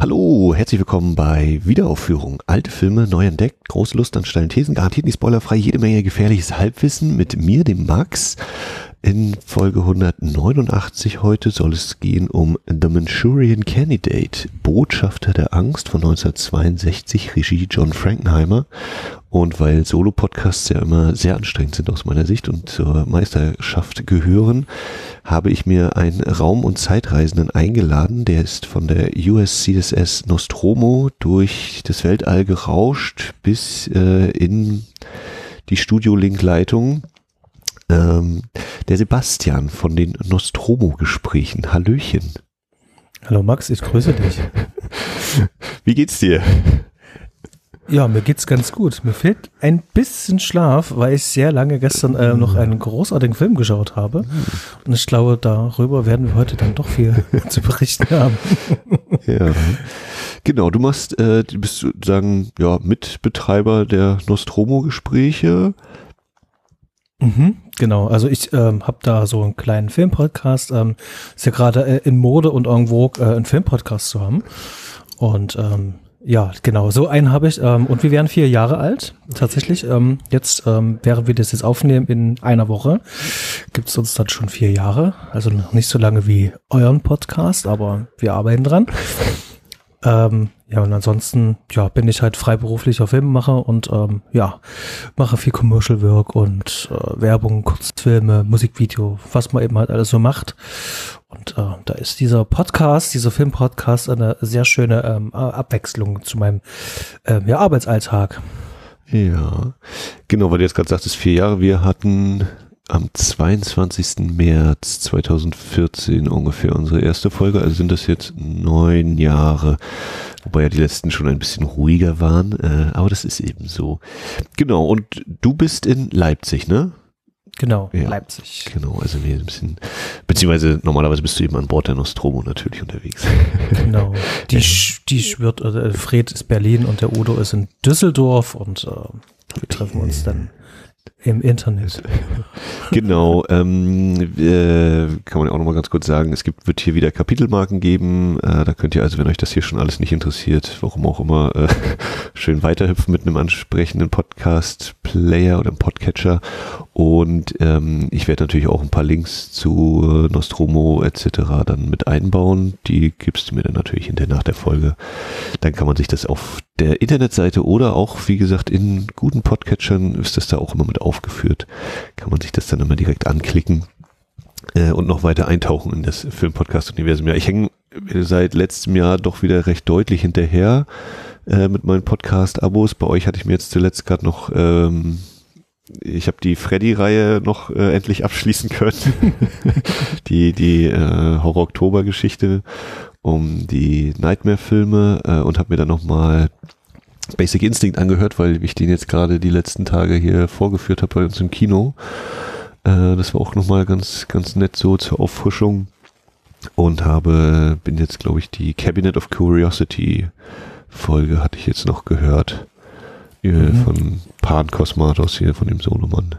Hallo, herzlich willkommen bei Wiederaufführung. Alte Filme neu entdeckt, große Lust an steilen Thesen, garantiert nicht spoilerfrei, jede Menge gefährliches Halbwissen mit mir, dem Max. In Folge 189 heute soll es gehen um The Manchurian Candidate, Botschafter der Angst von 1962, Regie John Frankenheimer. Und weil Solo-Podcasts ja immer sehr anstrengend sind aus meiner Sicht und zur Meisterschaft gehören, habe ich mir einen Raum- und Zeitreisenden eingeladen. Der ist von der USCSS Nostromo durch das Weltall gerauscht bis äh, in die Studio-Link-Leitung ähm, der Sebastian von den Nostromo-Gesprächen. Hallöchen. Hallo Max, ich grüße dich. Wie geht's dir? Ja, mir geht's ganz gut. Mir fehlt ein bisschen Schlaf, weil ich sehr lange gestern äh, noch einen großartigen Film geschaut habe. Und ich glaube, darüber werden wir heute dann doch viel zu berichten haben. Ja. Genau, du machst, äh, du bist sozusagen ja, Mitbetreiber der Nostromo-Gespräche. Mhm, genau, also ich ähm, habe da so einen kleinen Filmpodcast. Ähm, ist ja gerade äh, in Mode und en vogue, äh, einen Filmpodcast zu haben. Und ähm, ja, genau, so einen habe ich. Ähm, und wir wären vier Jahre alt, tatsächlich. Ähm, jetzt, ähm, während wir das jetzt aufnehmen, in einer Woche, gibt es uns dann schon vier Jahre. Also noch nicht so lange wie euren Podcast, aber wir arbeiten dran. Ähm, ja, und ansonsten, ja, bin ich halt freiberuflicher Filmemacher und ähm, ja, mache viel Commercial Work und äh, Werbung, Kurzfilme, Musikvideo, was man eben halt alles so macht. Und äh, da ist dieser Podcast, dieser Filmpodcast eine sehr schöne ähm, Abwechslung zu meinem äh, ja, Arbeitsalltag. Ja, genau, weil du jetzt gerade sagtest, vier Jahre. Wir hatten am 22. März 2014 ungefähr unsere erste Folge. Also sind das jetzt neun Jahre, wobei ja die letzten schon ein bisschen ruhiger waren. Äh, aber das ist eben so. Genau, und du bist in Leipzig, ne? Genau, Ja. Leipzig. Genau, also wir ein bisschen, beziehungsweise normalerweise bist du eben an Bord der Nostromo natürlich unterwegs. Genau. Die, Sch- die schwirrt, äh, Fred ist Berlin und der Udo ist in Düsseldorf und äh, wir treffen uns dann im Internet. Genau, ähm, äh, kann man auch nochmal ganz kurz sagen, es gibt, wird hier wieder Kapitelmarken geben, äh, da könnt ihr also, wenn euch das hier schon alles nicht interessiert, warum auch immer, äh, schön weiterhüpfen mit einem ansprechenden Podcast-Player oder einem Podcatcher und ähm, ich werde natürlich auch ein paar Links zu Nostromo etc. dann mit einbauen, die gibst du mir dann natürlich hinterher nach der Folge, dann kann man sich das auf der Internetseite oder auch, wie gesagt, in guten Podcatchern ist das da auch immer mit aufgeführt kann man sich das dann immer direkt anklicken äh, und noch weiter eintauchen in das Filmpodcast-Universum. Ja, ich hänge seit letztem Jahr doch wieder recht deutlich hinterher äh, mit meinen Podcast-Abos. Bei euch hatte ich mir jetzt zuletzt gerade noch, ähm, ich habe die Freddy-Reihe noch äh, endlich abschließen können. die die äh, Horror-Oktober-Geschichte um die Nightmare-Filme äh, und habe mir dann nochmal Basic Instinct angehört, weil ich den jetzt gerade die letzten Tage hier vorgeführt habe bei uns im Kino. Äh, das war auch nochmal ganz, ganz nett so zur Auffrischung. Und habe, bin jetzt, glaube ich, die Cabinet of Curiosity Folge hatte ich jetzt noch gehört. Äh, Mhm. Von Pan Cosmatos hier, von dem Sohnemann.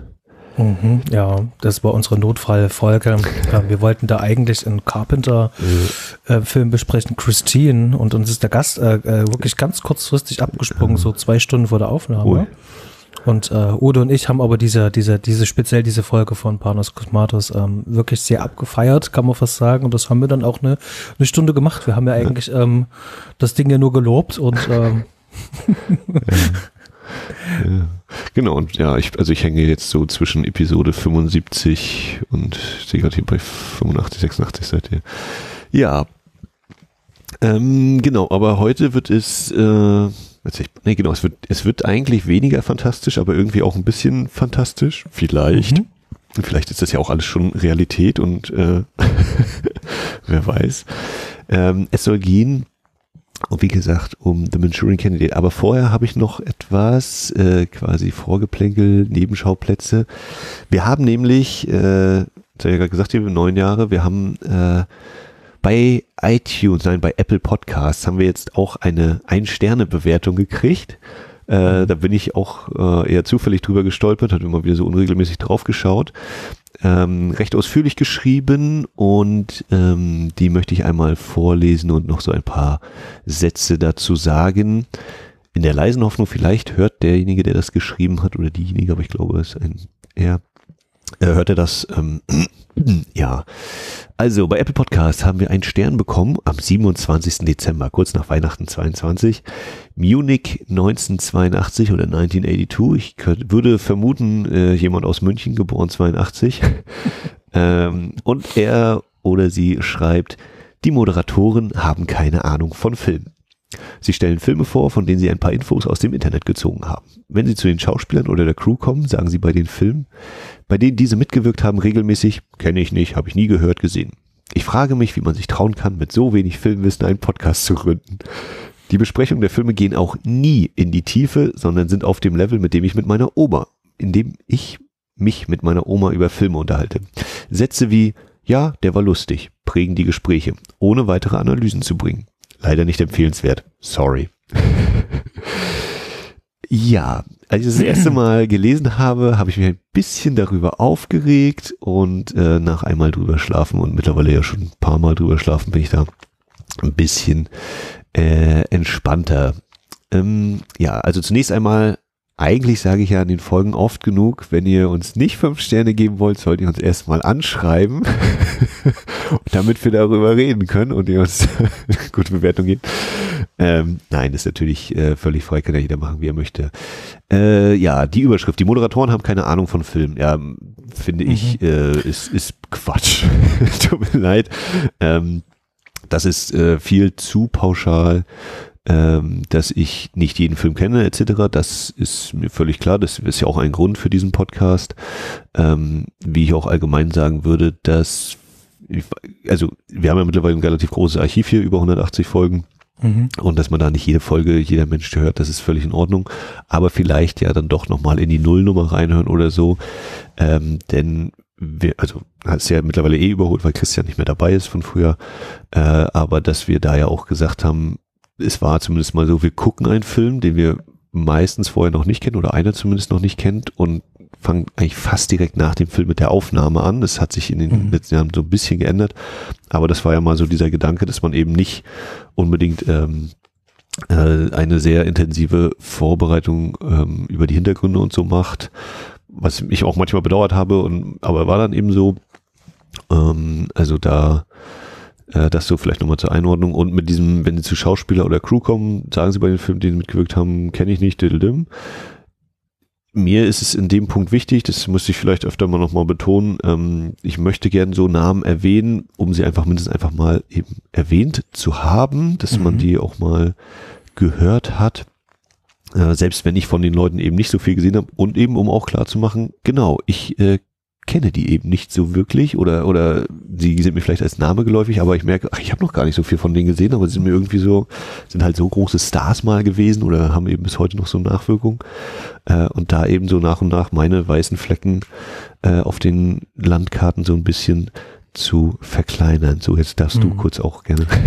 Mhm, ja, das war unsere Notfallfolge. Ja, wir wollten da eigentlich einen Carpenter-Film besprechen, Christine, und uns ist der Gast äh, äh, wirklich ganz kurzfristig abgesprungen, so zwei Stunden vor der Aufnahme. Ui. Und äh, Udo und ich haben aber diese, diese, diese, speziell diese Folge von Panos Cosmatos ähm, wirklich sehr abgefeiert, kann man fast sagen. Und das haben wir dann auch eine, eine Stunde gemacht. Wir haben ja eigentlich ähm, das Ding ja nur gelobt und ähm, Ja. Genau, und ja, ich, also ich hänge jetzt so zwischen Episode 75 und stehe gerade hier bei 85, 86 seid ihr. Ja. Ähm, genau, aber heute wird es, äh, ich, nee, genau, es wird, es wird eigentlich weniger fantastisch, aber irgendwie auch ein bisschen fantastisch. Vielleicht. Mhm. Vielleicht ist das ja auch alles schon Realität und äh, wer weiß. Ähm, es soll gehen, und wie gesagt, um The Manchurian Candidate. Aber vorher habe ich noch etwas, äh, quasi Vorgeplänkel, Nebenschauplätze. Wir haben nämlich, äh, ich ja gerade gesagt, hier neun Jahre, wir haben äh, bei iTunes, nein, bei Apple Podcasts haben wir jetzt auch eine Ein-Sterne-Bewertung gekriegt. Äh, da bin ich auch äh, eher zufällig drüber gestolpert, hatte immer wieder so unregelmäßig drauf geschaut. Ähm, recht ausführlich geschrieben und ähm, die möchte ich einmal vorlesen und noch so ein paar Sätze dazu sagen. In der leisen Hoffnung, vielleicht hört derjenige, der das geschrieben hat oder diejenige, aber ich glaube, es ist ein er, äh, hört er das. Ähm, ja, also bei Apple Podcasts haben wir einen Stern bekommen am 27. Dezember, kurz nach Weihnachten 22. Munich 1982 oder 1982. Ich könnte, würde vermuten, äh, jemand aus München, geboren 82. ähm, und er oder sie schreibt, die Moderatoren haben keine Ahnung von Film. Sie stellen Filme vor, von denen sie ein paar Infos aus dem Internet gezogen haben. Wenn sie zu den Schauspielern oder der Crew kommen, sagen sie bei den Filmen, bei denen diese mitgewirkt haben, regelmäßig, kenne ich nicht, habe ich nie gehört, gesehen. Ich frage mich, wie man sich trauen kann, mit so wenig Filmwissen einen Podcast zu gründen. Die Besprechungen der Filme gehen auch nie in die Tiefe, sondern sind auf dem Level, mit dem ich mit meiner Oma, in dem ich mich mit meiner Oma über Filme unterhalte. Sätze wie, ja, der war lustig, prägen die Gespräche, ohne weitere Analysen zu bringen. Leider nicht empfehlenswert. Sorry. ja, als ich das erste Mal gelesen habe, habe ich mich ein bisschen darüber aufgeregt und äh, nach einmal drüber schlafen und mittlerweile ja schon ein paar Mal drüber schlafen, bin ich da ein bisschen äh, entspannter. Ähm, ja, also zunächst einmal eigentlich sage ich ja in den Folgen oft genug, wenn ihr uns nicht fünf Sterne geben wollt, sollt ihr uns erstmal anschreiben, damit wir darüber reden können und ihr uns gute Bewertung geben. Ähm, nein, ist natürlich äh, völlig frei, kann ja jeder machen, wie er möchte. Äh, ja, die Überschrift. Die Moderatoren haben keine Ahnung von Film. Ja, finde mhm. ich, äh, ist, ist Quatsch. Tut mir leid. Ähm, das ist äh, viel zu pauschal ähm, dass ich nicht jeden Film kenne etc. Das ist mir völlig klar. Das ist ja auch ein Grund für diesen Podcast. Ähm, wie ich auch allgemein sagen würde, dass also wir haben ja mittlerweile ein relativ großes Archiv hier, über 180 Folgen. Mhm. Und dass man da nicht jede Folge, jeder Mensch hört, das ist völlig in Ordnung. Aber vielleicht ja dann doch nochmal in die Nullnummer reinhören oder so. Ähm, denn wir, also ist ja mittlerweile eh überholt, weil Christian nicht mehr dabei ist von früher. Äh, aber dass wir da ja auch gesagt haben, es war zumindest mal so, wir gucken einen Film, den wir meistens vorher noch nicht kennen oder einer zumindest noch nicht kennt und fangen eigentlich fast direkt nach dem Film mit der Aufnahme an. Das hat sich in den mhm. letzten Jahren so ein bisschen geändert, aber das war ja mal so dieser Gedanke, dass man eben nicht unbedingt ähm, äh, eine sehr intensive Vorbereitung ähm, über die Hintergründe und so macht, was ich auch manchmal bedauert habe und aber war dann eben so. Ähm, also da äh, das so vielleicht nochmal zur Einordnung. Und mit diesem, wenn sie zu Schauspieler oder Crew kommen, sagen sie bei den Filmen, die mitgewirkt haben, kenne ich nicht, diddledim. Mir ist es in dem Punkt wichtig, das muss ich vielleicht öfter mal nochmal betonen, ähm, ich möchte gerne so Namen erwähnen, um sie einfach mindestens einfach mal eben erwähnt zu haben, dass mhm. man die auch mal gehört hat. Äh, selbst wenn ich von den Leuten eben nicht so viel gesehen habe und eben um auch klar zu machen, genau, ich äh, kenne die eben nicht so wirklich oder oder sie sind mir vielleicht als Name geläufig, aber ich merke, ach, ich habe noch gar nicht so viel von denen gesehen, aber sie sind mir irgendwie so, sind halt so große Stars mal gewesen oder haben eben bis heute noch so Nachwirkung. Äh, und da eben so nach und nach meine weißen Flecken äh, auf den Landkarten so ein bisschen zu verkleinern. So, jetzt darfst mhm. du kurz auch gerne.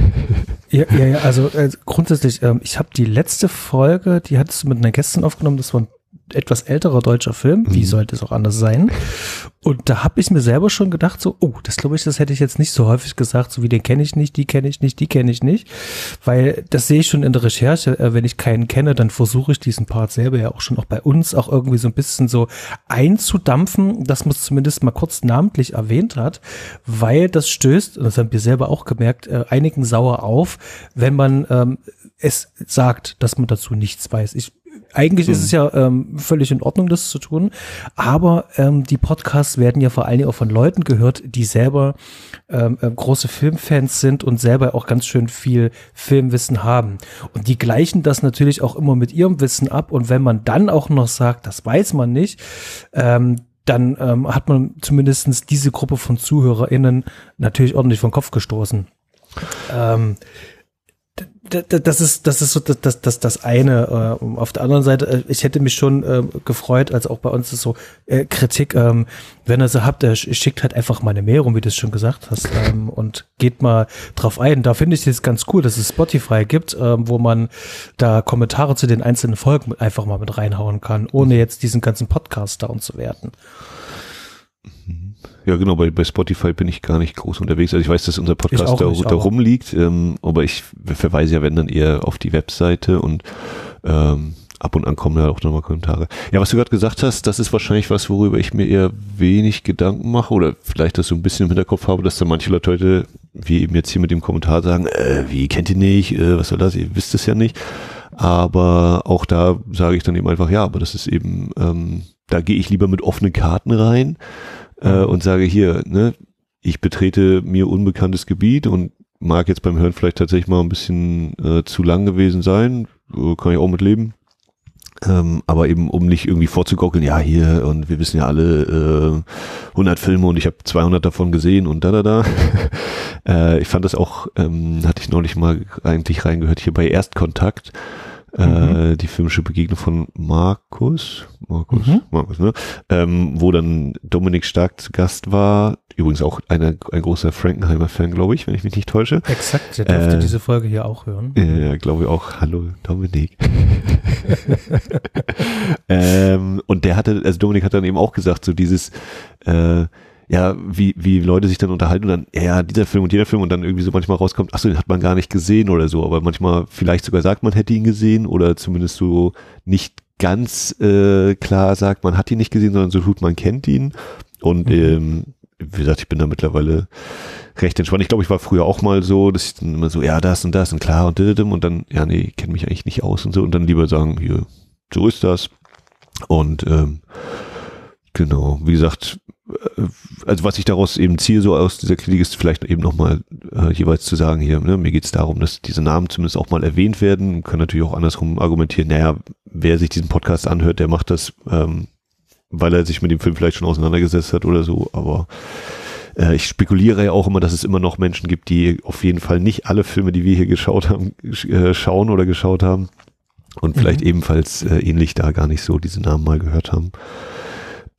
Ja, ja, ja also äh, grundsätzlich, ähm, ich habe die letzte Folge, die hattest du mit einer Gästin aufgenommen, das war ein etwas älterer deutscher Film. Wie mhm. sollte es auch anders sein? Und da habe ich mir selber schon gedacht, so, oh, das glaube ich, das hätte ich jetzt nicht so häufig gesagt, so wie den kenne ich nicht, die kenne ich nicht, die kenne ich nicht. Weil das sehe ich schon in der Recherche, äh, wenn ich keinen kenne, dann versuche ich diesen Part selber ja auch schon auch bei uns auch irgendwie so ein bisschen so einzudampfen, dass man es zumindest mal kurz namentlich erwähnt hat, weil das stößt, und das haben wir selber auch gemerkt, äh, einigen sauer auf, wenn man ähm, es sagt, dass man dazu nichts weiß. Ich eigentlich mhm. ist es ja ähm, völlig in Ordnung, das zu tun. Aber ähm, die Podcasts werden ja vor allen Dingen auch von Leuten gehört, die selber ähm, äh, große Filmfans sind und selber auch ganz schön viel Filmwissen haben. Und die gleichen das natürlich auch immer mit ihrem Wissen ab. Und wenn man dann auch noch sagt, das weiß man nicht, ähm, dann ähm, hat man zumindestens diese Gruppe von ZuhörerInnen natürlich ordentlich vom Kopf gestoßen. Ähm, das ist, das ist so das, das, das eine. Äh, auf der anderen Seite, äh, ich hätte mich schon äh, gefreut, als auch bei uns ist so äh, Kritik, ähm, wenn ihr so habt, äh, schickt halt einfach mal eine rum, wie du es schon gesagt hast, ähm, und geht mal drauf ein. Da finde ich es ganz cool, dass es Spotify gibt, ähm, wo man da Kommentare zu den einzelnen Folgen einfach mal mit reinhauen kann, ohne jetzt diesen ganzen Podcast down zu werten. Mhm. Ja genau, bei, bei Spotify bin ich gar nicht groß unterwegs. Also ich weiß, dass unser Podcast da, nicht, da rumliegt, ähm, aber ich verweise ja, wenn dann eher auf die Webseite und ähm, ab und an kommen ja auch nochmal Kommentare. Ja, was du gerade gesagt hast, das ist wahrscheinlich was, worüber ich mir eher wenig Gedanken mache oder vielleicht das so ein bisschen im Hinterkopf habe, dass da manche Leute heute, wie eben jetzt hier mit dem Kommentar sagen, äh, wie kennt ihr nicht, äh, was soll das, ihr wisst es ja nicht. Aber auch da sage ich dann eben einfach, ja, aber das ist eben, ähm, da gehe ich lieber mit offenen Karten rein äh, und sage hier, ne, ich betrete mir unbekanntes Gebiet und mag jetzt beim Hören vielleicht tatsächlich mal ein bisschen äh, zu lang gewesen sein, kann ich auch mit leben. Ähm, aber eben um nicht irgendwie vorzugaukeln, ja hier und wir wissen ja alle äh, 100 Filme und ich habe 200 davon gesehen und da da da. äh, ich fand das auch, ähm, hatte ich neulich mal eigentlich reingehört hier bei Erstkontakt. Äh, mhm. die filmische Begegnung von Markus, Markus, mhm. Markus, ne? Ähm, wo dann Dominik Stark zu Gast war, übrigens auch eine, ein großer Frankenheimer-Fan, glaube ich, wenn ich mich nicht täusche. Exakt, der dürfte äh, diese Folge hier auch hören. Ja, glaube ich auch. Hallo Dominik. ähm, und der hatte, also Dominik hat dann eben auch gesagt, so dieses, äh, ja, wie, wie Leute sich dann unterhalten und dann, ja, dieser Film und jeder Film und dann irgendwie so manchmal rauskommt, ach so, den hat man gar nicht gesehen oder so, aber manchmal vielleicht sogar sagt, man hätte ihn gesehen oder zumindest so nicht ganz äh, klar sagt, man hat ihn nicht gesehen, sondern so tut, man kennt ihn. Und mhm. ähm, wie gesagt, ich bin da mittlerweile recht entspannt. Ich glaube, ich war früher auch mal so, dass ich dann immer so, ja, das und das und klar und und dann, ja, nee, ich kenne mich eigentlich nicht aus und so und dann lieber sagen, hier, so ist das. Und ähm, genau, wie gesagt, äh, also was ich daraus eben ziehe, so aus dieser Kritik, ist vielleicht eben nochmal äh, jeweils zu sagen, hier, ne, mir geht es darum, dass diese Namen zumindest auch mal erwähnt werden. Man kann natürlich auch andersrum argumentieren, naja, wer sich diesen Podcast anhört, der macht das, ähm, weil er sich mit dem Film vielleicht schon auseinandergesetzt hat oder so, aber äh, ich spekuliere ja auch immer, dass es immer noch Menschen gibt, die auf jeden Fall nicht alle Filme, die wir hier geschaut haben, äh, schauen oder geschaut haben und vielleicht mhm. ebenfalls äh, ähnlich da gar nicht so diese Namen mal gehört haben.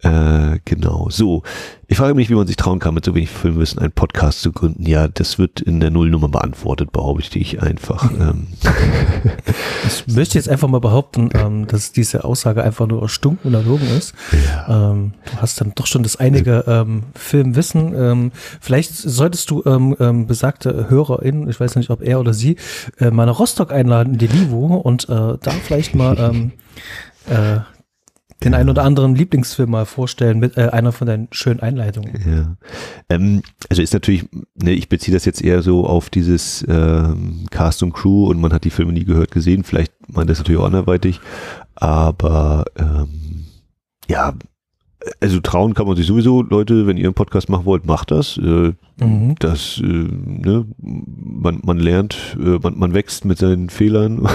Äh, genau, so. Ich frage mich, wie man sich trauen kann, mit so wenig Filmwissen einen Podcast zu gründen. Ja, das wird in der Nullnummer beantwortet, behaupte ich einfach. Ähm. Ich möchte jetzt einfach mal behaupten, ähm, dass diese Aussage einfach nur stunk und erlogen ist. Ja. Ähm, du hast dann doch schon das einige ähm, Filmwissen. Ähm, vielleicht solltest du ähm, besagte HörerInnen, ich weiß nicht, ob er oder sie, äh, mal nach Rostock einladen, die Livo, und äh, da vielleicht mal äh, den einen oder anderen Lieblingsfilm mal vorstellen mit äh, einer von deinen schönen Einleitungen. Ja. Ähm, also ist natürlich, ne, ich beziehe das jetzt eher so auf dieses ähm, Cast und Crew und man hat die Filme nie gehört, gesehen. Vielleicht meint das natürlich auch anderweitig, aber ähm, ja, also trauen kann man sich sowieso, Leute, wenn ihr einen Podcast machen wollt, macht das. Äh, mhm. Das, äh, ne, man, man lernt, äh, man, man wächst mit seinen Fehlern.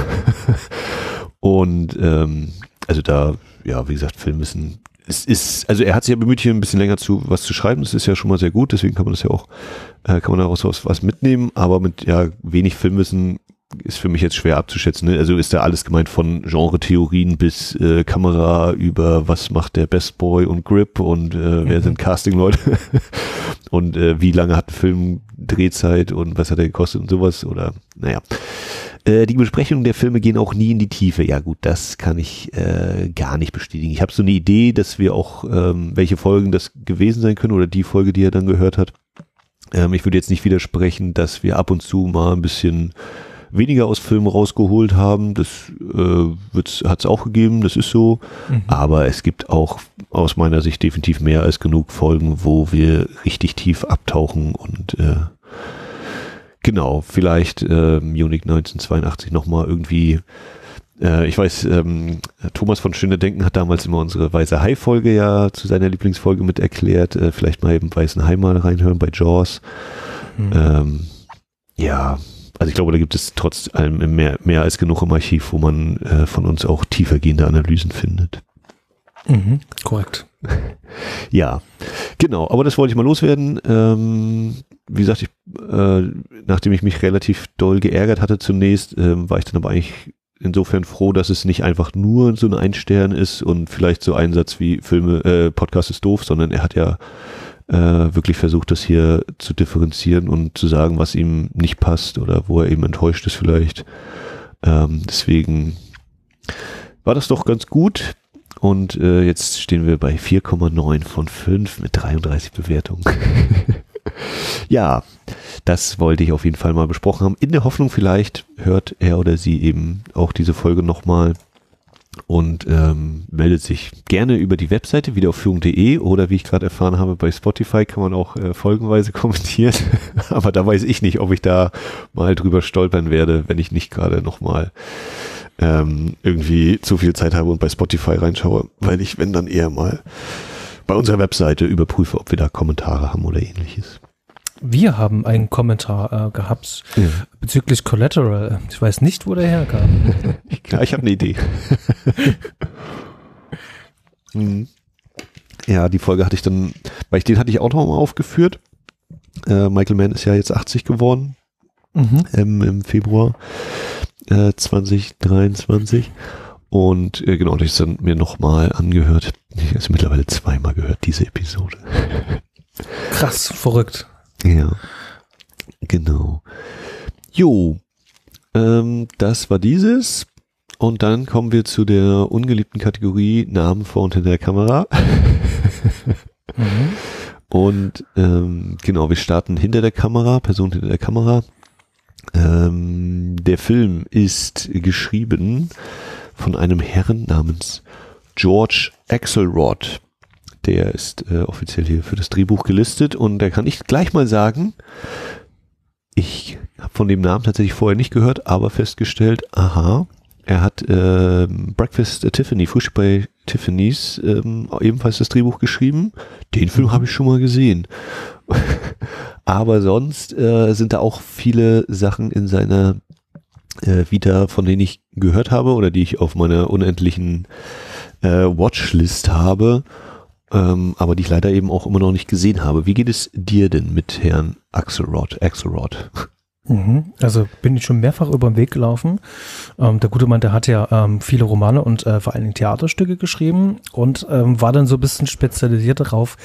und ähm, also da ja, wie gesagt, Film ist ein, es ist, also er hat sich ja bemüht, hier ein bisschen länger zu was zu schreiben. Das ist ja schon mal sehr gut, deswegen kann man das ja auch, äh, kann man daraus was, was mitnehmen, aber mit ja wenig Filmwissen ist für mich jetzt schwer abzuschätzen. Ne? Also ist da alles gemeint von Genre-Theorien bis äh, Kamera über was macht der Best Boy und Grip und äh, wer mhm. sind Casting-Leute und äh, wie lange hat ein Film Drehzeit und was hat er gekostet und sowas oder naja. Äh, die Besprechungen der Filme gehen auch nie in die Tiefe. Ja gut, das kann ich äh, gar nicht bestätigen. Ich habe so eine Idee, dass wir auch, ähm, welche Folgen das gewesen sein können oder die Folge, die er dann gehört hat. Ähm, ich würde jetzt nicht widersprechen, dass wir ab und zu mal ein bisschen weniger aus Filmen rausgeholt haben. Das äh, hat es auch gegeben, das ist so. Mhm. Aber es gibt auch aus meiner Sicht definitiv mehr als genug Folgen, wo wir richtig tief abtauchen und äh, Genau, vielleicht äh, Munich 1982 nochmal irgendwie ich weiß, ähm, Thomas von Schöne Denken hat damals immer unsere Weiße Hai-Folge ja zu seiner Lieblingsfolge mit erklärt. Äh, vielleicht mal eben Weißen Hai mal reinhören bei Jaws. Mhm. Ähm, ja, also ich glaube, da gibt es trotz allem mehr, mehr als genug im Archiv, wo man äh, von uns auch tiefergehende Analysen findet. Mhm, korrekt. ja, genau. Aber das wollte ich mal loswerden. Ähm, wie gesagt, ich, äh, nachdem ich mich relativ doll geärgert hatte zunächst, ähm, war ich dann aber eigentlich insofern froh, dass es nicht einfach nur so ein Einstern ist und vielleicht so ein Satz wie Filme, äh, Podcast ist doof, sondern er hat ja äh, wirklich versucht, das hier zu differenzieren und zu sagen, was ihm nicht passt oder wo er eben enttäuscht ist vielleicht. Ähm, deswegen war das doch ganz gut. Und äh, jetzt stehen wir bei 4,9 von 5 mit 33 Bewertungen. ja, das wollte ich auf jeden Fall mal besprochen haben. In der Hoffnung, vielleicht hört er oder sie eben auch diese Folge nochmal und ähm, meldet sich gerne über die Webseite wiederaufführung.de oder wie ich gerade erfahren habe, bei Spotify kann man auch äh, folgenweise kommentieren. Aber da weiß ich nicht, ob ich da mal drüber stolpern werde, wenn ich nicht gerade nochmal ähm, irgendwie zu viel Zeit habe und bei Spotify reinschaue, weil ich, wenn dann eher mal bei unserer Webseite überprüfe, ob wir da Kommentare haben oder ähnliches. Wir haben einen Kommentar äh, gehabt ja. bezüglich Collateral. Ich weiß nicht, wo der herkam. ja, ich habe eine Idee. Hm. ja, die Folge hatte ich dann, weil ich den hatte ich auch noch mal aufgeführt. Äh, Michael Mann ist ja jetzt 80 geworden mhm. ähm, im Februar äh, 2023. Und äh, genau, das ist dann mir nochmal angehört. Ich habe es mittlerweile zweimal gehört, diese Episode. Krass, verrückt. Ja, genau. Jo, ähm, das war dieses. Und dann kommen wir zu der ungeliebten Kategorie Namen vor und hinter der Kamera. mhm. Und ähm, genau, wir starten hinter der Kamera, Person hinter der Kamera. Ähm, der Film ist geschrieben von einem Herrn namens George Axelrod der ist äh, offiziell hier für das Drehbuch gelistet und da kann ich gleich mal sagen, ich habe von dem Namen tatsächlich vorher nicht gehört, aber festgestellt, aha, er hat äh, Breakfast at Tiffany, Frühstück bei Tiffany's, ähm, ebenfalls das Drehbuch geschrieben. Den Film habe ich schon mal gesehen. Aber sonst äh, sind da auch viele Sachen in seiner äh, Vita, von denen ich gehört habe oder die ich auf meiner unendlichen äh, Watchlist habe ähm, aber die ich leider eben auch immer noch nicht gesehen habe. Wie geht es dir denn mit Herrn Axelrod? Axelrod? Mhm. Also bin ich schon mehrfach über den Weg gelaufen. Ähm, der gute Mann, der hat ja ähm, viele Romane und äh, vor allen Dingen Theaterstücke geschrieben und ähm, war dann so ein bisschen spezialisiert darauf,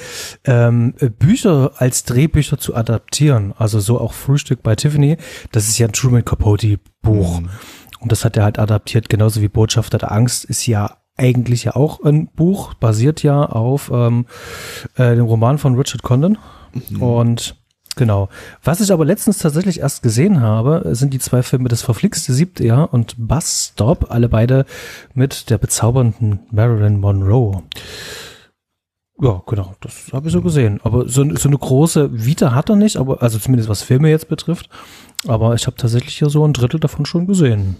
ähm, Bücher als Drehbücher zu adaptieren. Also so auch Frühstück bei Tiffany. Das ist ja ein Truman Capote Buch. Mhm. Und das hat er halt adaptiert, genauso wie Botschafter der Angst ist ja eigentlich ja auch ein Buch, basiert ja auf ähm, äh, dem Roman von Richard Condon. Mhm. Und genau. Was ich aber letztens tatsächlich erst gesehen habe, sind die zwei Filme Das verflixte siebte Jahr und Bus Stop, alle beide mit der bezaubernden Marilyn Monroe. Ja, genau, das habe ich so gesehen. Aber so, so eine große Vita hat er nicht, aber also zumindest was Filme jetzt betrifft. Aber ich habe tatsächlich hier so ein Drittel davon schon gesehen.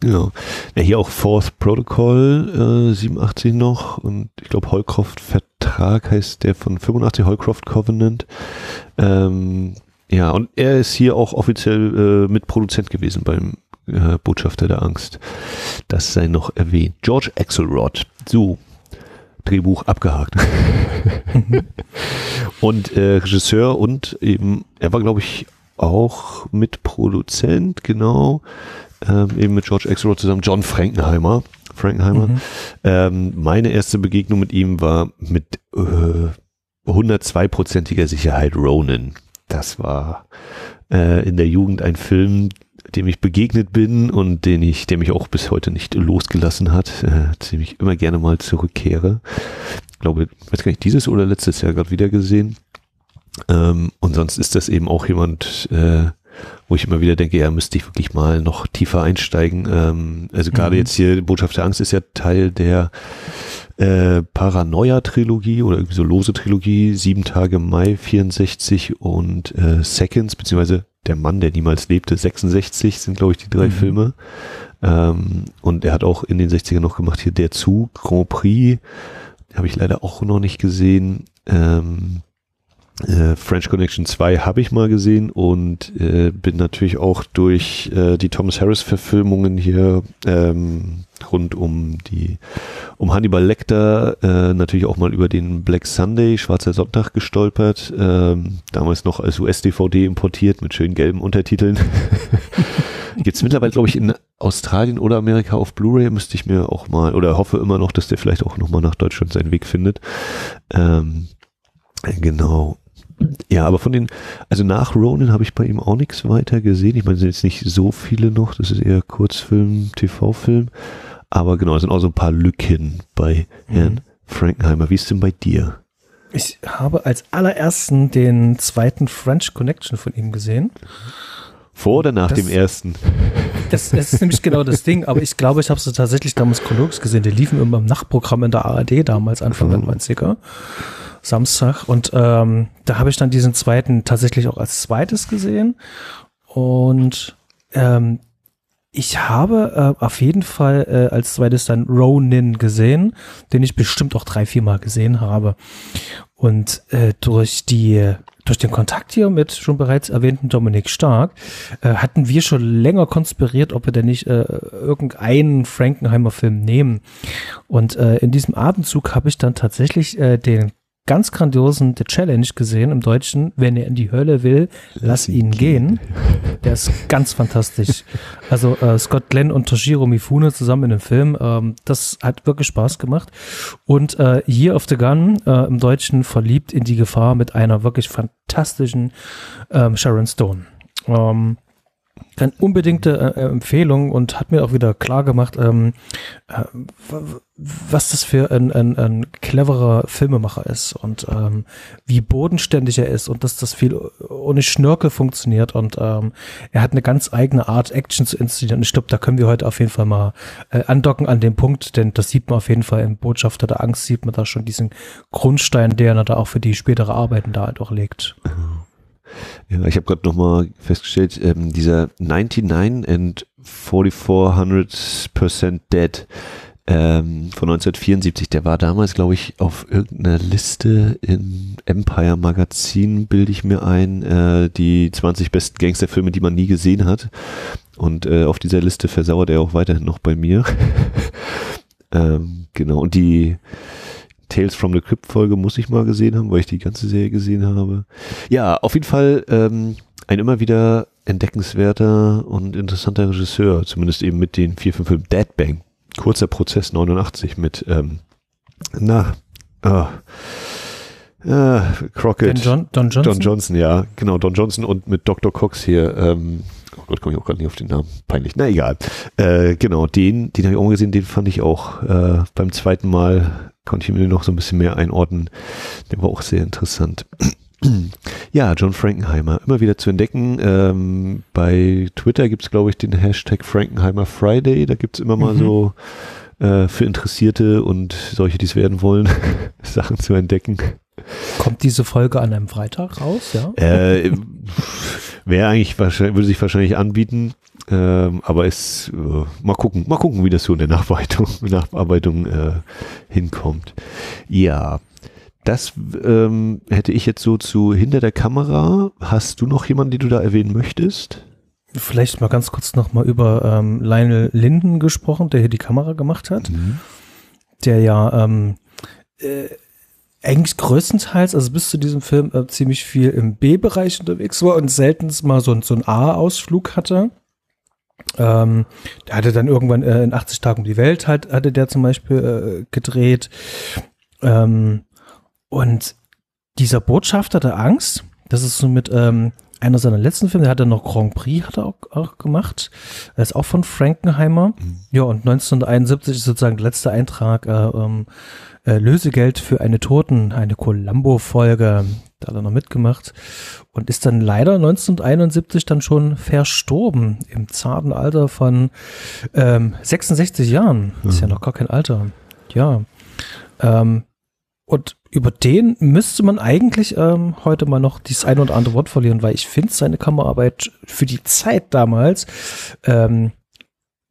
Genau. Ja, hier auch Fourth Protocol äh, 87 noch und ich glaube Holcroft Vertrag heißt der von 85 Holcroft Covenant. Ähm, ja, und er ist hier auch offiziell äh, Mitproduzent gewesen beim äh, Botschafter der Angst. Das sei noch erwähnt. George Axelrod. So, Drehbuch abgehakt. und äh, Regisseur und eben, er war, glaube ich, auch Mitproduzent, genau, ähm, eben mit George Axelrod zusammen, John Frankenheimer. Frankenheimer. Mhm. Ähm, meine erste Begegnung mit ihm war mit äh, 102-prozentiger Sicherheit Ronin. Das war äh, in der Jugend ein Film, dem ich begegnet bin und den ich, der mich auch bis heute nicht losgelassen hat, äh, dem ich immer gerne mal zurückkehre. Ich glaube, weiß gar nicht, dieses oder letztes Jahr gerade wieder gesehen. Ähm, und sonst ist das eben auch jemand, äh, wo ich immer wieder denke, ja, müsste ich wirklich mal noch tiefer einsteigen. Ähm, also gerade mhm. jetzt hier, Botschaft der Angst ist ja Teil der äh, Paranoia-Trilogie oder irgendwie so lose Trilogie, Sieben Tage Mai 64 und äh, Seconds, beziehungsweise Der Mann, der niemals lebte, 66 sind, glaube ich, die drei mhm. Filme. Ähm, und er hat auch in den 60ern noch gemacht hier Der Zug, Grand Prix, habe ich leider auch noch nicht gesehen. Ähm, äh, French Connection 2 habe ich mal gesehen und äh, bin natürlich auch durch äh, die Thomas Harris Verfilmungen hier ähm, rund um die um Hannibal Lecter äh, natürlich auch mal über den Black Sunday Schwarzer Sonntag gestolpert ähm, damals noch als US DVD importiert mit schönen gelben Untertiteln gibt's mittlerweile glaube ich in Australien oder Amerika auf Blu-ray müsste ich mir auch mal oder hoffe immer noch dass der vielleicht auch noch mal nach Deutschland seinen Weg findet ähm, Genau. Ja, aber von den, also nach Ronin habe ich bei ihm auch nichts weiter gesehen. Ich meine, es sind jetzt nicht so viele noch, das ist eher Kurzfilm, TV-Film. Aber genau, es sind auch so ein paar Lücken bei Herrn mhm. Frankenheimer. Wie ist denn bei dir? Ich habe als allerersten den zweiten French Connection von ihm gesehen. Vor oder nach das, dem ersten? Das, das, ist nämlich genau das Ding, aber ich glaube, ich habe sie tatsächlich damals chronologisch gesehen. Die liefen immer im Nachtprogramm in der ARD damals, Anfang der 90er. Samstag. Und ähm, da habe ich dann diesen zweiten tatsächlich auch als zweites gesehen. Und ähm, ich habe äh, auf jeden Fall äh, als zweites dann Ronin gesehen, den ich bestimmt auch drei, vier Mal gesehen habe. Und äh, durch die durch den Kontakt hier mit schon bereits erwähnten Dominik Stark äh, hatten wir schon länger konspiriert, ob wir denn nicht äh, irgendeinen Frankenheimer Film nehmen. Und äh, in diesem Abendzug habe ich dann tatsächlich äh, den ganz grandiosen The Challenge gesehen im Deutschen. Wenn er in die Hölle will, lass, lass ihn gehen. Der ist ganz fantastisch. Also äh, Scott Glenn und Toshiro Mifune zusammen in dem Film. Ähm, das hat wirklich Spaß gemacht. Und äh, Year of the Gun äh, im Deutschen verliebt in die Gefahr mit einer wirklich fantastischen ähm, Sharon Stone. Ähm, eine unbedingte äh, Empfehlung und hat mir auch wieder klar gemacht, ähm, äh, was das für ein, ein, ein cleverer Filmemacher ist und ähm, wie bodenständig er ist und dass das viel ohne Schnörkel funktioniert und ähm, er hat eine ganz eigene Art, Action zu inszenieren. Ich glaube, da können wir heute auf jeden Fall mal äh, andocken an dem Punkt, denn das sieht man auf jeden Fall im Botschafter der Angst, sieht man da schon diesen Grundstein, der er da auch für die spätere Arbeiten da halt auch legt. Mhm. Ja, ich habe gerade nochmal festgestellt, ähm, dieser 99 and 4400% Dead ähm, von 1974, der war damals, glaube ich, auf irgendeiner Liste im Empire Magazin, bilde ich mir ein, äh, die 20 besten Gangsterfilme, die man nie gesehen hat. Und äh, auf dieser Liste versauert er auch weiterhin noch bei mir. ähm, genau, und die Tales from the Crypt Folge muss ich mal gesehen haben, weil ich die ganze Serie gesehen habe. Ja, auf jeden Fall ähm, ein immer wieder entdeckenswerter und interessanter Regisseur, zumindest eben mit den vier, fünf Filmen Dead Bang. Kurzer Prozess 89 mit, ähm, na, oh, äh, Crockett. John, Don Johnson? Don Johnson, ja, genau, Don Johnson und mit Dr. Cox hier, ähm, oh Gott, komme ich auch gerade nicht auf den Namen, peinlich, na egal. Äh, genau, den, den habe ich auch gesehen, den fand ich auch äh, beim zweiten Mal konnte ich mir noch so ein bisschen mehr einordnen. Der war auch sehr interessant. Ja, John Frankenheimer, immer wieder zu entdecken. Ähm, bei Twitter gibt es, glaube ich, den Hashtag Frankenheimer Friday. Da gibt es immer mal mhm. so äh, für Interessierte und solche, die es werden wollen, Sachen zu entdecken. Kommt diese Folge an einem Freitag raus, ja? Äh, Wäre eigentlich wahrscheinlich, würde sich wahrscheinlich anbieten. Ähm, aber es, äh, mal gucken, mal gucken, wie das so in der Nachbearbeitung, Nachbearbeitung äh, hinkommt. Ja, das ähm, hätte ich jetzt so zu hinter der Kamera. Hast du noch jemanden, den du da erwähnen möchtest? Vielleicht mal ganz kurz noch mal über ähm, Lionel Linden gesprochen, der hier die Kamera gemacht hat. Mhm. Der ja ähm, äh, eigentlich größtenteils, also bis zu diesem Film, äh, ziemlich viel im B-Bereich unterwegs war und selten mal so, so einen A-Ausflug hatte. Ähm, der hatte dann irgendwann äh, in 80 Tagen um die Welt halt, hatte der zum Beispiel äh, gedreht. Ähm, und dieser Botschafter der Angst, das ist so mit ähm, einer seiner letzten Filme, der hat er noch Grand Prix hat er auch, auch gemacht. Er ist auch von Frankenheimer. Mhm. Ja, und 1971 ist sozusagen der letzte Eintrag äh, ähm, äh, Lösegeld für eine Toten, eine Columbo-Folge. Da hat er noch mitgemacht und ist dann leider 1971 dann schon verstorben im zarten Alter von ähm, 66 Jahren. Mhm. Ist ja mhm. noch gar kein Alter. Ja. Ähm, und über den müsste man eigentlich ähm, heute mal noch dieses ein oder andere Wort verlieren, weil ich finde seine Kameraarbeit für die Zeit damals ähm,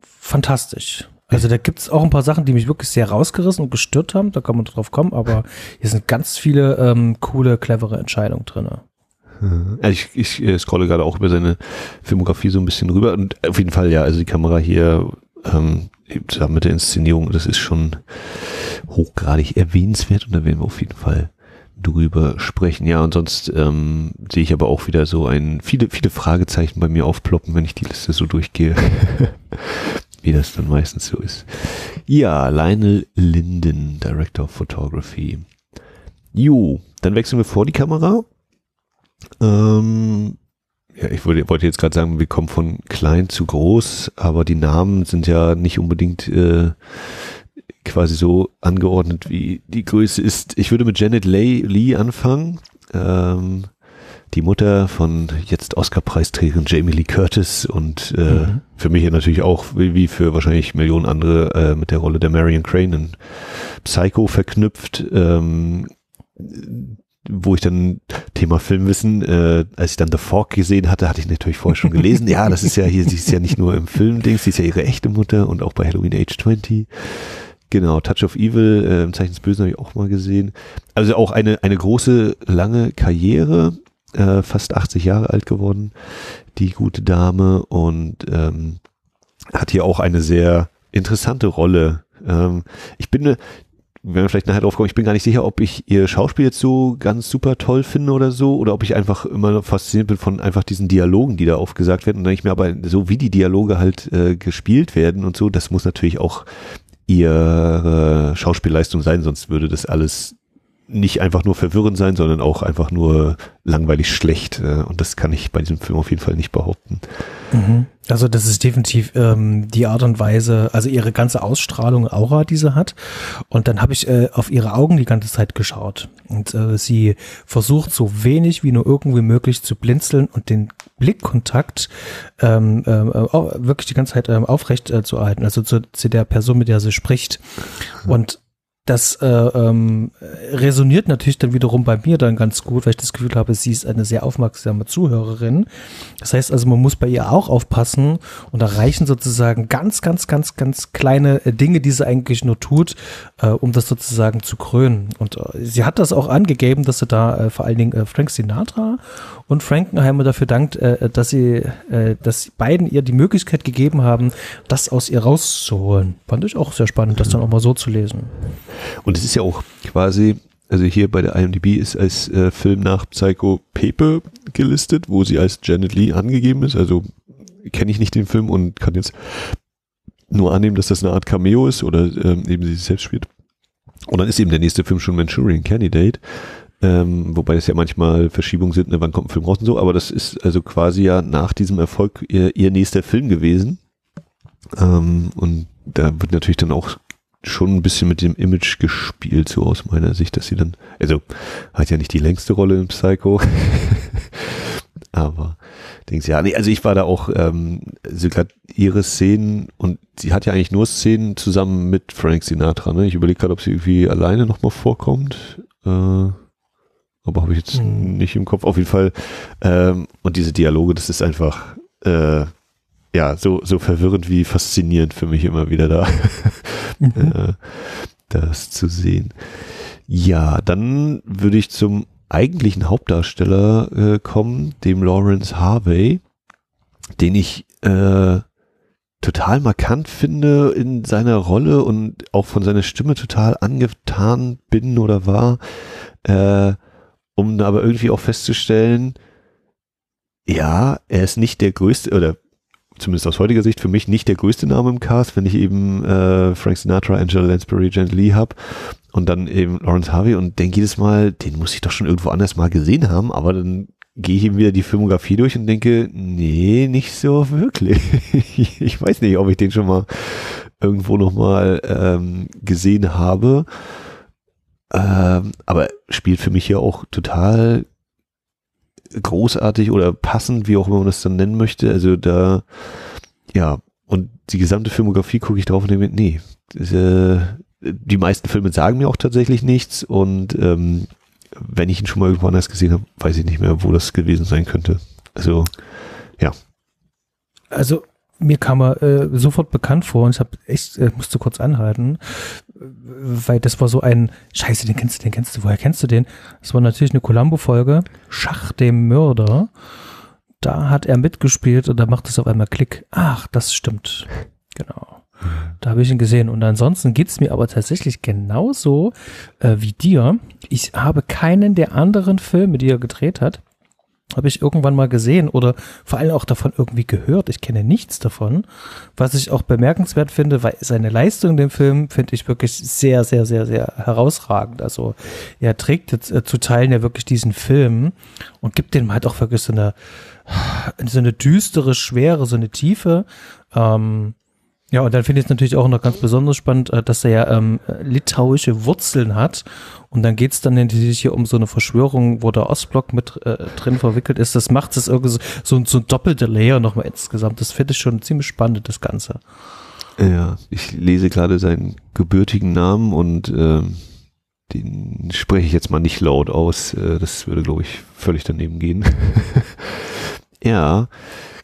fantastisch. Also da gibt es auch ein paar Sachen, die mich wirklich sehr rausgerissen und gestört haben. Da kann man drauf kommen, aber hier sind ganz viele ähm, coole, clevere Entscheidungen drin. Ich, ich äh, scrolle gerade auch über seine Filmografie so ein bisschen rüber und auf jeden Fall ja, also die Kamera hier ähm, zusammen mit der Inszenierung, das ist schon hochgradig erwähnenswert und da werden wir auf jeden Fall drüber sprechen. Ja, und sonst ähm, sehe ich aber auch wieder so ein viele, viele Fragezeichen bei mir aufploppen, wenn ich die Liste so durchgehe. wie das dann meistens so ist. Ja, Lionel Linden, Director of Photography. Jo, dann wechseln wir vor die Kamera. Ähm, Ja, ich wollte, wollte jetzt gerade sagen, wir kommen von klein zu groß, aber die Namen sind ja nicht unbedingt äh, quasi so angeordnet, wie die Größe ist. Ich würde mit Janet Lee anfangen. Ähm, die Mutter von jetzt Oscar-Preisträgerin Jamie Lee Curtis und äh, mhm. für mich natürlich auch, wie für wahrscheinlich Millionen andere, äh, mit der Rolle der Marion Crane in Psycho verknüpft. Ähm, wo ich dann Thema Filmwissen, äh, als ich dann The Fork gesehen hatte, hatte ich natürlich vorher schon gelesen. ja, das ist ja hier, sie ist ja nicht nur im Film-Dings, sie ist ja ihre echte Mutter und auch bei Halloween Age 20. Genau, Touch of Evil, äh, im Zeichen des Bösen habe ich auch mal gesehen. Also auch eine, eine große, lange Karriere, äh, fast 80 Jahre alt geworden, die gute Dame und ähm, hat hier auch eine sehr interessante Rolle. Ähm, ich bin, wenn wir vielleicht nachher drauf kommen, ich bin gar nicht sicher, ob ich ihr Schauspiel jetzt so ganz super toll finde oder so, oder ob ich einfach immer fasziniert bin von einfach diesen Dialogen, die da aufgesagt werden. Und dann ich mir aber so, wie die Dialoge halt äh, gespielt werden und so, das muss natürlich auch ihre Schauspielleistung sein, sonst würde das alles nicht einfach nur verwirrend sein, sondern auch einfach nur langweilig schlecht. Äh, und das kann ich bei diesem Film auf jeden Fall nicht behaupten. Mhm. Also das ist definitiv ähm, die Art und Weise, also ihre ganze Ausstrahlung, Aura, die sie hat. Und dann habe ich äh, auf ihre Augen die ganze Zeit geschaut. Und äh, sie versucht so wenig wie nur irgendwie möglich zu blinzeln und den Blickkontakt ähm, äh, wirklich die ganze Zeit ähm, aufrecht äh, zu erhalten, also zu, zu der Person, mit der sie spricht. Und das äh, ähm, resoniert natürlich dann wiederum bei mir dann ganz gut, weil ich das Gefühl habe, sie ist eine sehr aufmerksame Zuhörerin. Das heißt also, man muss bei ihr auch aufpassen und da reichen sozusagen ganz, ganz, ganz, ganz kleine äh, Dinge, die sie eigentlich nur tut, äh, um das sozusagen zu krönen. Und äh, sie hat das auch angegeben, dass sie da äh, vor allen Dingen äh, Frank Sinatra und Frankenheimer dafür dankt, äh, dass sie, äh, dass beiden ihr die Möglichkeit gegeben haben, das aus ihr rauszuholen. Fand ich auch sehr spannend, das dann auch mal so zu lesen. Und es ist ja auch quasi, also hier bei der IMDb ist als äh, Film nach Psycho Pepe gelistet, wo sie als Janet Lee angegeben ist. Also kenne ich nicht den Film und kann jetzt nur annehmen, dass das eine Art Cameo ist oder ähm, eben sie selbst spielt. Und dann ist eben der nächste Film schon Manchurian Candidate. Ähm, wobei es ja manchmal Verschiebungen sind, ne, wann kommt ein Film raus und so, aber das ist also quasi ja nach diesem Erfolg ihr, ihr nächster Film gewesen. Ähm, und da wird natürlich dann auch schon ein bisschen mit dem Image gespielt, so aus meiner Sicht, dass sie dann, also hat ja nicht die längste Rolle im Psycho, aber denkst ja, nee, also ich war da auch, ähm, sie gerade ihre Szenen und sie hat ja eigentlich nur Szenen zusammen mit Frank Sinatra, ne? Ich überlege gerade, ob sie irgendwie alleine nochmal vorkommt, äh, aber habe ich jetzt hm. nicht im Kopf. Auf jeden Fall, ähm, und diese Dialoge, das ist einfach, äh, ja, so, so verwirrend wie faszinierend für mich immer wieder da, mhm. äh, das zu sehen. Ja, dann würde ich zum eigentlichen Hauptdarsteller äh, kommen, dem Lawrence Harvey, den ich äh, total markant finde in seiner Rolle und auch von seiner Stimme total angetan bin oder war, äh, um aber irgendwie auch festzustellen, ja, er ist nicht der größte oder zumindest aus heutiger Sicht für mich nicht der größte Name im Cast, wenn ich eben äh, Frank Sinatra, Angela Lansbury, Jen Lee habe und dann eben Lawrence Harvey und denke jedes Mal, den muss ich doch schon irgendwo anders mal gesehen haben, aber dann gehe ich eben wieder die Filmografie durch und denke, nee, nicht so wirklich. ich weiß nicht, ob ich den schon mal irgendwo nochmal ähm, gesehen habe. Ähm, aber spielt für mich hier auch total großartig oder passend, wie auch immer man das dann nennen möchte. Also da, ja, und die gesamte Filmografie gucke ich drauf und denke, nee, das, äh, die meisten Filme sagen mir auch tatsächlich nichts und ähm, wenn ich ihn schon mal irgendwo anders gesehen habe, weiß ich nicht mehr, wo das gewesen sein könnte. Also, ja. Also mir kam er äh, sofort bekannt vor und ich habe echt äh, musste kurz anhalten, weil das war so ein Scheiße, den kennst du, den kennst du, woher kennst du den? Das war natürlich eine Columbo-Folge, Schach dem Mörder. Da hat er mitgespielt und da macht es auf einmal Klick. Ach, das stimmt. Genau. Da habe ich ihn gesehen. Und ansonsten geht's mir aber tatsächlich genauso äh, wie dir. Ich habe keinen der anderen Filme, die er gedreht hat, habe ich irgendwann mal gesehen oder vor allem auch davon irgendwie gehört. Ich kenne nichts davon. Was ich auch bemerkenswert finde, weil seine Leistung in dem Film finde ich wirklich sehr, sehr, sehr, sehr herausragend. Also er trägt jetzt äh, zu Teilen ja wirklich diesen Film und gibt dem halt auch wirklich so eine, so eine düstere Schwere, so eine Tiefe. Ähm, ja, und dann finde ich es natürlich auch noch ganz besonders spannend, äh, dass er ja ähm, litauische Wurzeln hat. Und dann geht es dann natürlich hier um so eine Verschwörung, wo der Ostblock mit äh, drin verwickelt ist. Das macht es irgendwie so, so, so ein doppelter Layer nochmal insgesamt. Das finde ich schon ziemlich spannend, das Ganze. Ja, ich lese gerade seinen gebürtigen Namen und ähm, den spreche ich jetzt mal nicht laut aus. Äh, das würde, glaube ich, völlig daneben gehen. ja,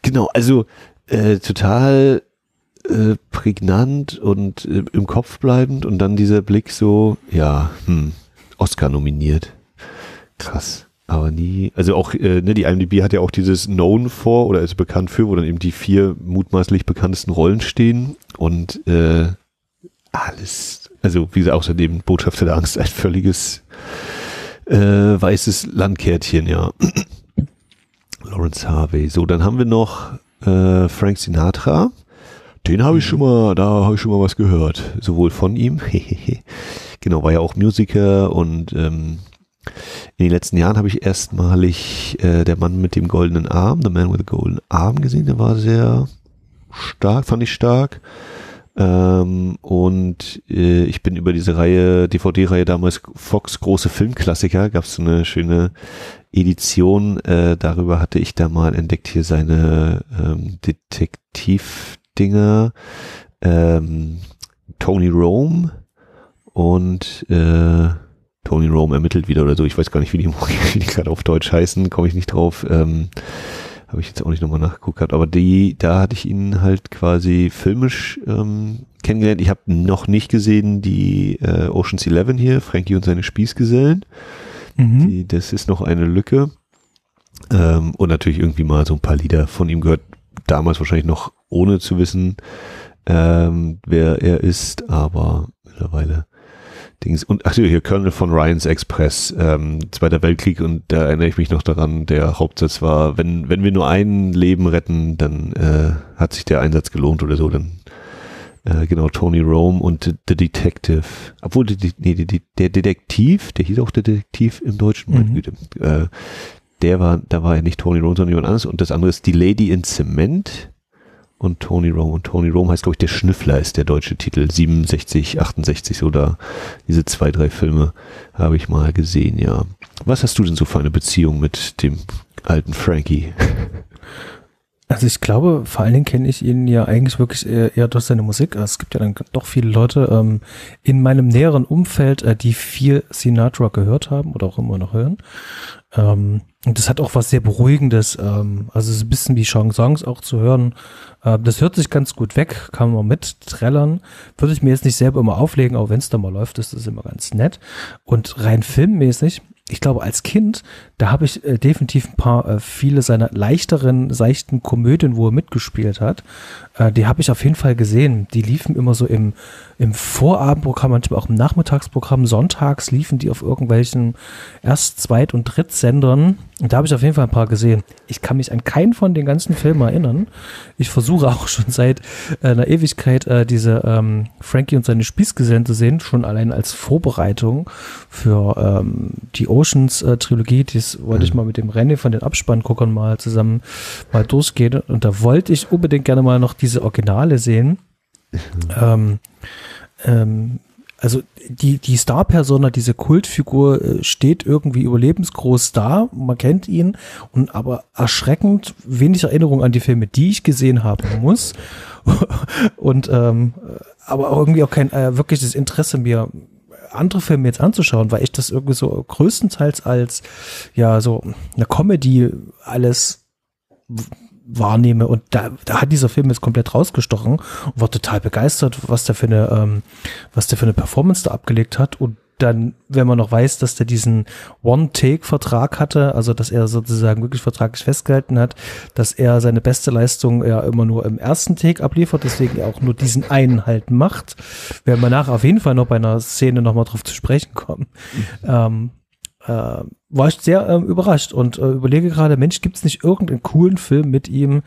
genau. Also äh, total äh, prägnant und äh, im Kopf bleibend und dann dieser Blick so, ja, hm, Oscar nominiert. Krass. Aber nie, also auch, äh, ne, die IMDb hat ja auch dieses Known vor oder ist bekannt für, wo dann eben die vier mutmaßlich bekanntesten Rollen stehen und äh, alles, also wie gesagt, außerdem Botschafter der Angst, ein völliges äh, weißes Landkärtchen, ja. Lawrence Harvey. So, dann haben wir noch äh, Frank Sinatra. Den habe ich schon mal, da habe ich schon mal was gehört. Sowohl von ihm, genau, war ja auch Musiker und ähm, in den letzten Jahren habe ich erstmalig äh, der Mann mit dem goldenen Arm, The Man with the Golden Arm gesehen. Der war sehr stark, fand ich stark. Ähm, und äh, ich bin über diese Reihe, DVD-Reihe damals Fox große Filmklassiker, gab es so eine schöne Edition. Äh, darüber hatte ich da mal entdeckt hier seine ähm, Detektiv Dinger, ähm, Tony Rome und äh, Tony Rome ermittelt wieder oder so. Ich weiß gar nicht, wie die, wie die gerade auf Deutsch heißen, komme ich nicht drauf. Ähm, Habe ich jetzt auch nicht nochmal nachgeguckt gehabt. Aber die, da hatte ich ihn halt quasi filmisch ähm, kennengelernt. Ich habe noch nicht gesehen die äh, Ocean's Eleven hier, Frankie und seine Spießgesellen. Mhm. Die, das ist noch eine Lücke. Ähm, und natürlich irgendwie mal so ein paar Lieder von ihm gehört damals wahrscheinlich noch ohne zu wissen, ähm, wer er ist, aber mittlerweile Dings. Und ach hier, Colonel von Ryan's Express, ähm, Zweiter Weltkrieg, und da erinnere ich mich noch daran, der Hauptsatz war, wenn, wenn wir nur ein Leben retten, dann äh, hat sich der Einsatz gelohnt oder so, dann äh, genau, Tony Rome und The Detective. Obwohl, die, nee, die, der Detektiv, der hieß auch der Detektiv im Deutschen, mhm. Güte, äh, der war, da war ja nicht Tony Rome, sondern jemand anderes. Und das andere ist Die Lady in Cement und Tony Rome. Und Tony Rome heißt, glaube ich, der Schnüffler ist der deutsche Titel. 67, 68 oder diese zwei, drei Filme habe ich mal gesehen, ja. Was hast du denn so für eine Beziehung mit dem alten Frankie? Also ich glaube, vor allen Dingen kenne ich ihn ja eigentlich wirklich eher, eher, durch seine Musik. Also es gibt ja dann doch viele Leute ähm, in meinem näheren Umfeld, äh, die viel Sinatra gehört haben oder auch immer noch hören. Ähm, und das hat auch was sehr Beruhigendes. Ähm, also es ist ein bisschen wie Chansons auch zu hören. Äh, das hört sich ganz gut weg, kann man mit trällern. Würde ich mir jetzt nicht selber immer auflegen, auch wenn es da mal läuft, ist das immer ganz nett. Und rein filmmäßig ich glaube, als Kind, da habe ich äh, definitiv ein paar, äh, viele seiner leichteren, seichten Komödien, wo er mitgespielt hat, äh, die habe ich auf jeden Fall gesehen. Die liefen immer so im, im Vorabendprogramm, manchmal auch im Nachmittagsprogramm. Sonntags liefen die auf irgendwelchen Erst-, Zweit- und Drittsendern. Und da habe ich auf jeden Fall ein paar gesehen. Ich kann mich an keinen von den ganzen Filmen erinnern. Ich versuche auch schon seit äh, einer Ewigkeit äh, diese ähm, Frankie und seine Spießgesellen zu sehen, schon allein als Vorbereitung für ähm, die Oceans-Trilogie. Äh, das wollte ich mhm. mal mit dem René von den Abspannguckern mal zusammen mal durchgehen. Und da wollte ich unbedingt gerne mal noch diese Originale sehen. Ähm, ähm, also die, die Star-Persona, diese Kultfigur äh, steht irgendwie überlebensgroß da, man kennt ihn, und aber erschreckend wenig Erinnerung an die Filme, die ich gesehen haben muss. und ähm, aber irgendwie auch kein äh, wirkliches Interesse mir andere Filme jetzt anzuschauen, weil ich das irgendwie so größtentehils als ja so eine Comedy alles wahrnehme. Und da, da hat dieser Film jetzt komplett rausgestochen und war total begeistert, was der für eine, ähm, was der für eine Performance da abgelegt hat. Und dann, wenn man noch weiß, dass der diesen One-Take-Vertrag hatte, also dass er sozusagen wirklich vertraglich festgehalten hat, dass er seine beste Leistung ja immer nur im ersten Take abliefert, deswegen auch nur diesen einen halt macht, werden wir nachher auf jeden Fall noch bei einer Szene nochmal drauf zu sprechen kommen. Mhm. Ähm, äh, war ich sehr ähm, überrascht und äh, überlege gerade, Mensch, gibt es nicht irgendeinen coolen Film mit ihm,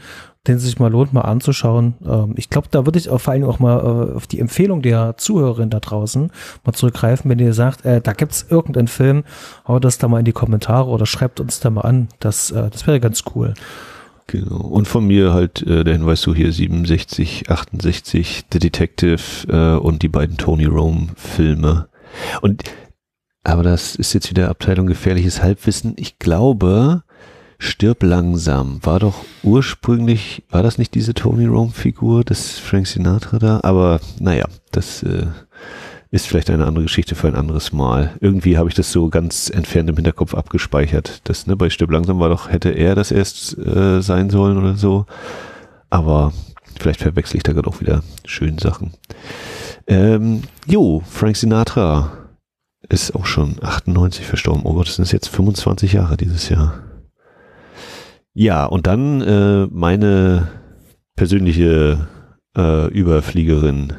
den es sich mal lohnt, mal anzuschauen? Ähm, ich glaube, da würde ich auch vor allem auch mal äh, auf die Empfehlung der Zuhörerin da draußen mal zurückgreifen, wenn ihr sagt, äh, da gibt es irgendeinen Film, haut das da mal in die Kommentare oder schreibt uns da mal an. Das, äh, das wäre ganz cool. Genau. Und von mir halt äh, der Hinweis so hier 67, 68, The Detective äh, und die beiden Tony Rome Filme. Und aber das ist jetzt wieder Abteilung gefährliches Halbwissen. Ich glaube, Stirb langsam war doch ursprünglich, war das nicht diese Tony Rome Figur des Frank Sinatra da? Aber naja, das äh, ist vielleicht eine andere Geschichte für ein anderes Mal. Irgendwie habe ich das so ganz entfernt im Hinterkopf abgespeichert. Das, ne, bei Stirb langsam war doch, hätte er das erst äh, sein sollen oder so. Aber vielleicht verwechsel ich da gerade auch wieder schöne Sachen. Ähm, jo, Frank Sinatra ist auch schon 98 verstorben. Oh Gott, das sind jetzt 25 Jahre dieses Jahr. Ja, und dann äh, meine persönliche äh, Überfliegerin,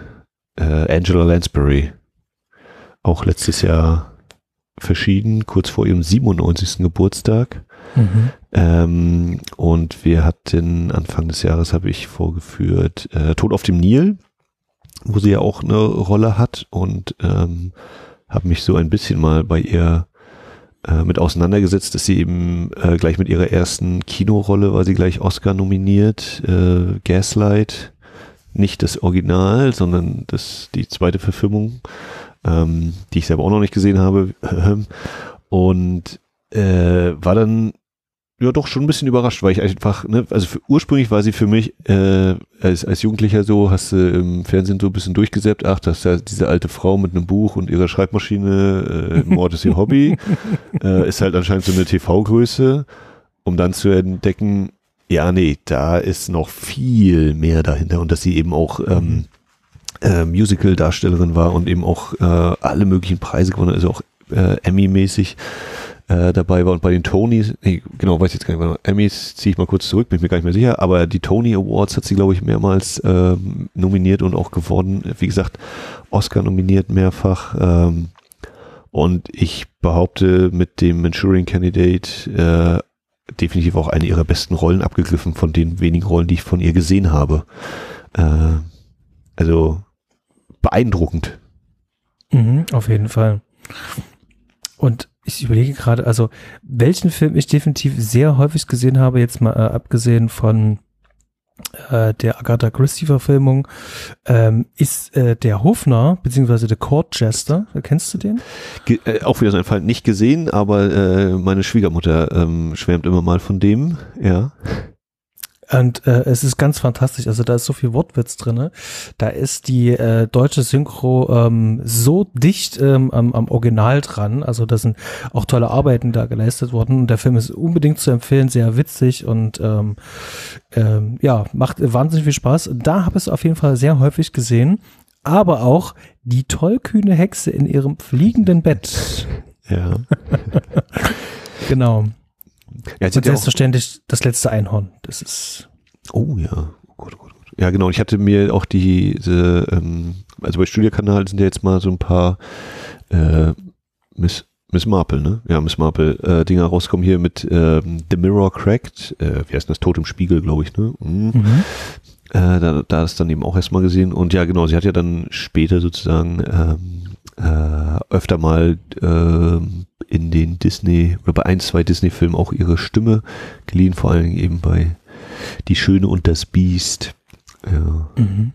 äh, Angela Lansbury auch letztes Jahr verschieden, kurz vor ihrem 97. Geburtstag. Mhm. Ähm, und wir hatten Anfang des Jahres habe ich vorgeführt äh, Tod auf dem Nil, wo sie ja auch eine Rolle hat und ähm, habe mich so ein bisschen mal bei ihr äh, mit auseinandergesetzt, dass sie eben äh, gleich mit ihrer ersten Kinorolle war sie gleich Oscar nominiert, äh, Gaslight, nicht das Original, sondern das die zweite Verfilmung ähm, die ich selber auch noch nicht gesehen habe. Und äh, war dann ja doch schon ein bisschen überrascht, weil ich einfach, ne, also für, ursprünglich war sie für mich äh, als, als Jugendlicher so, hast du im Fernsehen so ein bisschen durchgesäppt, ach, das ist ja diese alte Frau mit einem Buch und ihrer Schreibmaschine, äh, Mord ist ihr Hobby, äh, ist halt anscheinend so eine TV-Größe, um dann zu entdecken, ja, nee, da ist noch viel mehr dahinter und dass sie eben auch ähm, äh, Musical-Darstellerin war und eben auch äh, alle möglichen Preise gewonnen, also auch äh, Emmy-mäßig äh, dabei war und bei den Tonys, nee, genau, weiß ich jetzt gar nicht, Emmys ziehe ich mal kurz zurück, bin ich mir gar nicht mehr sicher, aber die Tony Awards hat sie, glaube ich, mehrmals ähm, nominiert und auch gewonnen. Wie gesagt, Oscar nominiert mehrfach. Ähm, und ich behaupte, mit dem Manchurian Candidate äh, definitiv auch eine ihrer besten Rollen abgegriffen von den wenigen Rollen, die ich von ihr gesehen habe. Äh, also beeindruckend. Mhm, auf jeden Fall. Und ich überlege gerade, also welchen Film ich definitiv sehr häufig gesehen habe, jetzt mal äh, abgesehen von äh, der Agatha Christie-Verfilmung, ähm, ist äh, der Hofner, beziehungsweise der Court Jester. Kennst du den? Ge äh, auch wieder so ein Fall nicht gesehen, aber äh, meine Schwiegermutter ähm, schwärmt immer mal von dem, ja. Und äh, es ist ganz fantastisch. Also da ist so viel Wortwitz drinne. Da ist die äh, deutsche Synchro ähm, so dicht ähm, am, am Original dran. Also da sind auch tolle Arbeiten da geleistet worden. Und der Film ist unbedingt zu empfehlen, sehr witzig und ähm, ähm, ja, macht wahnsinnig viel Spaß. Da habe ich es auf jeden Fall sehr häufig gesehen. Aber auch die tollkühne Hexe in ihrem fliegenden Bett. Ja. genau. Ja, und selbstverständlich das letzte Einhorn. Das ist. Oh ja. Oh Gott, oh Gott, oh Gott. Ja, genau. Ich hatte mir auch diese, ähm, also bei Studiokanal sind ja jetzt mal so ein paar äh, Miss, Miss Marple, ne? Ja, Miss Marple, äh, Dinger rauskommen hier mit ähm, The Mirror Cracked, äh, wie heißt das? Tod im Spiegel, glaube ich, ne? Mhm. Mhm. Äh, da, da ist dann eben auch erstmal gesehen. Und ja, genau, sie hat ja dann später sozusagen ähm, äh, öfter mal äh, in den Disney oder bei ein, zwei Disney-Filmen auch ihre Stimme geliehen, vor allem eben bei Die Schöne und das Biest. Ja. Mhm.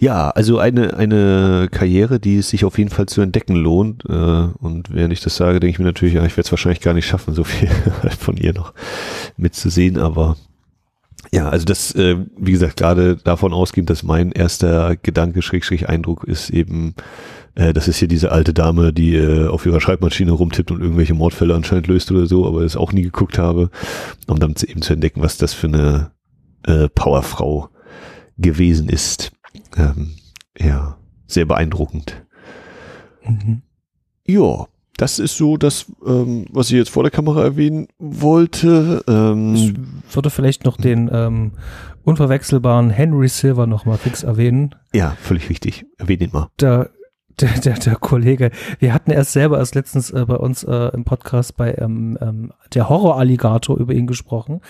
Ja, also eine, eine Karriere, die es sich auf jeden Fall zu entdecken lohnt. Äh, und während ich das sage, denke ich mir natürlich, ja, ich werde es wahrscheinlich gar nicht schaffen, so viel von ihr noch mitzusehen. Aber ja, also das, äh, wie gesagt, gerade davon ausgehend, dass mein erster Gedanke, Schrägstrich Eindruck ist eben, äh, das ist hier diese alte Dame, die äh, auf ihrer Schreibmaschine rumtippt und irgendwelche Mordfälle anscheinend löst oder so, aber es auch nie geguckt habe, um dann eben zu entdecken, was das für eine äh, Powerfrau gewesen ist. Ähm, ja, sehr beeindruckend. Mhm. Ja, das ist so das, ähm, was ich jetzt vor der Kamera erwähnen wollte. Ähm, ich würde vielleicht noch den ähm, unverwechselbaren Henry Silver noch mal fix erwähnen. Ja, völlig richtig. Erwähne ihn mal. Da der, der, der Kollege, wir hatten erst selber erst letztens äh, bei uns äh, im Podcast bei ähm, ähm, der Horror-Alligator über ihn gesprochen.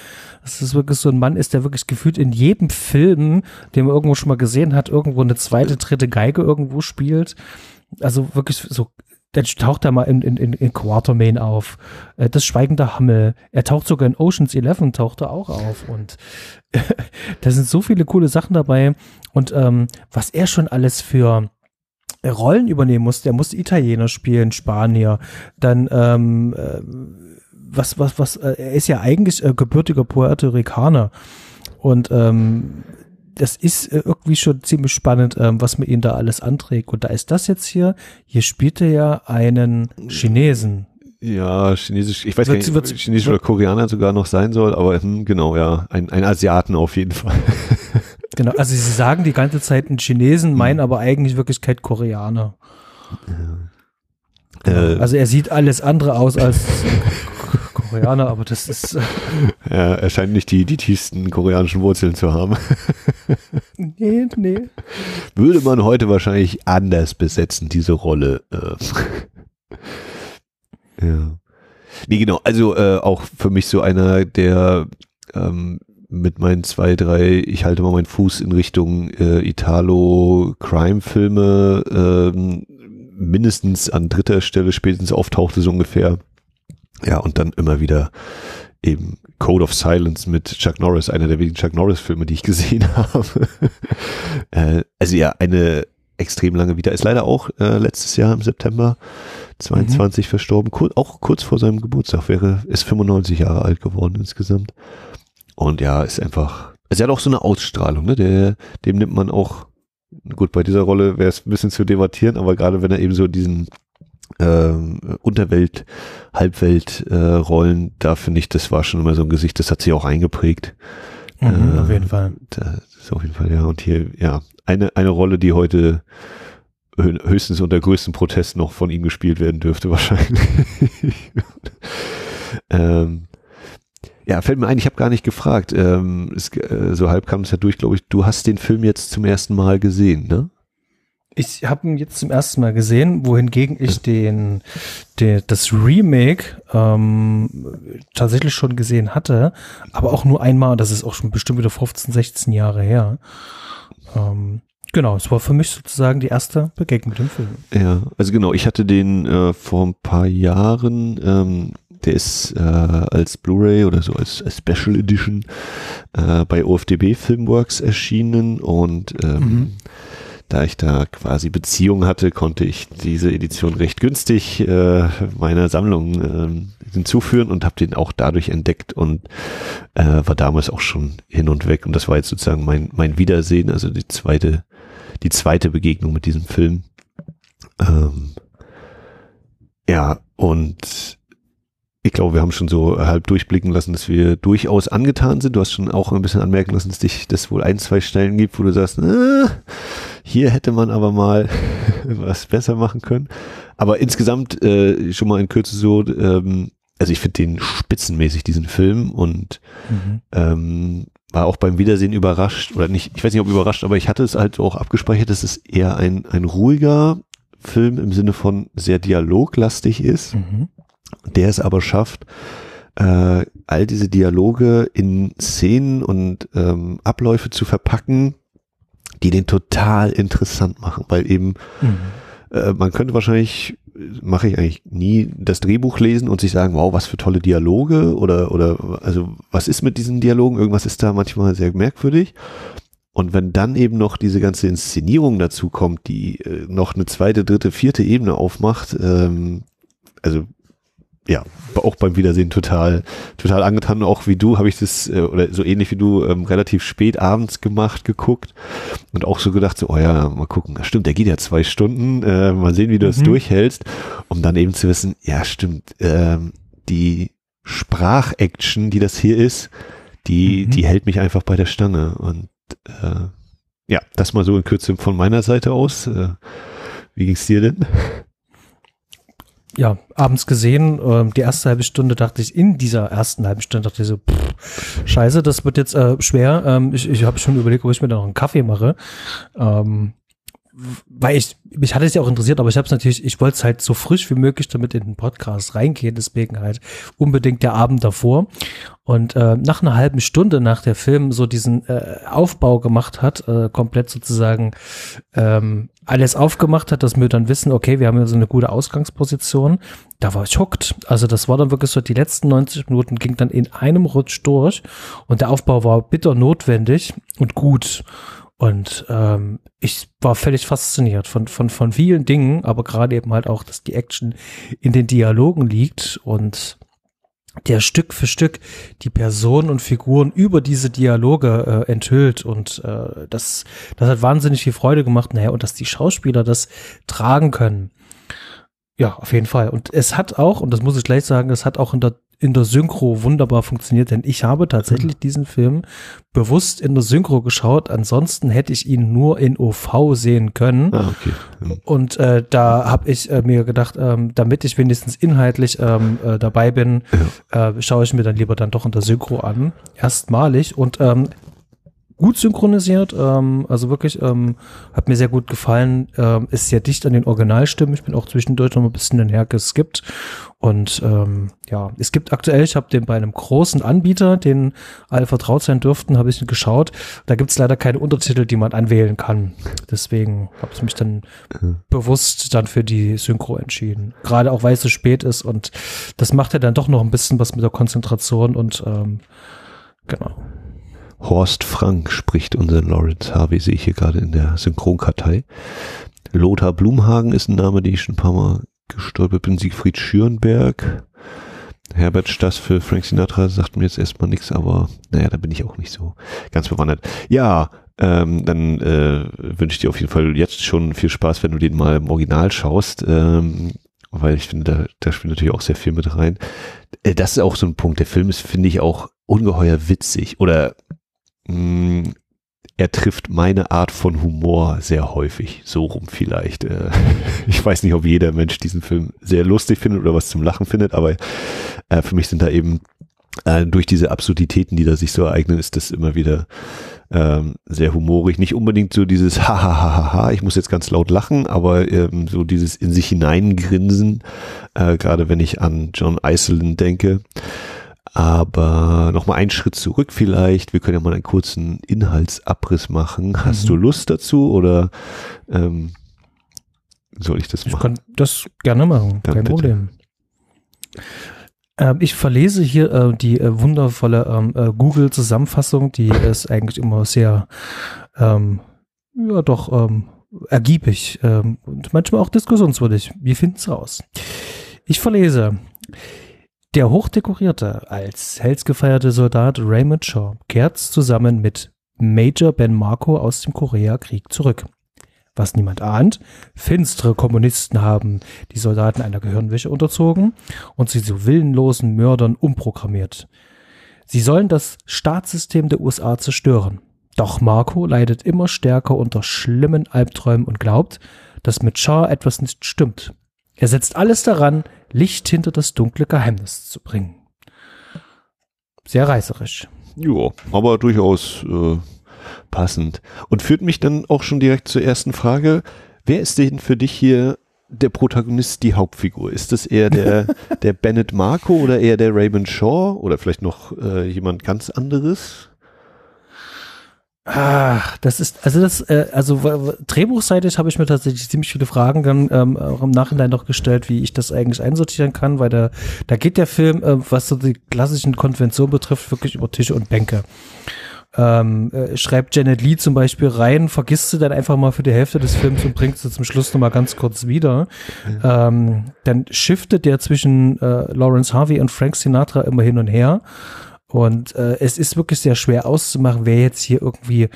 Das ist wirklich so ein Mann ist, der wirklich gefühlt in jedem Film, den man irgendwo schon mal gesehen hat, irgendwo eine zweite, dritte Geige irgendwo spielt. Also wirklich so dann taucht er mal in, in, in Quartermain auf. Äh, das schweigende Hammel. Er taucht sogar in Oceans 11, taucht er auch auf. Und da sind so viele coole Sachen dabei. Und ähm, was er schon alles für Rollen übernehmen musste, er musste Italiener spielen, Spanier, dann ähm, äh, was, was, was, äh, er ist ja eigentlich äh, gebürtiger Puerto Ricaner. Und ähm, das ist äh, irgendwie schon ziemlich spannend, ähm, was man ihn da alles anträgt. Und da ist das jetzt hier, hier spielt er ja einen Chinesen. Ja, chinesisch, ich weiß gar nicht, wird's, chinesisch oder Koreaner sogar noch sein soll, aber hm, genau, ja, ein, ein Asiaten auf jeden Fall. Genau, also sie sagen die ganze Zeit einen Chinesen, meinen mhm. aber eigentlich Wirklichkeit Koreaner. Ja. Äh, also er sieht alles andere aus als Koreaner, aber das ist. Äh ja, er scheint nicht die, die tiefsten koreanischen Wurzeln zu haben. nee, nee. Würde man heute wahrscheinlich anders besetzen, diese Rolle. Äh. ja. Nee, genau. Also äh, auch für mich so einer, der ähm, mit meinen zwei, drei, ich halte mal meinen Fuß in Richtung äh, Italo-Crime-Filme ähm, mindestens an dritter Stelle spätestens auftauchte so ungefähr. Ja, und dann immer wieder eben Code of Silence mit Chuck Norris, einer der wenigen Chuck Norris-Filme, die ich gesehen habe. äh, also ja, eine extrem lange Vita. Ist leider auch äh, letztes Jahr im September 22 mhm. verstorben. Kur auch kurz vor seinem Geburtstag wäre, ist 95 Jahre alt geworden insgesamt. Und ja, ist einfach, also er hat auch so eine Ausstrahlung, ne? Der, dem nimmt man auch, gut, bei dieser Rolle wäre es ein bisschen zu debattieren, aber gerade wenn er eben so diesen äh, Unterwelt, Halbwelt-Rollen, äh, da finde ich, das war schon immer so ein Gesicht, das hat sich auch eingeprägt. Mhm, äh, auf jeden Fall. Das ist auf jeden Fall, ja. Und hier, ja, eine, eine Rolle, die heute höchstens unter größten Protest noch von ihm gespielt werden dürfte, wahrscheinlich. ähm, ja, fällt mir ein, ich habe gar nicht gefragt. Ähm, es, äh, so halb kam es ja durch, glaube ich. Du hast den Film jetzt zum ersten Mal gesehen, ne? Ich habe ihn jetzt zum ersten Mal gesehen, wohingegen ich den, den das Remake ähm, tatsächlich schon gesehen hatte, aber auch nur einmal. Das ist auch schon bestimmt wieder 15, 16 Jahre her. Ähm, genau, es war für mich sozusagen die erste Begegnung mit dem Film. Ja, also genau, ich hatte den äh, vor ein paar Jahren. Ähm, der ist äh, als Blu-ray oder so als, als Special Edition äh, bei OFDB Filmworks erschienen und ähm, mhm da ich da quasi Beziehung hatte, konnte ich diese Edition recht günstig äh, meiner Sammlung äh, hinzuführen und habe den auch dadurch entdeckt und äh, war damals auch schon hin und weg. Und das war jetzt sozusagen mein, mein Wiedersehen, also die zweite, die zweite Begegnung mit diesem Film. Ähm, ja, und ich glaube, wir haben schon so halb durchblicken lassen, dass wir durchaus angetan sind. Du hast schon auch ein bisschen anmerken lassen, dass dich das wohl ein, zwei Stellen gibt, wo du sagst, äh, hier hätte man aber mal was besser machen können. Aber insgesamt äh, schon mal in Kürze so, ähm, also ich finde den spitzenmäßig, diesen Film und mhm. ähm, war auch beim Wiedersehen überrascht oder nicht, ich weiß nicht ob überrascht, aber ich hatte es halt auch abgespeichert, dass es eher ein, ein ruhiger Film im Sinne von sehr dialoglastig ist. Mhm der es aber schafft, äh, all diese Dialoge in Szenen und ähm, Abläufe zu verpacken, die den total interessant machen, weil eben mhm. äh, man könnte wahrscheinlich mache ich eigentlich nie das Drehbuch lesen und sich sagen, wow, was für tolle Dialoge oder oder also was ist mit diesen Dialogen? Irgendwas ist da manchmal sehr merkwürdig. Und wenn dann eben noch diese ganze Inszenierung dazu kommt, die äh, noch eine zweite, dritte, vierte Ebene aufmacht, ähm, also ja, auch beim Wiedersehen total, total angetan. Auch wie du habe ich das, äh, oder so ähnlich wie du, ähm, relativ spät abends gemacht, geguckt und auch so gedacht, so, oh ja, mal gucken, stimmt, der geht ja zwei Stunden, äh, mal sehen, wie du es mhm. durchhältst, um dann eben zu wissen, ja, stimmt, ähm, die Sprachaction, die das hier ist, die, mhm. die hält mich einfach bei der Stange und äh, ja, das mal so in Kürze von meiner Seite aus. Äh, wie ging's dir denn? Ja, abends gesehen, äh, die erste halbe Stunde dachte ich, in dieser ersten halben Stunde dachte ich so, pff, scheiße, das wird jetzt äh, schwer. Ähm, ich ich habe schon überlegt, ob ich mir da noch einen Kaffee mache. Ähm, weil ich, mich hat es ja auch interessiert, aber ich habe es natürlich, ich wollte es halt so frisch wie möglich damit in den Podcast reingehen, deswegen halt unbedingt der Abend davor. Und äh, nach einer halben Stunde, nach der Film so diesen äh, Aufbau gemacht hat, äh, komplett sozusagen ähm, alles aufgemacht hat, dass wir dann wissen, okay, wir haben ja so eine gute Ausgangsposition, da war ich hooked. Also das war dann wirklich so, die letzten 90 Minuten ging dann in einem Rutsch durch und der Aufbau war bitter notwendig und gut. Und ähm, ich war völlig fasziniert von, von, von vielen Dingen, aber gerade eben halt auch, dass die Action in den Dialogen liegt und der Stück für Stück die Personen und Figuren über diese Dialoge äh, enthüllt und äh, das, das hat wahnsinnig viel Freude gemacht. Naja, und dass die Schauspieler das tragen können. Ja, auf jeden Fall. Und es hat auch, und das muss ich gleich sagen, es hat auch in der in der Synchro wunderbar funktioniert, denn ich habe tatsächlich mhm. diesen Film bewusst in der Synchro geschaut. Ansonsten hätte ich ihn nur in OV sehen können. Ah, okay. Mhm. Und äh, da habe ich äh, mir gedacht, ähm, damit ich wenigstens inhaltlich ähm, äh, dabei bin, ja. Äh, schaue ich mir dann lieber dann doch in der Synchro an. Erstmalig. Und ähm, gut synchronisiert, ähm, also wirklich, ähm, hat mir sehr gut gefallen, ähm, ist sehr dicht an den Originalstimmen. Ich bin auch zwischendurch noch ein bisschen den hergeskippt. Und ähm, ja, es gibt aktuell, ich habe den bei einem großen Anbieter, den alle vertraut sein dürften, habe ich ihn geschaut. Da gibt es leider keine Untertitel, die man anwählen kann. Deswegen habe ich mich dann mhm. bewusst dann für die Synchro entschieden. Gerade auch, weil es so spät ist und das macht ja dann doch noch ein bisschen was mit der Konzentration und ähm, genau. Horst Frank spricht unseren Lawrence Harvey, sehe ich hier gerade in der Synchronkartei. Lothar Blumhagen ist ein Name, den ich schon ein paar Mal gestolpert bin. Siegfried Schürenberg. Herbert Stass für Frank Sinatra sagt mir jetzt erstmal nichts, aber naja, da bin ich auch nicht so ganz bewandert. Ja, ähm, dann äh, wünsche ich dir auf jeden Fall jetzt schon viel Spaß, wenn du den mal im Original schaust, ähm, weil ich finde, da, da spielt natürlich auch sehr viel mit rein. Äh, das ist auch so ein Punkt. Der Film ist, finde ich, auch ungeheuer witzig oder mm, er trifft meine Art von Humor sehr häufig. So rum vielleicht. Äh, ich weiß nicht, ob jeder Mensch diesen Film sehr lustig findet oder was zum Lachen findet, aber äh, für mich sind da eben äh, durch diese Absurditäten, die da sich so ereignen, ist das immer wieder ähm, sehr humorig. Nicht unbedingt so dieses ha ha ha ha ha, ich muss jetzt ganz laut lachen, aber ähm, so dieses in sich hineingrinsen, gerade wenn ich an John Iselin denke. Aber nochmal einen Schritt zurück vielleicht. Wir können ja mal einen kurzen Inhaltsabriss machen. Hast mhm. du Lust dazu oder ähm, soll ich das machen? Ich kann das gerne machen, Dann kein bitte. Problem. Ähm, ich verlese hier äh, die äh, wundervolle ähm, äh, Google-Zusammenfassung, die ist eigentlich immer sehr, ähm, ja doch, ähm, ergiebig und manchmal auch diskussionswürdig. Wir finden es raus. Ich verlese. Der hochdekorierte, als Helds gefeierte Soldat Raymond Shaw kehrt zusammen mit Major Ben Marco aus dem Koreakrieg zurück. Was niemand ahnt, finstere Kommunisten haben die Soldaten einer Gehirnwäsche unterzogen und sie zu willenlosen Mördern umprogrammiert. Sie sollen das Staatssystem der USA zerstören. Doch Marco leidet immer stärker unter schlimmen Albträumen und glaubt, dass mit Shaw etwas nicht stimmt. Er setzt alles daran, Licht hinter das dunkle Geheimnis zu bringen. Sehr reißerisch. Ja, aber durchaus äh, passend. Und führt mich dann auch schon direkt zur ersten Frage. Wer ist denn für dich hier der Protagonist, die Hauptfigur? Ist das eher der, der Bennett Marco oder eher der Raymond Shaw oder vielleicht noch äh, jemand ganz anderes? Ach, das ist, also das, äh, also drehbuchseitig habe ich mir tatsächlich ziemlich viele Fragen dann ähm, auch im Nachhinein noch gestellt, wie ich das eigentlich einsortieren kann, weil da, da geht der Film, äh, was so die klassischen Konventionen betrifft, wirklich über Tische und Bänke. Ähm, äh, schreibt Janet Lee zum Beispiel rein, vergisst du dann einfach mal für die Hälfte des Films und bringst du zum Schluss nochmal ganz kurz wieder. Ja. Ähm, dann shiftet der zwischen äh, Lawrence Harvey und Frank Sinatra immer hin und her. Und äh, es ist wirklich sehr schwer auszumachen, wer jetzt hier irgendwie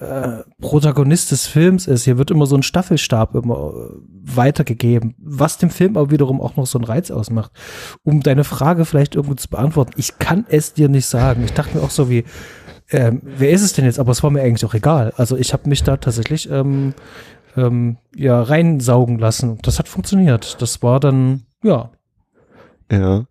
äh, Protagonist des Films ist. Hier wird immer so ein Staffelstab immer äh, weitergegeben, was dem Film aber wiederum auch noch so einen Reiz ausmacht. Um deine Frage vielleicht irgendwo zu beantworten, ich kann es dir nicht sagen. Ich dachte mir auch so wie, ähm, wer ist es denn jetzt? Aber es war mir eigentlich auch egal. Also ich habe mich da tatsächlich ähm, ähm, ja reinsaugen lassen. Das hat funktioniert. Das war dann, ja. Ja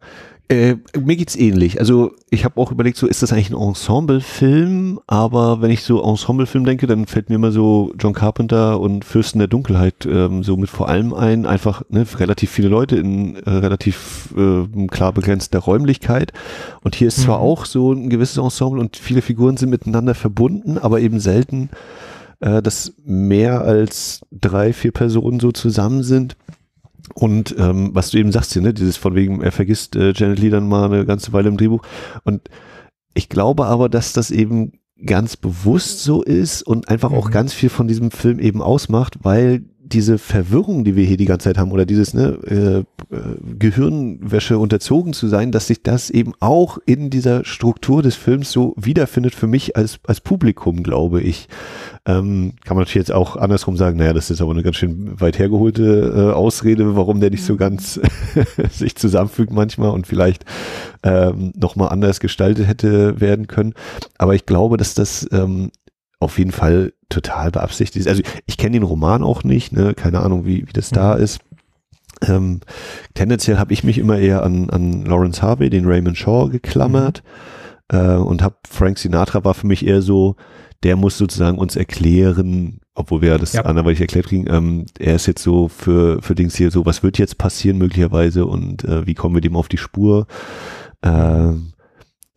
Äh, mir geht's ähnlich. Also ich habe auch überlegt, so ist das eigentlich ein Ensemble-Film, aber wenn ich so Ensemble-Film denke, dann fällt mir immer so John Carpenter und Fürsten der Dunkelheit ähm, so mit vor allem ein, einfach ne, relativ viele Leute in äh, relativ äh, klar begrenzter Räumlichkeit. Und hier ist mhm. zwar auch so ein gewisses Ensemble und viele Figuren sind miteinander verbunden, aber eben selten, äh, dass mehr als drei, vier Personen so zusammen sind. Und ähm, was du eben sagst hier, ne, dieses von wegen, er vergisst äh, Janet Lee dann mal eine ganze Weile im Drehbuch. Und ich glaube aber, dass das eben ganz bewusst so ist und einfach mhm. auch ganz viel von diesem Film eben ausmacht, weil diese Verwirrung, die wir hier die ganze Zeit haben, oder dieses ne, äh, äh, Gehirnwäsche unterzogen zu sein, dass sich das eben auch in dieser Struktur des Films so wiederfindet für mich als, als Publikum, glaube ich. Ähm, kann man natürlich jetzt auch andersrum sagen, naja, das ist aber eine ganz schön weit hergeholte äh, Ausrede, warum der nicht so ganz sich zusammenfügt manchmal und vielleicht ähm, nochmal anders gestaltet hätte werden können. Aber ich glaube, dass das ähm, auf jeden Fall total beabsichtigt ist. Also ich kenne den Roman auch nicht, ne? keine Ahnung, wie, wie das da mhm. ist. Ähm, tendenziell habe ich mich immer eher an, an Lawrence Harvey, den Raymond Shaw, geklammert mhm. äh, und habe Frank Sinatra war für mich eher so, der muss sozusagen uns erklären, obwohl wir das ja. anderweitig erklärt kriegen, ähm, er ist jetzt so für, für Dings hier so, was wird jetzt passieren möglicherweise und äh, wie kommen wir dem auf die Spur? Äh,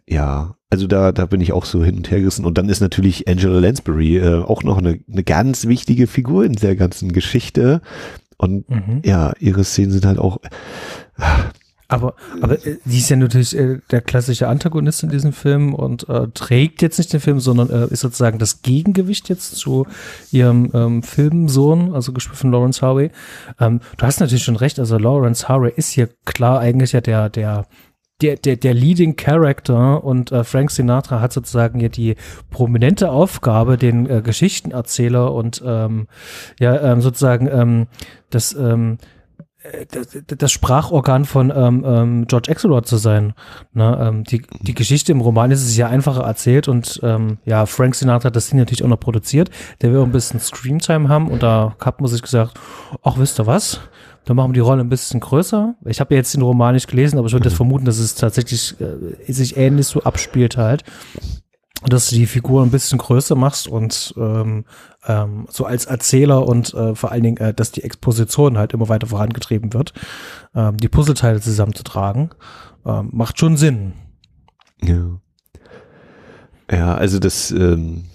ja, also da, da bin ich auch so hin und her gerissen. Und dann ist natürlich Angela Lansbury äh, auch noch eine, eine ganz wichtige Figur in der ganzen Geschichte. Und mhm. ja, ihre Szenen sind halt auch. Aber, aber äh, sie ist ja natürlich äh, der klassische Antagonist in diesem Film und äh, trägt jetzt nicht den Film, sondern äh, ist sozusagen das Gegengewicht jetzt zu ihrem ähm, Filmsohn, also gespielt von Lawrence Harvey. Ähm, du hast natürlich schon recht, also Lawrence Harvey ist hier klar eigentlich ja der, der, der, der, der Leading Character und äh, Frank Sinatra hat sozusagen ja die prominente Aufgabe, den äh, Geschichtenerzähler und ähm, ja ähm, sozusagen ähm, das ähm, das, das Sprachorgan von ähm, ähm, George Axelrod zu sein. Ne, ähm, die, die Geschichte im Roman ist es ja einfacher erzählt und ähm, ja, Frank Sinatra hat das Ding natürlich auch noch produziert. Der will auch ein bisschen Screamtime haben und da hat man sich gesagt, ach, wisst ihr was? Dann machen wir die Rolle ein bisschen größer. Ich habe ja jetzt den Roman nicht gelesen, aber ich würde mhm. vermuten, dass es tatsächlich äh, sich ähnlich so abspielt halt dass du die Figur ein bisschen größer machst und ähm, ähm, so als Erzähler und äh, vor allen Dingen, äh, dass die Exposition halt immer weiter vorangetrieben wird, ähm, die Puzzleteile zusammenzutragen, ähm, macht schon Sinn. Ja. Ja, also das, ähm,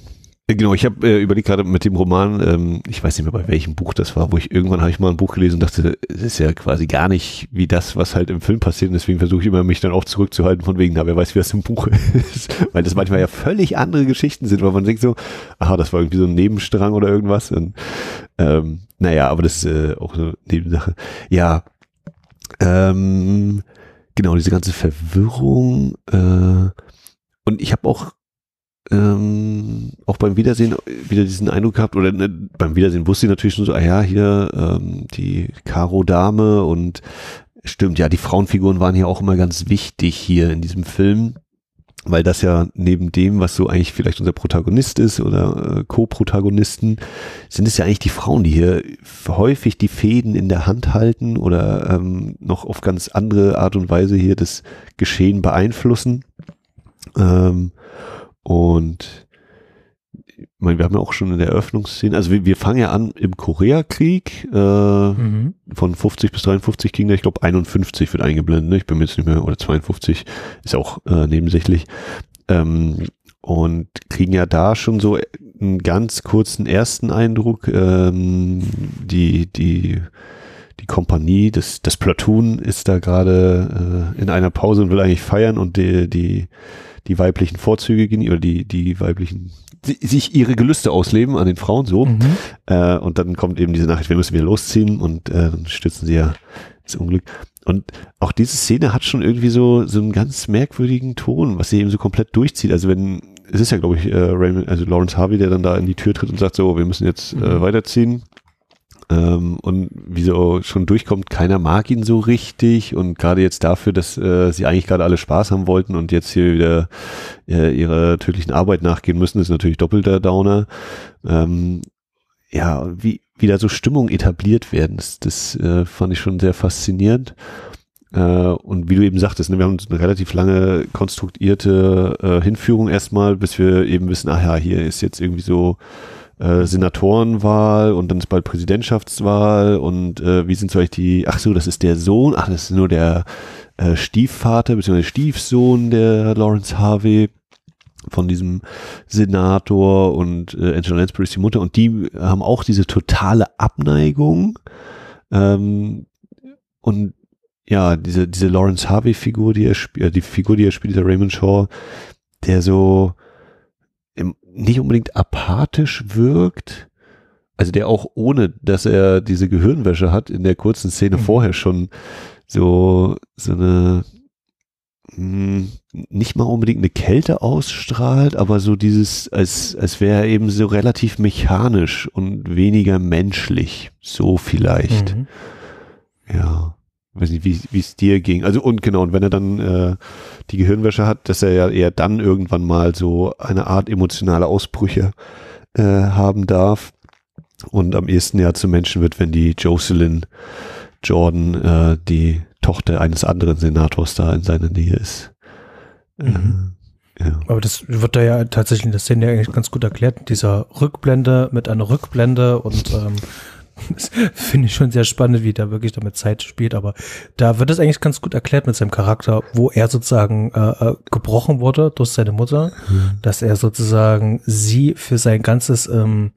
Genau, ich habe äh, überlegt gerade mit dem Roman, ähm, ich weiß nicht mehr bei welchem Buch das war, wo ich irgendwann habe ich mal ein Buch gelesen und dachte, es ist ja quasi gar nicht wie das, was halt im Film passiert. Und deswegen versuche ich immer mich dann auch zurückzuhalten von wegen, na, wer weiß, wie das im Buch ist. weil das manchmal ja völlig andere Geschichten sind, weil man denkt so, aha, das war irgendwie so ein Nebenstrang oder irgendwas. Und, ähm, naja, aber das ist äh, auch eine Nebensache. Ja, ähm, genau, diese ganze Verwirrung. Äh, und ich habe auch ähm, auch beim Wiedersehen wieder diesen Eindruck gehabt, oder ne, beim Wiedersehen wusste ich natürlich schon so, ah ja, hier ähm, die Karo-Dame und stimmt, ja, die Frauenfiguren waren hier auch immer ganz wichtig hier in diesem Film, weil das ja neben dem, was so eigentlich vielleicht unser Protagonist ist oder äh, Co-Protagonisten, sind es ja eigentlich die Frauen, die hier häufig die Fäden in der Hand halten oder ähm, noch auf ganz andere Art und Weise hier das Geschehen beeinflussen. Ähm, und ich meine, wir haben ja auch schon in der Eröffnungsszene, also wir, wir fangen ja an im Koreakrieg, äh, mhm. von 50 bis 53 ging da, ich glaube 51 wird eingeblendet, ne? ich bin mir jetzt nicht mehr, oder 52, ist auch äh, nebensächlich. Ähm, und kriegen ja da schon so einen ganz kurzen ersten Eindruck, ähm, die, die, die Kompanie, das, das Platoon ist da gerade äh, in einer Pause und will eigentlich feiern und die, die die weiblichen Vorzüge genießen oder die, die weiblichen, sich ihre Gelüste ausleben an den Frauen so. Mhm. Äh, und dann kommt eben diese Nachricht, wir müssen wieder losziehen und äh, dann stützen sie ja ins Unglück. Und auch diese Szene hat schon irgendwie so, so einen ganz merkwürdigen Ton, was sie eben so komplett durchzieht. Also wenn, es ist ja, glaube ich, äh, Raymond, also Lawrence Harvey, der dann da in die Tür tritt und sagt, so, wir müssen jetzt äh, mhm. äh, weiterziehen. Ähm, und wie so schon durchkommt, keiner mag ihn so richtig und gerade jetzt dafür, dass äh, sie eigentlich gerade alle Spaß haben wollten und jetzt hier wieder äh, ihrer tödlichen Arbeit nachgehen müssen, ist natürlich doppelter Downer. Ähm, ja, wie, wie da so Stimmung etabliert werden, das, das äh, fand ich schon sehr faszinierend. äh, und wie du eben sagtest, ne, wir haben eine relativ lange konstruierte äh, Hinführung erstmal, bis wir eben wissen, ach ja, hier ist jetzt irgendwie so äh, Senatorenwahl und dann ist bald Präsidentschaftswahl und äh, wie sind so eigentlich die, ach so, das ist der Sohn, ach, das ist nur der äh, Stiefvater bzw. Stiefsohn der Lawrence Harvey von diesem Senator und äh, Angela Lansbury ist die Mutter und die haben auch diese totale Abneigung ähm, und ja, diese, diese Lawrence Harvey-Figur, die er spielt, äh, die Figur, die er spielt, der Raymond Shaw, der so nicht unbedingt apathisch wirkt, also der auch ohne, dass er diese Gehirnwäsche hat, in der kurzen Szene mhm. vorher schon so, so eine, hm, nicht mal unbedingt eine Kälte ausstrahlt, aber so dieses, als, als wäre er eben so relativ mechanisch und weniger menschlich. So vielleicht. Mhm. Ja. Weiß nicht, wie es dir ging. Also und genau, und wenn er dann äh, die Gehirnwäsche hat, dass er ja eher dann irgendwann mal so eine Art emotionale Ausbrüche äh, haben darf. Und am ehesten ja zu Menschen wird, wenn die Jocelyn Jordan, äh, die Tochter eines anderen Senators da in seiner Nähe ist. Mhm. Äh, ja. Aber das wird da ja tatsächlich in der Szene ja eigentlich ganz gut erklärt. Dieser Rückblende mit einer Rückblende und ähm, das finde ich schon sehr spannend, wie da wirklich damit Zeit spielt. Aber da wird es eigentlich ganz gut erklärt mit seinem Charakter, wo er sozusagen äh, äh gebrochen wurde durch seine Mutter, mhm. dass er sozusagen sie für sein ganzes ähm,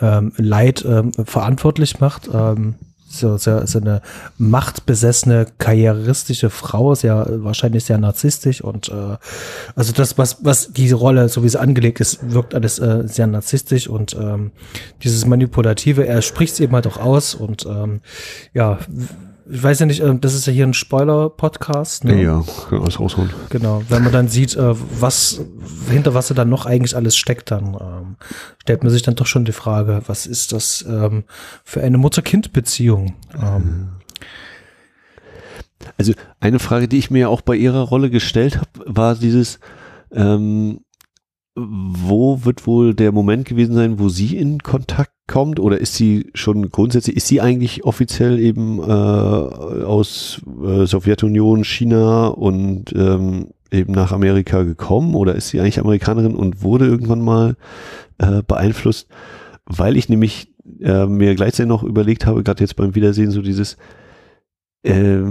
ähm, Leid ähm, verantwortlich macht. Ähm, so, so, so eine machtbesessene, karrieristische Frau, sehr wahrscheinlich sehr narzisstisch und äh, also das, was, was diese Rolle, so wie sie angelegt ist, wirkt alles äh, sehr narzisstisch und ähm, dieses Manipulative, er spricht es eben halt auch aus und ähm, ja, ich weiß ja nicht, äh, das ist ja hier ein Spoiler-Podcast. Ne? Ja, kann alles rausholen. Genau, wenn man dann sieht, äh, was hinter was dann noch eigentlich alles steckt, dann ähm, stellt man sich dann doch schon die Frage, was ist das ähm, für eine Mutter-Kind-Beziehung? Ähm, also eine Frage, die ich mir ja auch bei ihrer Rolle gestellt habe, war dieses, ähm, wo wird wohl der Moment gewesen sein, wo sie in Kontakt kommt? Oder ist sie schon grundsätzlich, ist sie eigentlich offiziell eben äh, aus äh, Sowjetunion, China und ähm, eben nach Amerika gekommen? Oder ist sie eigentlich Amerikanerin und wurde irgendwann mal äh, beeinflusst, weil ich nämlich äh, mir gleichzeitig noch überlegt habe, gerade jetzt beim Wiedersehen, so dieses äh,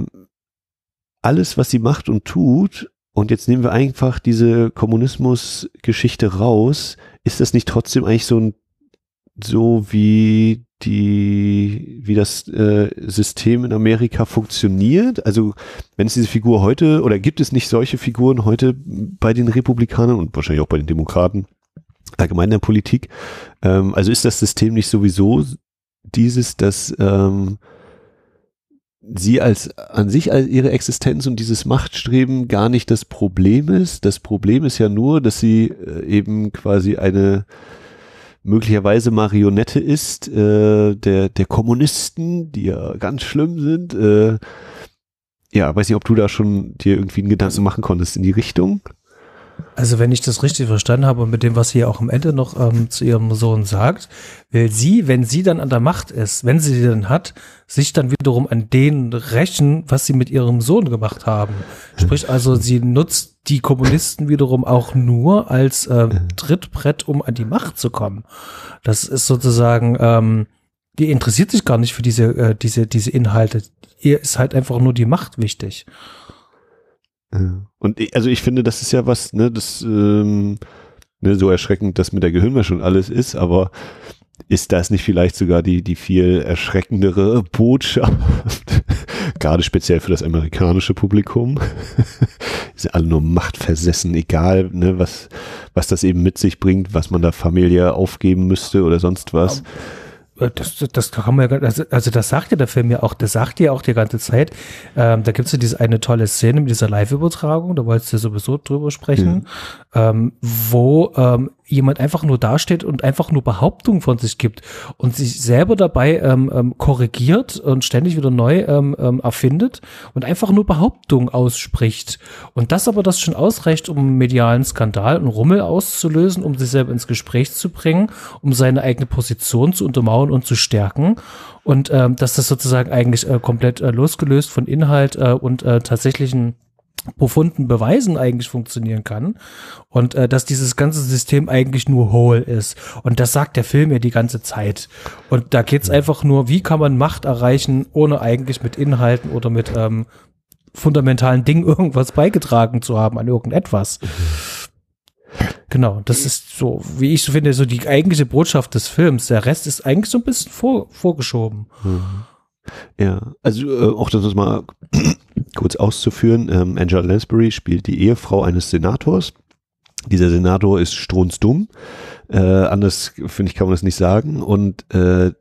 alles, was sie macht und tut, und jetzt nehmen wir einfach diese Kommunismus-Geschichte raus. Ist das nicht trotzdem eigentlich so ein, so wie die, wie das äh, System in Amerika funktioniert? Also, wenn es diese Figur heute, oder gibt es nicht solche Figuren heute bei den Republikanern und wahrscheinlich auch bei den Demokraten, allgemein in der Politik? Ähm, also ist das System nicht sowieso dieses, dass ähm, sie als an sich als ihre Existenz und dieses Machtstreben gar nicht das Problem ist. Das Problem ist ja nur, dass sie äh, eben quasi eine möglicherweise Marionette ist äh, der der Kommunisten, die ja ganz schlimm sind. Äh, ja, weiß nicht, ob du da schon dir irgendwie einen Gedanken machen konntest in die Richtung. Also wenn ich das richtig verstanden habe und mit dem, was sie auch am Ende noch ähm, zu ihrem Sohn sagt, will sie, wenn sie dann an der Macht ist, wenn sie sie dann hat, sich dann wiederum an denen rächen, was sie mit ihrem Sohn gemacht haben. Sprich also, sie nutzt die Kommunisten wiederum auch nur als äh, Trittbrett, um an die Macht zu kommen. Das ist sozusagen, ähm, die interessiert sich gar nicht für diese, äh, diese, diese Inhalte. Ihr ist halt einfach nur die Macht wichtig. Und ich, also ich finde, das ist ja was, ne, das ähm, ne, so erschreckend das mit der Gehirnwäsche und alles ist, aber ist das nicht vielleicht sogar die, die viel erschreckendere Botschaft? Gerade speziell für das amerikanische Publikum. sind alle nur machtversessen, egal, ne, was, was das eben mit sich bringt, was man da familiär aufgeben müsste oder sonst was. Äh, das, das kann man ja, also, also das sagt ja der Film ja auch, das sagt ja auch die ganze Zeit. Ähm, da gibt es ja diese eine tolle Szene mit dieser Live-Übertragung, da wolltest du ja sowieso drüber sprechen, mhm. ähm, wo ähm, jemand einfach nur dasteht und einfach nur Behauptungen von sich gibt und sich selber dabei ähm, ähm, korrigiert und ständig wieder neu ähm, ähm, erfindet und einfach nur Behauptungen ausspricht. Und das aber das schon ausreicht, um einen medialen Skandal und Rummel auszulösen, um sich selber ins Gespräch zu bringen, um seine eigene Position zu untermauern und zu stärken. Und ähm, dass das sozusagen eigentlich äh, komplett äh, losgelöst von Inhalt äh, und äh, tatsächlichen profunden Beweisen eigentlich funktionieren kann und äh, dass dieses ganze System eigentlich nur hohl ist und das sagt der Film ja die ganze Zeit und da geht's einfach nur, wie kann man Macht erreichen, ohne eigentlich mit Inhalten oder mit ähm, fundamentalen Dingen irgendwas beigetragen zu haben an irgendetwas. Genau, das ist so, wie ich so finde, so die eigentliche Botschaft des Films. Der Rest ist eigentlich so ein bisschen vor, vorgeschoben. Mhm. Ja, also äh, auch das mal kurz auszuführen. Ähm, Angela Lansbury spielt die Ehefrau eines Senators. Dieser Senator ist strunzdumm. Äh, anders, finde ich, kann man das nicht sagen. Und äh,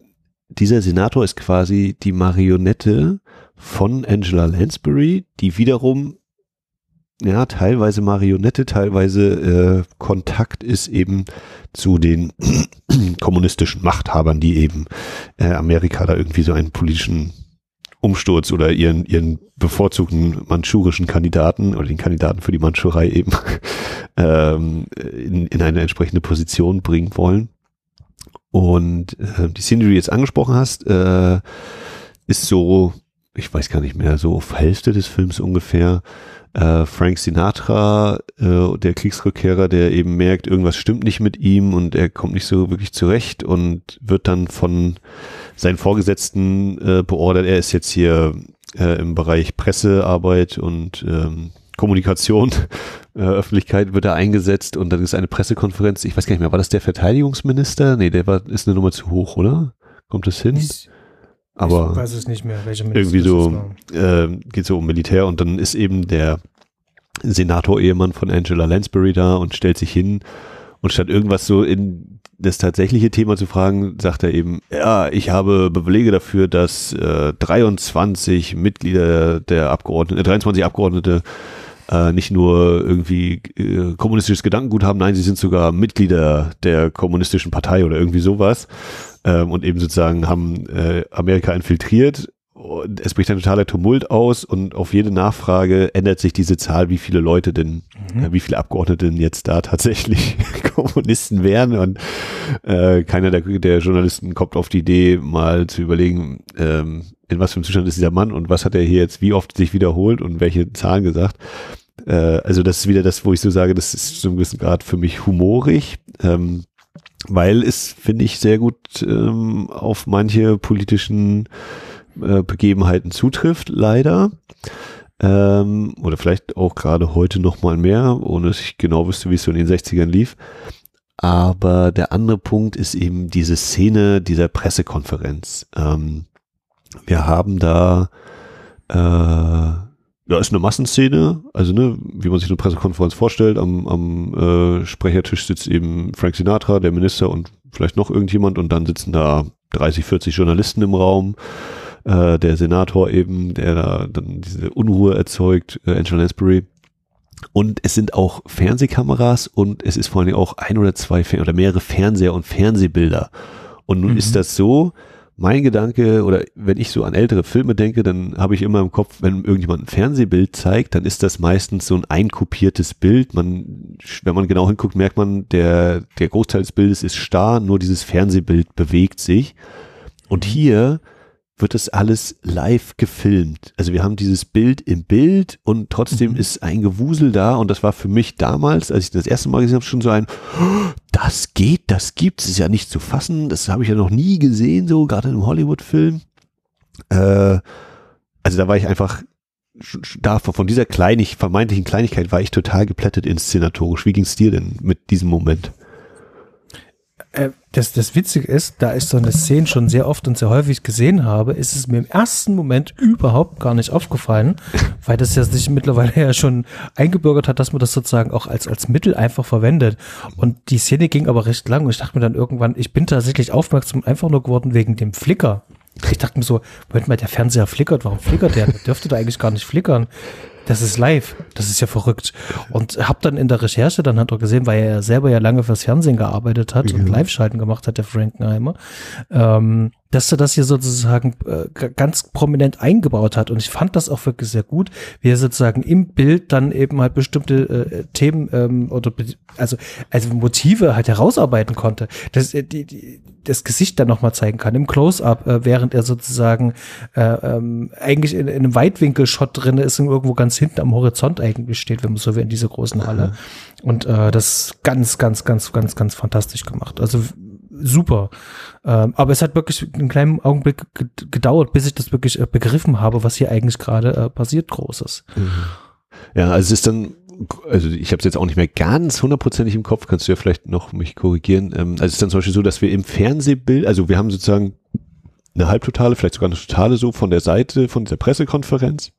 dieser Senator ist quasi die Marionette von Angela Lansbury, die wiederum ja, teilweise Marionette, teilweise äh, Kontakt ist eben zu den kommunistischen Machthabern, die eben äh, Amerika da irgendwie so einen politischen Umsturz oder ihren, ihren bevorzugten manchurischen Kandidaten oder den Kandidaten für die Mandschurei eben ähm, in, in eine entsprechende Position bringen wollen. Und äh, die Szene, die du jetzt angesprochen hast, äh, ist so, ich weiß gar nicht mehr, so auf Hälfte des Films ungefähr, äh, Frank Sinatra, äh, der Kriegsrückkehrer, der eben merkt, irgendwas stimmt nicht mit ihm und er kommt nicht so wirklich zurecht und wird dann von seinen Vorgesetzten äh, beordert. Er ist jetzt hier äh, im Bereich Pressearbeit und ähm, Kommunikation, äh, Öffentlichkeit wird er eingesetzt und dann ist eine Pressekonferenz. Ich weiß gar nicht mehr, war das der Verteidigungsminister? Nee, der war, ist eine Nummer zu hoch, oder? Kommt das hin? Ich aber ich weiß es nicht mehr, welche irgendwie so äh, geht so um Militär und dann ist eben der Senator-Ehemann von Angela Lansbury da und stellt sich hin und statt irgendwas so in das tatsächliche Thema zu fragen, sagt er eben, ja, ich habe Belege dafür, dass äh, 23 Mitglieder der Abgeordneten, äh, 23 Abgeordnete äh, nicht nur irgendwie äh, kommunistisches Gedankengut haben, nein, sie sind sogar Mitglieder der kommunistischen Partei oder irgendwie sowas ähm, und eben sozusagen haben äh, Amerika infiltriert. Und es bricht ein totaler Tumult aus und auf jede Nachfrage ändert sich diese Zahl, wie viele Leute denn, mhm. äh, wie viele Abgeordnete denn jetzt da tatsächlich Kommunisten wären. Und äh, keiner der, der Journalisten kommt auf die Idee, mal zu überlegen, ähm, in was für einem Zustand ist dieser Mann und was hat er hier jetzt wie oft sich wiederholt und welche Zahlen gesagt. Äh, also das ist wieder das, wo ich so sage, das ist zu einem gewissen Grad für mich humorig. Ähm, weil es, finde ich, sehr gut ähm, auf manche politischen äh, Begebenheiten zutrifft, leider. Ähm, oder vielleicht auch gerade heute noch mal mehr, ohne dass ich genau wüsste, wie es so in den 60ern lief. Aber der andere Punkt ist eben diese Szene dieser Pressekonferenz. Ähm, wir haben da äh, ja, ist eine Massenszene, also ne, wie man sich eine Pressekonferenz vorstellt, am, am äh, Sprechertisch sitzt eben Frank Sinatra, der Minister und vielleicht noch irgendjemand und dann sitzen da 30, 40 Journalisten im Raum, äh, der Senator eben, der da dann diese Unruhe erzeugt, äh, Angela Lansbury. Und es sind auch Fernsehkameras und es ist vor allem auch ein oder zwei Fer oder mehrere Fernseher und Fernsehbilder. Und nun mhm. ist das so, mein Gedanke oder wenn ich so an ältere Filme denke, dann habe ich immer im Kopf, wenn irgendjemand ein Fernsehbild zeigt, dann ist das meistens so ein einkopiertes Bild. Man, wenn man genau hinguckt, merkt man, der, der Großteil des Bildes ist starr, nur dieses Fernsehbild bewegt sich. Und hier wird das alles live gefilmt. Also wir haben dieses Bild im Bild und trotzdem mhm. ist ein Gewusel da und das war für mich damals, als ich das erste Mal gesehen habe, schon so ein, das geht, das gibt es, ist ja nicht zu fassen, das habe ich ja noch nie gesehen, so gerade in einem Hollywood-Film. Äh, also da war ich einfach da von dieser kleinig, vermeintlichen Kleinigkeit war ich total geplättet inszenatorisch. Wie ging es dir denn mit diesem Moment? Äh, das, das Witzige ist, da ich so eine Szene schon sehr oft und sehr häufig gesehen habe, ist es mir im ersten Moment überhaupt gar nicht aufgefallen, weil das ja sich mittlerweile ja schon eingebürgert hat, dass man das sozusagen auch als, als Mittel einfach verwendet. Und die Szene ging aber recht lang und ich dachte mir dann irgendwann, ich bin tatsächlich aufmerksam einfach nur geworden wegen dem Flicker. Ich dachte mir so, Moment mal, der Fernseher flickert, warum flickert der? Der dürfte da eigentlich gar nicht flickern. Das ist live. Das ist ja verrückt. Und hab dann in der Recherche dann hat er gesehen, weil er selber ja lange fürs Fernsehen gearbeitet hat ja. und Live-Schalten gemacht hat, der Frankenheimer, ähm, dass er das hier sozusagen äh, ganz prominent eingebaut hat. Und ich fand das auch wirklich sehr gut, wie er sozusagen im Bild dann eben halt bestimmte äh, Themen ähm, oder also, also Motive halt herausarbeiten konnte. Das, äh, die, die, das Gesicht dann nochmal zeigen kann im Close-up, äh, während er sozusagen äh, ähm, eigentlich in, in einem Weitwinkel-Shot drin ist und irgendwo ganz hinten am Horizont eigentlich steht, wenn man so wie in dieser großen Halle. Mhm. Und äh, das ganz, ganz, ganz, ganz, ganz fantastisch gemacht. Also super. Ähm, aber es hat wirklich einen kleinen Augenblick gedauert, bis ich das wirklich äh, begriffen habe, was hier eigentlich gerade äh, passiert, Großes. Mhm. Ja, also es ist dann also ich habe es jetzt auch nicht mehr ganz hundertprozentig im Kopf, kannst du ja vielleicht noch mich korrigieren. Ähm, also es ist dann zum Beispiel so, dass wir im Fernsehbild, also wir haben sozusagen eine halbtotale, vielleicht sogar eine totale so von der Seite von dieser Pressekonferenz.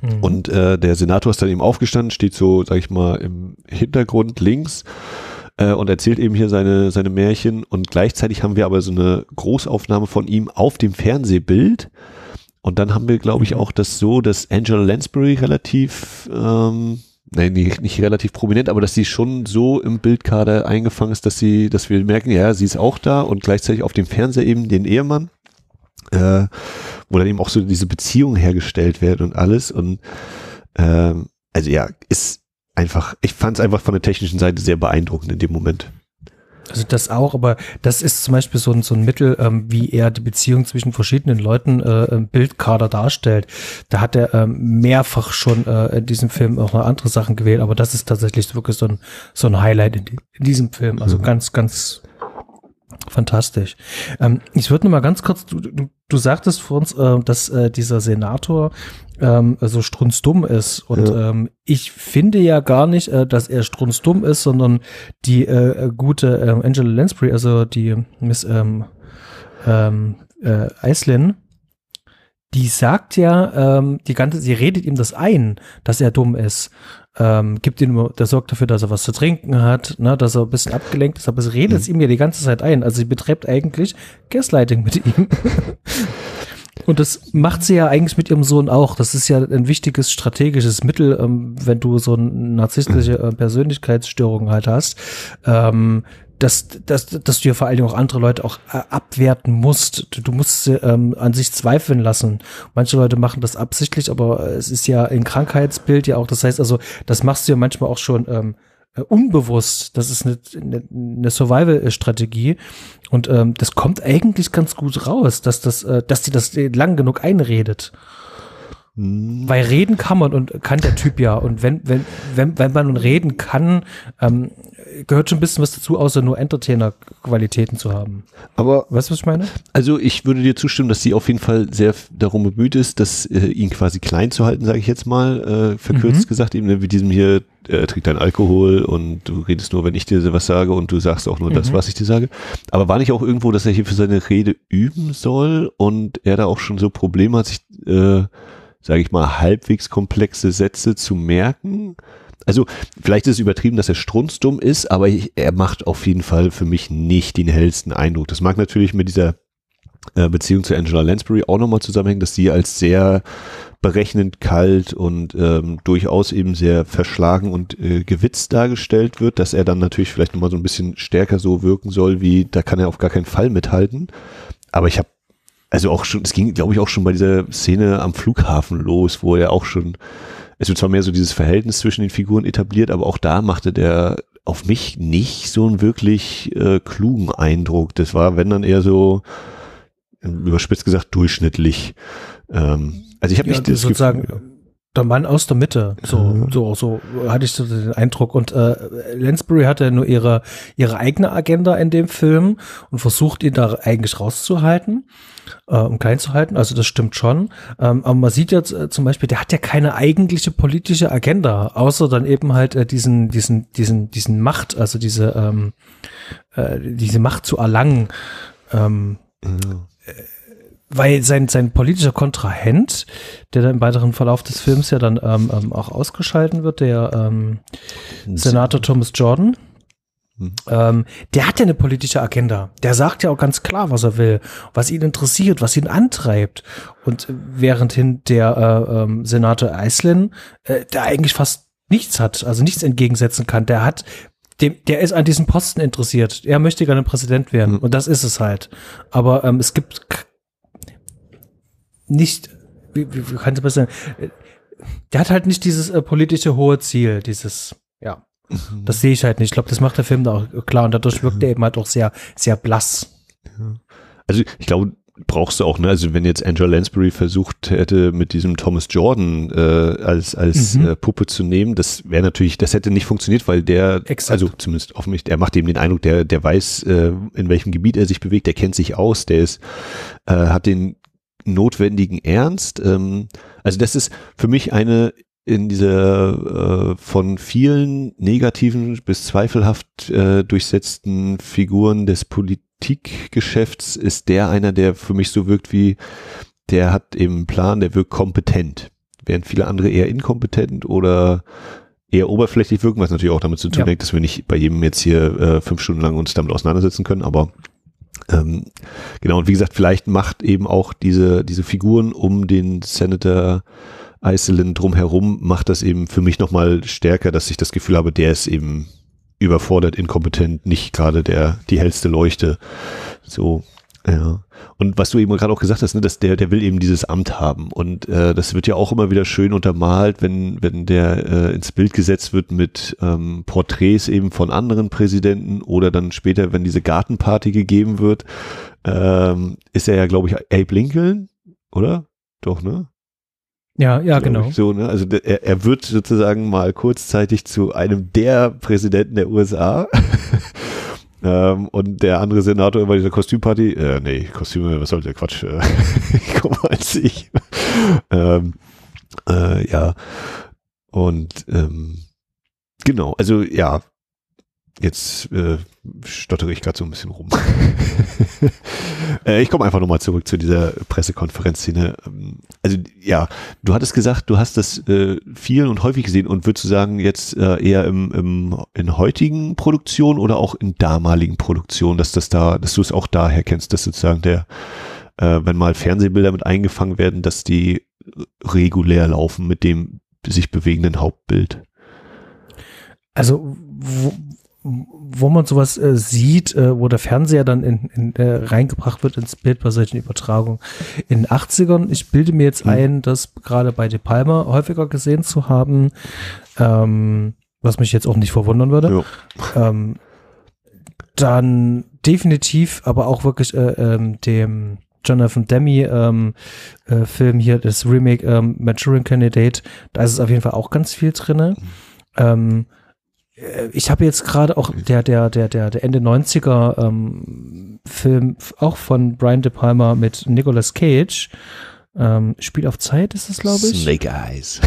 Mhm. Und äh, der Senator ist dann eben aufgestanden, steht so, sag ich mal, im Hintergrund links äh, und erzählt eben hier seine, seine Märchen. Und gleichzeitig haben wir aber so eine Großaufnahme von ihm auf dem Fernsehbild. Und dann haben wir, glaube ich, mhm. auch das so, dass Angela Lansbury relativ ähm, nein, nicht, nicht relativ prominent, aber dass sie schon so im Bildkader eingefangen ist, dass sie, dass wir merken, ja, sie ist auch da und gleichzeitig auf dem Fernseher eben den Ehemann, äh, wo dann eben auch so diese Beziehung hergestellt wird und alles und ähm, also ja, ist einfach, ich fand es einfach von der technischen Seite sehr beeindruckend in dem Moment. Also das auch, aber das ist zum Beispiel so ein, so ein Mittel, ähm, wie er die Beziehung zwischen verschiedenen Leuten äh, im Bildkader darstellt. Da hat er ähm, mehrfach schon äh, in diesem Film auch noch andere Sachen gewählt, aber das ist tatsächlich wirklich so ein, so ein Highlight in, die, in diesem Film. Also mhm. ganz, ganz fantastisch. Ähm, ich würde nur mal ganz kurz, du, du, du sagtest vor uns, äh, dass äh, dieser Senator ähm, so strunzdumm ist. Und ja. ähm, ich finde ja gar nicht, äh, dass er strunzdumm ist, sondern die äh, gute äh, Angela Lansbury, also die Miss ähm, ähm, äh, Aislinn, die sagt ja, ähm, die ganze, sie redet ihm das ein, dass er dumm ist. Ähm, gibt ihm, der sorgt dafür, dass er was zu trinken hat, ne, dass er ein bisschen abgelenkt ist, aber sie redet es mhm. ihm ja die ganze Zeit ein. Also sie betreibt eigentlich Gaslighting mit ihm. Und das macht sie ja eigentlich mit ihrem Sohn auch. Das ist ja ein wichtiges strategisches Mittel, ähm, wenn du so eine narzisstische äh, Persönlichkeitsstörung halt hast. Ähm, dass, dass, dass du ja vor allen Dingen auch andere Leute auch äh, abwerten musst. Du, du musst sie ähm, an sich zweifeln lassen. Manche Leute machen das absichtlich, aber es ist ja ein Krankheitsbild ja auch. Das heißt also, das machst du ja manchmal auch schon ähm, äh, unbewusst. Das ist eine, eine, eine Survival-Strategie. Und ähm, das kommt eigentlich ganz gut raus, dass das, äh, dass die das lang genug einredet. Weil reden kann man und kann der Typ ja. Und wenn, wenn, wenn, wenn man reden kann, ähm, gehört schon ein bisschen was dazu, außer nur Entertainer-Qualitäten zu haben. Aber weißt du, was ich meine? Also ich würde dir zustimmen, dass sie auf jeden Fall sehr darum bemüht ist, dass äh, ihn quasi klein zu halten, sage ich jetzt mal, äh, verkürzt mhm. gesagt, eben wie diesem hier, er trinkt dein Alkohol und du redest nur, wenn ich dir was sage und du sagst auch nur mhm. das, was ich dir sage. Aber war nicht auch irgendwo, dass er hier für seine Rede üben soll und er da auch schon so Probleme hat, sich äh, sage ich mal, halbwegs komplexe Sätze zu merken. Also vielleicht ist es übertrieben, dass er strunzdumm ist, aber er macht auf jeden Fall für mich nicht den hellsten Eindruck. Das mag natürlich mit dieser äh, Beziehung zu Angela Lansbury auch nochmal zusammenhängen, dass sie als sehr berechnend kalt und ähm, durchaus eben sehr verschlagen und äh, gewitzt dargestellt wird, dass er dann natürlich vielleicht nochmal so ein bisschen stärker so wirken soll, wie da kann er auf gar keinen Fall mithalten. Aber ich habe also auch schon, es ging, glaube ich, auch schon bei dieser Szene am Flughafen los, wo er auch schon, es wird zwar mehr so dieses Verhältnis zwischen den Figuren etabliert, aber auch da machte der auf mich nicht so einen wirklich äh, klugen Eindruck. Das war, wenn dann eher so, überspitzt gesagt, durchschnittlich. Ähm, also ich habe ja, nicht das sozusagen Gefühl, der Mann aus der Mitte, so, so, so hatte ich so den Eindruck. Und äh, Lansbury hatte nur ihre ihre eigene Agenda in dem Film und versucht ihn da eigentlich rauszuhalten äh, um klein zu halten. Also das stimmt schon. Ähm, aber man sieht jetzt äh, zum Beispiel, der hat ja keine eigentliche politische Agenda, außer dann eben halt äh, diesen, diesen, diesen, diesen Macht, also diese, ähm, äh, diese Macht zu erlangen. Ähm, mhm. weil sein, sein politischer Kontrahent, der dann im weiteren Verlauf des Films ja dann ähm, ähm, auch ausgeschalten wird, der ähm, Senator Thomas Jordan, Mhm. Ähm, der hat ja eine politische Agenda. Der sagt ja auch ganz klar, was er will, was ihn interessiert, was ihn antreibt. Und währendhin der äh, ähm, Senator Eislin, äh, der eigentlich fast nichts hat, also nichts entgegensetzen kann, der hat dem, der ist an diesem Posten interessiert. Er möchte gerne Präsident werden. Mhm. Und das ist es halt. Aber ähm, es gibt nicht, wie, wie, wie kann ich das sagen? Der hat halt nicht dieses äh, politische hohe Ziel, dieses, ja. Mhm. Das sehe ich halt nicht. Ich glaube, das macht der Film da auch klar und dadurch wirkt er eben halt auch sehr, sehr blass. Also ich glaube, brauchst du auch, ne? Also wenn jetzt Angela Lansbury versucht hätte, mit diesem Thomas Jordan äh, als als mhm. äh, Puppe zu nehmen, das wäre natürlich, das hätte nicht funktioniert, weil der, Exakt. also zumindest offensichtlich, er macht eben den Eindruck, der der weiß, äh, in welchem Gebiet er sich bewegt, der kennt sich aus, der ist, äh, hat den notwendigen Ernst. Ähm, also das ist für mich eine in dieser äh, von vielen negativen bis zweifelhaft äh, durchsetzten Figuren des Politikgeschäfts ist der einer, der für mich so wirkt wie, der hat eben einen Plan, der wirkt kompetent, während viele andere eher inkompetent oder eher oberflächlich wirken, was natürlich auch damit zu tun ja. hat, dass wir nicht bei jedem jetzt hier äh, fünf Stunden lang uns damit auseinandersetzen können, aber ähm, genau, und wie gesagt, vielleicht macht eben auch diese, diese Figuren um den Senator Iselin drumherum, macht das eben für mich nochmal stärker, dass ich das Gefühl habe, der ist eben überfordert, inkompetent, nicht gerade der, die hellste Leuchte. So, ja. Und was du eben gerade auch gesagt hast, ne, dass der, der will eben dieses Amt haben. Und äh, das wird ja auch immer wieder schön untermalt, wenn, wenn der äh, ins Bild gesetzt wird mit ähm, Porträts eben von anderen Präsidenten oder dann später, wenn diese Gartenparty gegeben wird, ähm, ist er ja, glaube ich, Abe Lincoln, oder? Doch, ne? Ja, ja, genau. So, ne? Also er, er wird sozusagen mal kurzzeitig zu einem der Präsidenten der USA. Ähm, und der andere Senator bei dieser Kostümparty, äh, nee, Kostüme, was soll der Quatsch, äh, guck mal als ich. ähm, äh, ja. Und ähm, genau, also ja, Jetzt äh, stottere ich gerade so ein bisschen rum. äh, ich komme einfach nochmal zurück zu dieser Pressekonferenzszene. Ähm, also ja, du hattest gesagt, du hast das äh, viel und häufig gesehen und würdest du sagen, jetzt äh, eher im, im, in heutigen Produktionen oder auch in damaligen Produktionen, dass das da, dass du es auch daher kennst, dass sozusagen der, äh, wenn mal Fernsehbilder mit eingefangen werden, dass die regulär laufen mit dem sich bewegenden Hauptbild? Also wo, wo man sowas äh, sieht, äh, wo der Fernseher dann in, in, äh, reingebracht wird ins Bild bei solchen Übertragungen. In den 80ern, ich bilde mir jetzt mhm. ein, das gerade bei De Palma häufiger gesehen zu haben, ähm, was mich jetzt auch nicht verwundern würde. Ähm, dann definitiv, aber auch wirklich äh, ähm, dem Jonathan Demi ähm, äh, Film hier, das Remake ähm, Maturing Candidate, da ist es auf jeden Fall auch ganz viel drinne. Mhm. Ähm, äh, ich habe jetzt gerade auch der, der, der, der, der Ende 90er ähm, Film, auch von Brian De Palma mit Nicolas Cage. Ähm, Spiel auf Zeit ist es, glaube ich. Snake Eyes.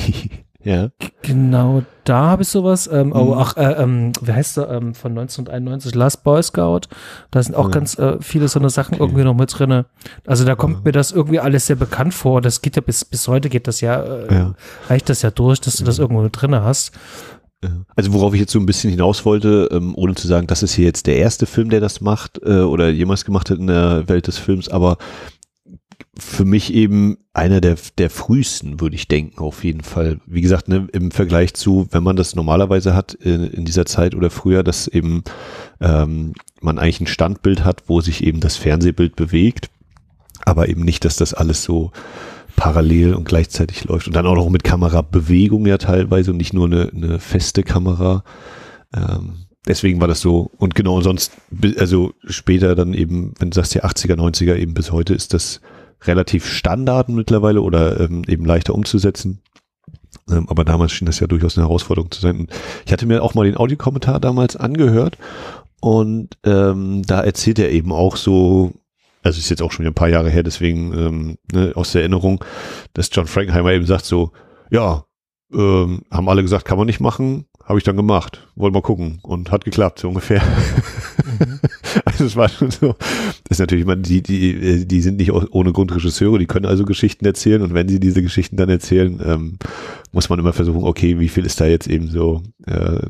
ja. Genau, da habe ich sowas. Ähm, oh, ach, äh, ähm, wie heißt der ähm, von 1991? Last Boy Scout. Da sind auch ja. ganz äh, viele so eine Sachen okay. irgendwie noch mit drinne. Also da kommt ja. mir das irgendwie alles sehr bekannt vor. Das geht ja bis, bis heute geht das ja, äh, ja. reicht das ja durch, dass du das irgendwo mit drinne hast. Also worauf ich jetzt so ein bisschen hinaus wollte, ähm, ohne zu sagen, das ist hier jetzt der erste Film, der das macht äh, oder jemals gemacht hat in der Welt des Films, aber für mich eben einer der, der frühesten, würde ich denken, auf jeden Fall. Wie gesagt, ne, im Vergleich zu, wenn man das normalerweise hat in, in dieser Zeit oder früher, dass eben ähm, man eigentlich ein Standbild hat, wo sich eben das Fernsehbild bewegt, aber eben nicht, dass das alles so parallel und gleichzeitig läuft. Und dann auch noch mit Kamerabewegung ja teilweise und nicht nur eine, eine feste Kamera. Ähm, deswegen war das so. Und genau, sonst, also später dann eben, wenn du sagst ja 80er, 90er, eben bis heute ist das relativ Standard mittlerweile oder ähm, eben leichter umzusetzen. Ähm, aber damals schien das ja durchaus eine Herausforderung zu sein. Und ich hatte mir auch mal den Audiokommentar damals angehört und ähm, da erzählt er eben auch so also ist jetzt auch schon wieder ein paar Jahre her, deswegen ähm, ne, aus der Erinnerung, dass John Frankenheimer eben sagt so, ja, ähm, haben alle gesagt, kann man nicht machen, habe ich dann gemacht, wollen mal gucken und hat geklappt, so ungefähr. Mhm. also es war schon so, das ist natürlich, man, die, die, die sind nicht ohne Grund Regisseure, die können also Geschichten erzählen und wenn sie diese Geschichten dann erzählen, ähm, muss man immer versuchen, okay, wie viel ist da jetzt eben so äh,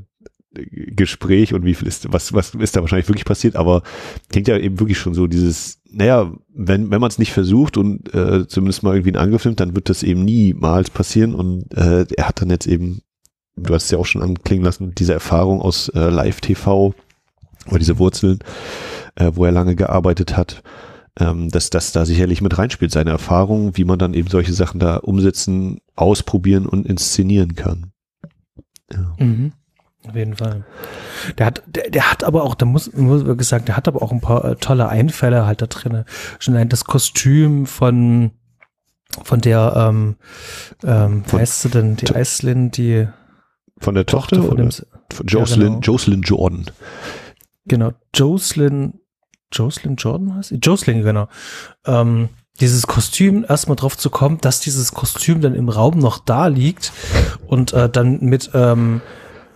Gespräch und wie viel ist, was, was ist da wahrscheinlich wirklich passiert, aber klingt ja eben wirklich schon so dieses, naja, wenn, wenn man es nicht versucht und äh, zumindest mal irgendwie einen Angriff nimmt, dann wird das eben niemals passieren und äh, er hat dann jetzt eben, du hast es ja auch schon anklingen lassen, diese Erfahrung aus äh, Live-TV oder diese Wurzeln, äh, wo er lange gearbeitet hat, ähm, dass das da sicherlich mit reinspielt, seine Erfahrung, wie man dann eben solche Sachen da umsetzen, ausprobieren und inszenieren kann. Ja. Mhm. Auf jeden Fall. Der hat, der, der hat aber auch, da muss, muss wirklich sagen, der hat aber auch ein paar äh, tolle Einfälle halt da drin. Schon ein das Kostüm von von der, ähm, ähm, wie heißt sie denn, die Eislin, die von der Tochter, Tochter von, dem, von Jocelyn, ja, genau. Jocelyn Jordan. Genau, Jocelyn, Jocelyn Jordan heißt sie? Jocelyn, genau. Ähm, dieses Kostüm erstmal drauf zu kommen, dass dieses Kostüm dann im Raum noch da liegt und äh, dann mit ähm,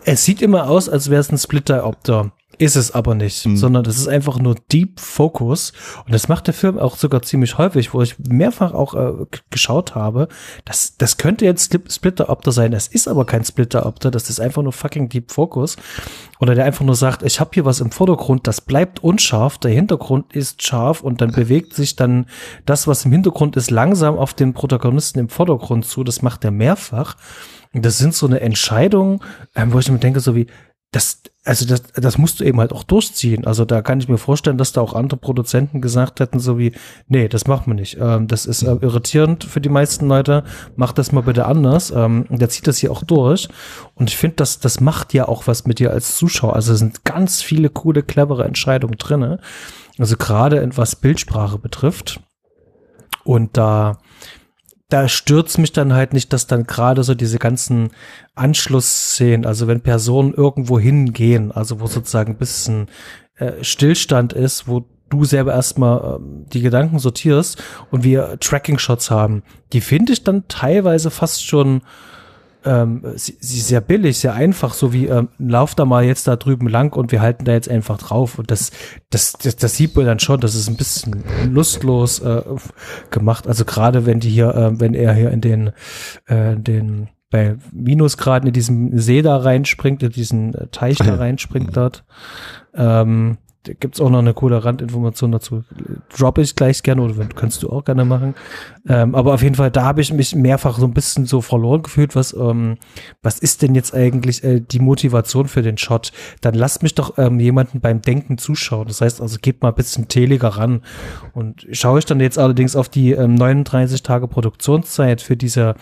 es sieht immer aus, als wäre es ein Splitter-Opter. Ist es aber nicht, mhm. sondern das ist einfach nur Deep Focus. Und das macht der Film auch sogar ziemlich häufig, wo ich mehrfach auch äh, geschaut habe. Das, das könnte jetzt Splitter-Opter sein. Es ist aber kein Splitter-Opter. Das ist einfach nur fucking Deep Focus. Oder der einfach nur sagt, ich habe hier was im Vordergrund, das bleibt unscharf. Der Hintergrund ist scharf und dann bewegt sich dann das, was im Hintergrund ist, langsam auf den Protagonisten im Vordergrund zu. Das macht er mehrfach. Das sind so eine Entscheidung, ähm, wo ich mir denke, so wie, das, also das, das musst du eben halt auch durchziehen. Also da kann ich mir vorstellen, dass da auch andere Produzenten gesagt hätten, so wie, nee, das machen wir nicht. Ähm, das ist äh, irritierend für die meisten Leute. Mach das mal bitte anders. Ähm, der zieht das hier auch durch. Und ich finde, das, das macht ja auch was mit dir als Zuschauer. Also es sind ganz viele coole, clevere Entscheidungen drinne. Also gerade was Bildsprache betrifft. Und da, da stürzt mich dann halt nicht, dass dann gerade so diese ganzen Anschlussszenen, also wenn Personen irgendwo hingehen, also wo sozusagen ein bisschen äh, Stillstand ist, wo du selber erstmal ähm, die Gedanken sortierst und wir Tracking-Shots haben, die finde ich dann teilweise fast schon ähm, sie, sie sehr billig, sehr einfach, so wie ähm, lauf da mal jetzt da drüben lang und wir halten da jetzt einfach drauf. Und das, das, das, das sieht man dann schon, das ist ein bisschen lustlos äh, gemacht. Also gerade wenn die hier, äh, wenn er hier in den, äh, den bei Minusgraden in diesem See da reinspringt, in diesen äh, Teich da reinspringt dort. Ähm, gibt's auch noch eine coole Randinformation dazu. Droppe ich gleich gerne oder kannst du auch gerne machen. Ähm, aber auf jeden Fall, da habe ich mich mehrfach so ein bisschen so verloren gefühlt, was, ähm, was ist denn jetzt eigentlich äh, die Motivation für den Shot? Dann lasst mich doch ähm, jemanden beim Denken zuschauen. Das heißt also, gebt mal ein bisschen teliger ran. Und schaue ich dann jetzt allerdings auf die ähm, 39 Tage Produktionszeit für diese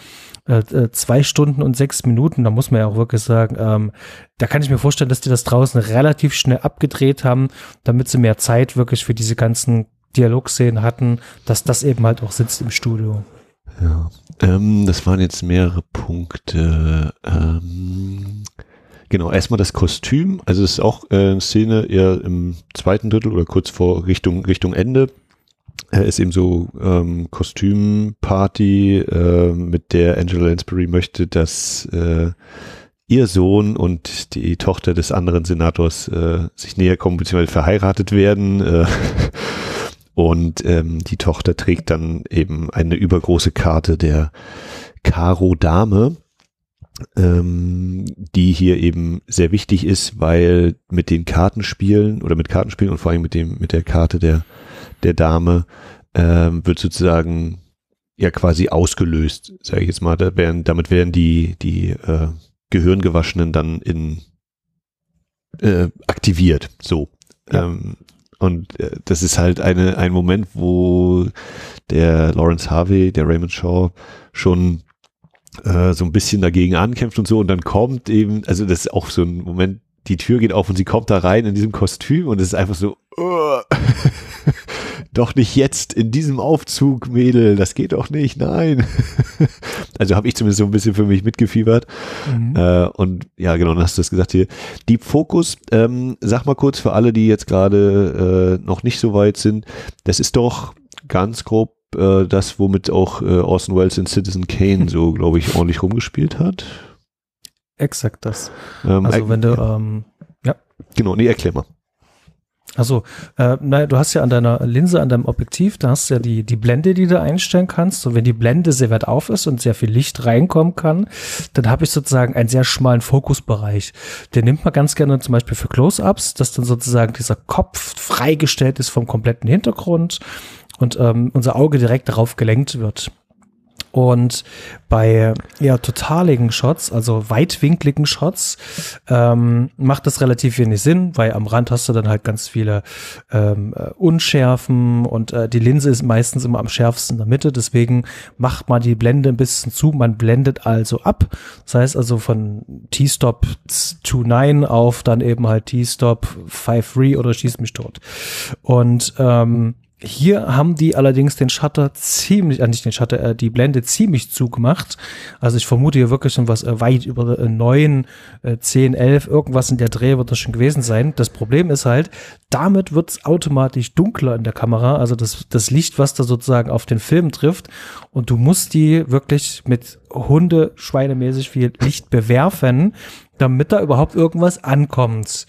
äh, äh, zwei Stunden und sechs Minuten, da muss man ja auch wirklich sagen, ähm, da kann ich mir vorstellen, dass die das draußen relativ schnell abgedreht haben, damit sie mehr Zeit wirklich für diese ganzen Dialogszenen hatten, dass das eben halt auch sitzt im Studio. Ja, ähm, das waren jetzt mehrere Punkte. Ähm, genau, erstmal das Kostüm. Also es ist auch äh, eine Szene eher im zweiten Drittel oder kurz vor Richtung Richtung Ende er ist eben so ähm, Kostümparty, äh, mit der Angela Lansbury möchte, dass äh, ihr Sohn und die Tochter des anderen Senators äh, sich näher kommen bzw. verheiratet werden. Äh, und ähm, die Tochter trägt dann eben eine übergroße Karte der Karo Dame, ähm, die hier eben sehr wichtig ist, weil mit den Kartenspielen oder mit Kartenspielen und vor allem mit dem mit der Karte der der Dame ähm, wird sozusagen ja quasi ausgelöst, sage ich jetzt mal. Da werden, damit werden die, die äh, Gehirngewaschenen dann in äh, aktiviert. So. Ja. Ähm, und äh, das ist halt eine, ein Moment, wo der Lawrence Harvey, der Raymond Shaw, schon äh, so ein bisschen dagegen ankämpft und so. Und dann kommt eben, also das ist auch so ein Moment, die Tür geht auf und sie kommt da rein in diesem Kostüm und es ist einfach so, uh, doch nicht jetzt in diesem Aufzug, Mädel, das geht doch nicht, nein. also habe ich zumindest so ein bisschen für mich mitgefiebert. Mhm. Äh, und ja, genau, dann hast du das gesagt hier. Deep Focus, ähm, sag mal kurz für alle, die jetzt gerade äh, noch nicht so weit sind, das ist doch ganz grob äh, das, womit auch äh, Orson Welles in Citizen Kane so, glaube ich, ordentlich rumgespielt hat. Exakt das. Ähm, also wenn du, ähm, ja. Genau, nee, erklär mal. Also, äh, naja, du hast ja an deiner Linse, an deinem Objektiv, da hast du ja die, die Blende, die du einstellen kannst. Und wenn die Blende sehr weit auf ist und sehr viel Licht reinkommen kann, dann habe ich sozusagen einen sehr schmalen Fokusbereich. Den nimmt man ganz gerne zum Beispiel für Close-Ups, dass dann sozusagen dieser Kopf freigestellt ist vom kompletten Hintergrund und ähm, unser Auge direkt darauf gelenkt wird. Und bei eher totaligen Shots, also weitwinkligen Shots, ähm, macht das relativ wenig Sinn, weil am Rand hast du dann halt ganz viele ähm, äh, Unschärfen und äh, die Linse ist meistens immer am schärfsten in der Mitte. Deswegen macht man die Blende ein bisschen zu. Man blendet also ab. Das heißt also von T-Stop 2.9 auf dann eben halt T-Stop 5.3 oder schieß mich tot. Und ähm, hier haben die allerdings den Shutter ziemlich, äh, nicht den Shutter, äh, die Blende ziemlich zugemacht. Also ich vermute hier wirklich schon was äh, weit über äh, neun, äh, zehn, elf, irgendwas in der Dreh wird das schon gewesen sein. Das Problem ist halt, damit wird es automatisch dunkler in der Kamera. Also das, das Licht, was da sozusagen auf den Film trifft. Und du musst die wirklich mit Hunde, Schweinemäßig viel Licht bewerfen, damit da überhaupt irgendwas ankommt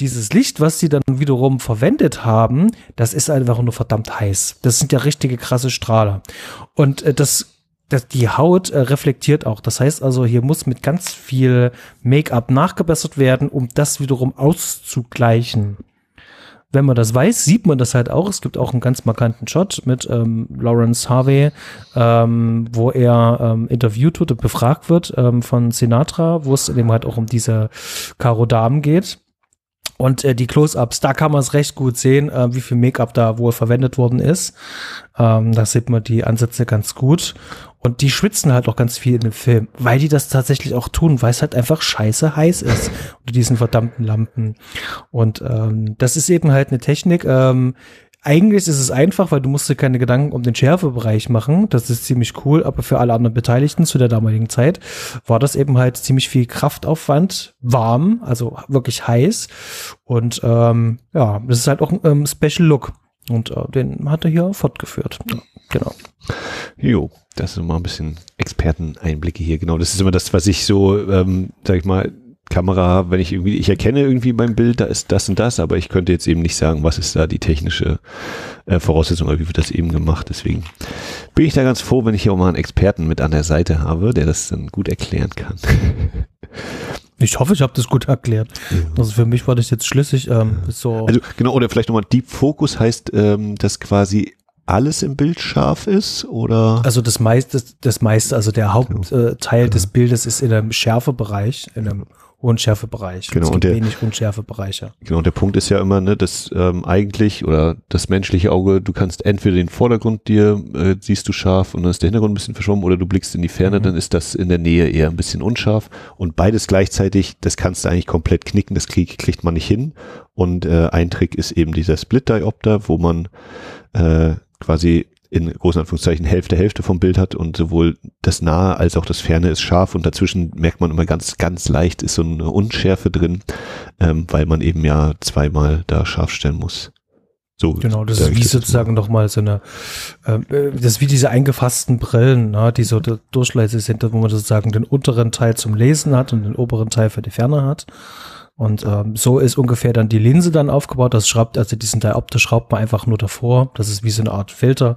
dieses Licht, was sie dann wiederum verwendet haben, das ist einfach nur verdammt heiß. Das sind ja richtige krasse Strahler. Und äh, das das, die Haut äh, reflektiert auch. Das heißt also, hier muss mit ganz viel Make-up nachgebessert werden, um das wiederum auszugleichen. Wenn man das weiß, sieht man das halt auch. Es gibt auch einen ganz markanten Shot mit ähm, Lawrence Harvey, ähm, wo er ähm, interviewt wird und befragt wird ähm, von Sinatra, wo es eben halt auch um diese Caro Damen geht. Und äh, die Close-Ups, da kann man es recht gut sehen, äh, wie viel Make-up da wohl verwendet worden ist. Ähm, da sieht man die Ansätze ganz gut. Und die schwitzen halt auch ganz viel in dem Film, weil die das tatsächlich auch tun, weil es halt einfach scheiße heiß ist unter diesen verdammten Lampen. Und ähm, das ist eben halt eine Technik, ähm, eigentlich ist es einfach, weil du musst dir keine Gedanken um den Schärfebereich machen. Das ist ziemlich cool, aber für alle anderen Beteiligten zu der damaligen Zeit war das eben halt ziemlich viel Kraftaufwand, warm, also wirklich heiß. Und ähm, ja, das ist halt auch ein ähm, Special Look. Und äh, den hat er hier fortgeführt. Ja, genau. Jo, das sind mal ein bisschen Experteneinblicke hier. Genau, das ist immer das, was ich so, ähm, sag ich mal, Kamera, wenn ich irgendwie, ich erkenne irgendwie beim Bild, da ist das und das, aber ich könnte jetzt eben nicht sagen, was ist da die technische äh, Voraussetzung oder wie wird das eben gemacht. Deswegen bin ich da ganz froh, wenn ich hier auch mal einen Experten mit an der Seite habe, der das dann gut erklären kann. Ich hoffe, ich habe das gut erklärt. Ja. Also für mich war das jetzt schlüssig. Ähm, so. Also genau, oder vielleicht nochmal Deep Focus heißt, ähm, dass quasi alles im Bild scharf ist oder? Also das meiste, das meiste, also der Hauptteil äh, des Bildes ist in einem Schärfebereich, in einem Unschärfebereich. Genau, und, und der, wenig Unschärfebereiche. Genau, und der Punkt ist ja immer, ne, dass ähm, eigentlich oder das menschliche Auge, du kannst entweder den Vordergrund dir äh, siehst du scharf und dann ist der Hintergrund ein bisschen verschwommen oder du blickst in die Ferne, mhm. dann ist das in der Nähe eher ein bisschen unscharf und beides gleichzeitig, das kannst du eigentlich komplett knicken, das krieg, kriegt man nicht hin und äh, ein Trick ist eben dieser Split-Diopter, wo man äh, quasi in großen Anführungszeichen Hälfte Hälfte vom Bild hat und sowohl das Nahe als auch das Ferne ist scharf und dazwischen merkt man immer ganz, ganz leicht ist so eine Unschärfe drin, ähm, weil man eben ja zweimal da scharf stellen muss. So, genau, das ist wie sozusagen nochmal so eine, äh, das ist wie diese eingefassten Brillen, ne, die so durchleise sind, wo man sozusagen den unteren Teil zum Lesen hat und den oberen Teil für die Ferne hat. Und ähm, so ist ungefähr dann die Linse dann aufgebaut. Das schraubt, also diesen Diopter schraubt man einfach nur davor. Das ist wie so eine Art Filter.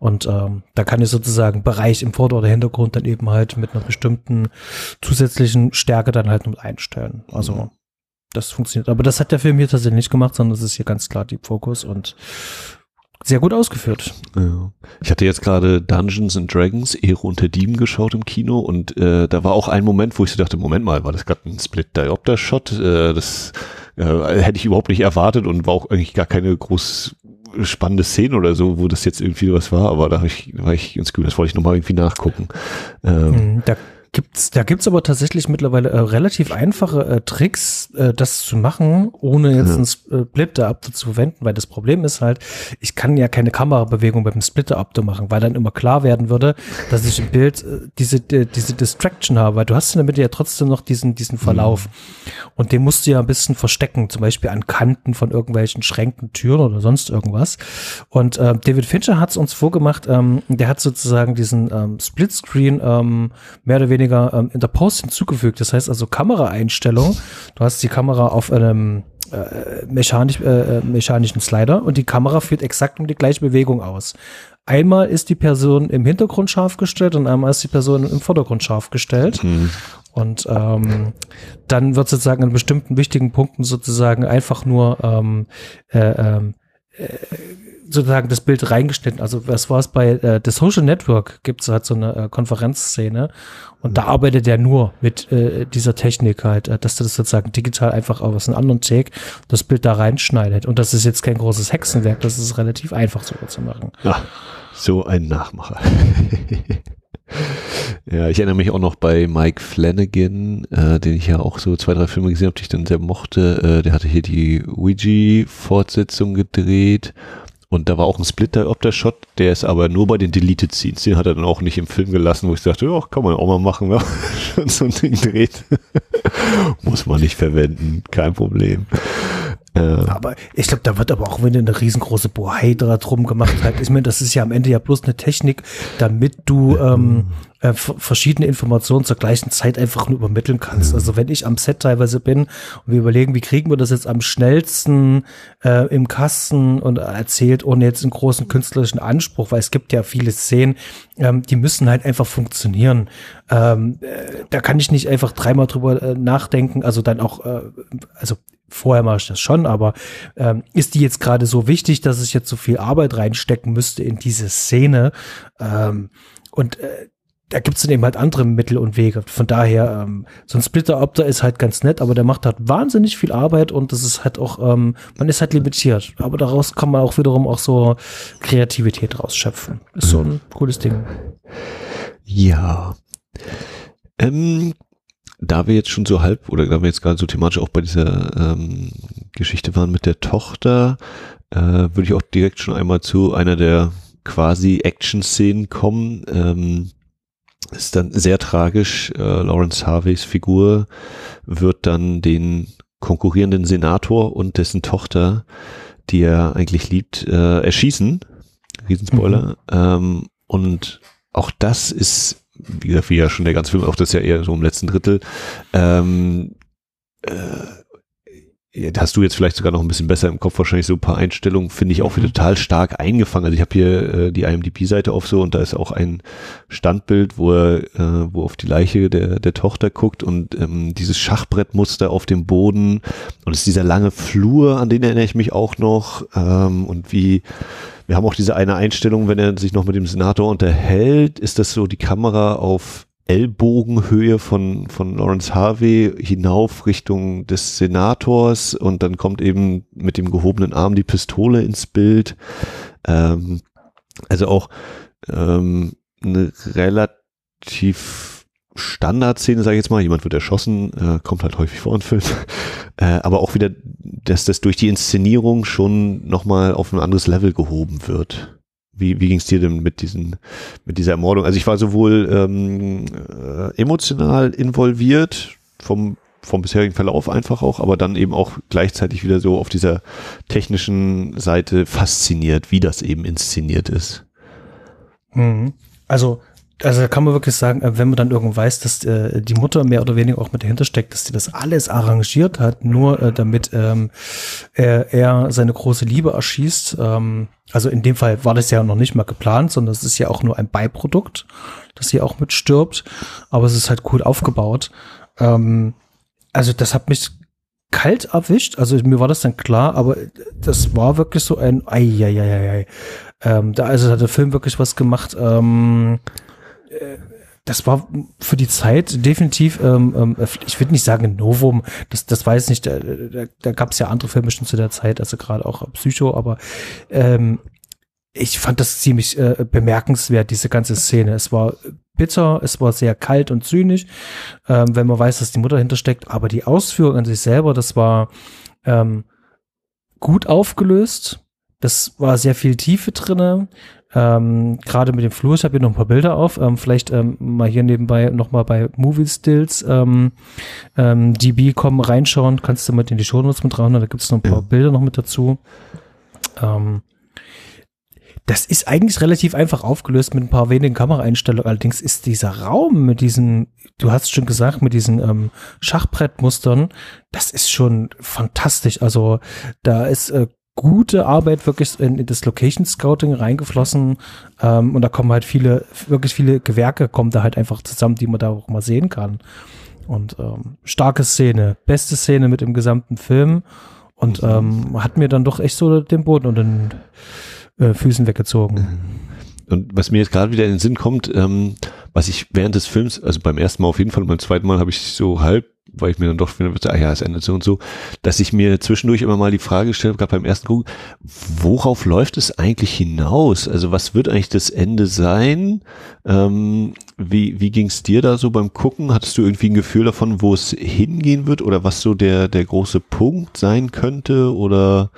Und ähm, da kann ich sozusagen Bereich im Vorder- oder Hintergrund dann eben halt mit einer bestimmten zusätzlichen Stärke dann halt mit einstellen. Also mhm. das funktioniert. Aber das hat der Film hier tatsächlich nicht gemacht, sondern das ist hier ganz klar Deep Focus und sehr gut ausgeführt. Ja. Ich hatte jetzt gerade Dungeons and Dragons, Ehre unter Dieben geschaut im Kino und äh, da war auch ein Moment, wo ich so dachte, Moment mal, war das gerade ein Split-Diopter-Shot? Äh, das äh, hätte ich überhaupt nicht erwartet und war auch eigentlich gar keine groß spannende Szene oder so, wo das jetzt irgendwie was war, aber da, ich, war ich ganz gut, das wollte ich nochmal irgendwie nachgucken. Ähm, mhm, da Gibt's, da gibt's aber tatsächlich mittlerweile äh, relativ einfache äh, Tricks, äh, das zu machen, ohne jetzt ja. einen Splitter-Adapter zu verwenden, weil das Problem ist halt, ich kann ja keine Kamerabewegung beim Splitter-Adapter machen, weil dann immer klar werden würde, dass ich im Bild äh, diese, die, diese Distraction habe, weil du hast in der Mitte ja trotzdem noch diesen, diesen Verlauf. Mhm. Und den musst du ja ein bisschen verstecken, zum Beispiel an Kanten von irgendwelchen Schränken, Türen oder sonst irgendwas. Und äh, David Fincher hat's uns vorgemacht, ähm, der hat sozusagen diesen ähm, Splitscreen ähm, mehr oder weniger weniger ähm, in der Post hinzugefügt. Das heißt also Kameraeinstellung. Du hast die Kamera auf einem äh, mechanisch, äh, mechanischen Slider und die Kamera führt exakt um die gleiche Bewegung aus. Einmal ist die Person im Hintergrund scharf gestellt und einmal ist die Person im Vordergrund scharf gestellt. Mhm. Und ähm, dann wird sozusagen an bestimmten wichtigen Punkten sozusagen einfach nur ähm, äh, ähm, äh, sozusagen das Bild reingeschnitten. Also was war es bei äh, The Social Network gibt es halt so eine äh, Konferenzszene und da arbeitet er nur mit äh, dieser Technik halt, äh, dass du das sozusagen digital einfach aus einem anderen Take das Bild da reinschneidet. Und das ist jetzt kein großes Hexenwerk, das ist relativ einfach so zu machen. Ja, so ein Nachmacher. Ja, ich erinnere mich auch noch bei Mike Flanagan, äh, den ich ja auch so zwei, drei Filme gesehen habe, die ich dann sehr mochte. Äh, der hatte hier die Ouija-Fortsetzung gedreht und da war auch ein Splitter-Opter-Shot, der ist aber nur bei den Deleted Scenes. Den hat er dann auch nicht im Film gelassen, wo ich dachte, ja, kann man auch mal machen, wenn man so ein Ding dreht. Muss man nicht verwenden, kein Problem. Äh, aber ich glaube, da wird aber auch wenn eine riesengroße Bohai drum gemacht. Ich meine, das ist ja am Ende ja bloß eine Technik, damit du ähm, äh, verschiedene Informationen zur gleichen Zeit einfach nur übermitteln kannst. Also wenn ich am Set teilweise bin und wir überlegen, wie kriegen wir das jetzt am schnellsten äh, im Kasten und erzählt, ohne jetzt einen großen künstlerischen Anspruch, weil es gibt ja viele Szenen, ähm, die müssen halt einfach funktionieren. Ähm, äh, da kann ich nicht einfach dreimal drüber äh, nachdenken, also dann auch, äh, also vorher mache ich das schon, aber ähm, ist die jetzt gerade so wichtig, dass ich jetzt so viel Arbeit reinstecken müsste in diese Szene? Ähm, und äh, da gibt's dann eben halt andere Mittel und Wege. Von daher, ähm, so ein Splitter-Opter ist halt ganz nett, aber der macht halt wahnsinnig viel Arbeit und das ist halt auch, ähm, man ist halt limitiert. Aber daraus kann man auch wiederum auch so Kreativität rausschöpfen. Ist so ein cooles Ding. Ja. Ähm, da wir jetzt schon so halb, oder da wir jetzt gerade so thematisch auch bei dieser ähm, Geschichte waren mit der Tochter, äh, würde ich auch direkt schon einmal zu einer der quasi Action-Szenen kommen. Ähm, ist dann sehr tragisch. Äh, Lawrence Harveys Figur wird dann den konkurrierenden Senator und dessen Tochter, die er eigentlich liebt, äh, erschießen. Riesenspoiler. Mhm. Ähm, und auch das ist wie gesagt, wie ja schon der ganze Film, auch das ja eher so im letzten Drittel, ähm, äh, hast du jetzt vielleicht sogar noch ein bisschen besser im Kopf, wahrscheinlich so ein paar Einstellungen, finde ich auch wieder mhm. total stark eingefangen. Also ich habe hier äh, die IMDb-Seite auf so und da ist auch ein Standbild, wo er, äh, wo auf die Leiche der, der Tochter guckt und ähm, dieses Schachbrettmuster auf dem Boden und es ist dieser lange Flur, an den erinnere ich mich auch noch ähm, und wie wir haben auch diese eine Einstellung, wenn er sich noch mit dem Senator unterhält, ist das so die Kamera auf Ellbogenhöhe von, von Lawrence Harvey hinauf Richtung des Senators und dann kommt eben mit dem gehobenen Arm die Pistole ins Bild. Ähm, also auch ähm, eine relativ Standardszene, sage ich jetzt mal. Jemand wird erschossen, äh, kommt halt häufig vor in Filmen. äh, aber auch wieder, dass das durch die Inszenierung schon nochmal auf ein anderes Level gehoben wird. Wie, wie ging es dir denn mit diesen, mit dieser Ermordung? Also ich war sowohl ähm, äh, emotional involviert vom vom bisherigen Verlauf einfach auch, aber dann eben auch gleichzeitig wieder so auf dieser technischen Seite fasziniert, wie das eben inszeniert ist. Mhm. Also also da kann man wirklich sagen, äh, wenn man dann irgendwo weiß, dass äh, die Mutter mehr oder weniger auch mit dahinter steckt, dass sie das alles arrangiert hat, nur äh, damit ähm, er, er seine große Liebe erschießt. Ähm, also in dem Fall war das ja noch nicht mal geplant, sondern es ist ja auch nur ein Beiprodukt, dass sie auch mit stirbt. Aber es ist halt cool aufgebaut. Ähm, also das hat mich kalt erwischt. Also mir war das dann klar, aber das war wirklich so ein Eieieiei. Ähm, da also hat der Film wirklich was gemacht. Ähm, das war für die Zeit definitiv, ähm, ähm, ich würde nicht sagen Novum, das, das weiß nicht, da, da, da gab es ja andere Filme schon zu der Zeit, also gerade auch Psycho, aber ähm, ich fand das ziemlich äh, bemerkenswert, diese ganze Szene. Es war bitter, es war sehr kalt und zynisch, ähm, wenn man weiß, dass die Mutter hintersteckt, aber die Ausführung an sich selber, das war ähm, gut aufgelöst. Das war sehr viel Tiefe drinne. Ähm, Gerade mit dem Flur, ich habe hier noch ein paar Bilder auf. Ähm, vielleicht ähm, mal hier nebenbei nochmal bei Movie Stills ähm, ähm, DB kommen reinschauen. Kannst du mit in die Show Notes mit rein. Da gibt es noch ein paar ja. Bilder noch mit dazu. Ähm, das ist eigentlich relativ einfach aufgelöst mit ein paar wenigen Kameraeinstellungen. Allerdings ist dieser Raum mit diesen, du hast schon gesagt, mit diesen ähm, Schachbrettmustern, das ist schon fantastisch. Also da ist äh, gute Arbeit wirklich in, in das Location Scouting reingeflossen ähm, und da kommen halt viele, wirklich viele Gewerke kommen da halt einfach zusammen, die man da auch mal sehen kann. Und ähm, starke Szene, beste Szene mit dem gesamten Film und ähm, hat mir dann doch echt so den Boden und den äh, Füßen weggezogen. Und was mir jetzt gerade wieder in den Sinn kommt, ähm, was ich während des Films, also beim ersten Mal auf jeden Fall, beim zweiten Mal habe ich so halb, weil ich mir dann doch wieder, ah ja, es endet so und so, dass ich mir zwischendurch immer mal die Frage gestellt habe, gerade beim ersten Gucken, worauf läuft es eigentlich hinaus? Also was wird eigentlich das Ende sein? Ähm, wie wie ging es dir da so beim Gucken? Hattest du irgendwie ein Gefühl davon, wo es hingehen wird oder was so der, der große Punkt sein könnte? Oder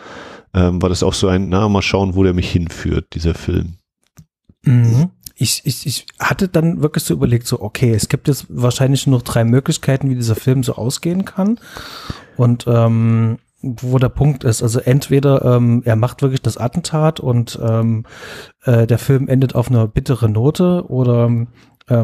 ähm, war das auch so ein, na, mal schauen, wo der mich hinführt, dieser Film? Mhm. Ich, ich, ich hatte dann wirklich so überlegt, so, okay, es gibt jetzt wahrscheinlich nur drei Möglichkeiten, wie dieser Film so ausgehen kann. Und ähm, wo der Punkt ist. Also entweder ähm, er macht wirklich das Attentat und ähm, äh, der Film endet auf einer bitteren Note oder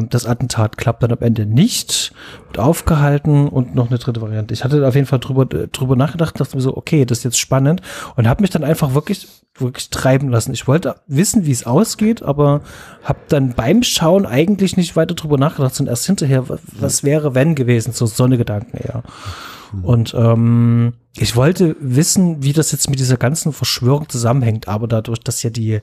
das Attentat klappt dann am Ende nicht, wird aufgehalten und noch eine dritte Variante. Ich hatte auf jeden Fall drüber, drüber nachgedacht, dachte mir so, okay, das ist jetzt spannend und habe mich dann einfach wirklich, wirklich treiben lassen. Ich wollte wissen, wie es ausgeht, aber habe dann beim Schauen eigentlich nicht weiter drüber nachgedacht, sondern erst hinterher, was wäre, wenn gewesen, so Sonnegedanken eher. Und ähm, ich wollte wissen, wie das jetzt mit dieser ganzen Verschwörung zusammenhängt, aber dadurch, dass ja die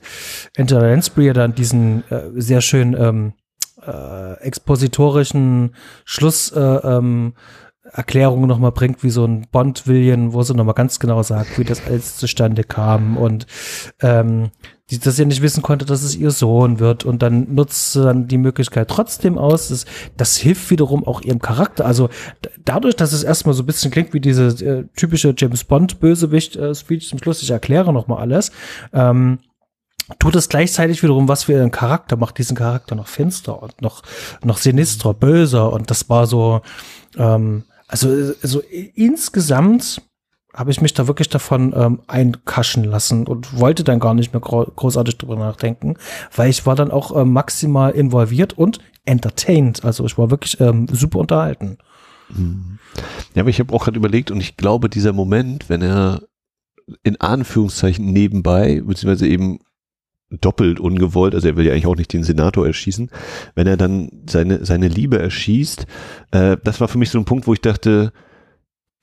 Lansbury ja dann diesen äh, sehr schön ähm, äh, expositorischen Schluss äh, ähm, nochmal bringt, wie so ein Bond-Villian, wo sie nochmal ganz genau sagt, wie das alles zustande kam und ähm, die das ja nicht wissen konnte, dass es ihr Sohn wird und dann nutzt sie dann die Möglichkeit trotzdem aus. Das, das hilft wiederum auch ihrem Charakter. Also dadurch, dass es erstmal so ein bisschen klingt wie diese äh, typische James Bond-Bösewicht-Speech äh, zum Schluss, ich erkläre nochmal alles, ähm, tut es gleichzeitig wiederum was für ihren Charakter, macht diesen Charakter noch finster und noch, noch sinistrer, böser und das war so, ähm, also, also insgesamt habe ich mich da wirklich davon ähm, einkaschen lassen und wollte dann gar nicht mehr großartig drüber nachdenken, weil ich war dann auch ähm, maximal involviert und entertained. Also ich war wirklich ähm, super unterhalten. Ja, aber ich habe auch gerade überlegt und ich glaube, dieser Moment, wenn er in Anführungszeichen nebenbei, beziehungsweise eben doppelt ungewollt, also er will ja eigentlich auch nicht den Senator erschießen, wenn er dann seine, seine Liebe erschießt, äh, das war für mich so ein Punkt, wo ich dachte,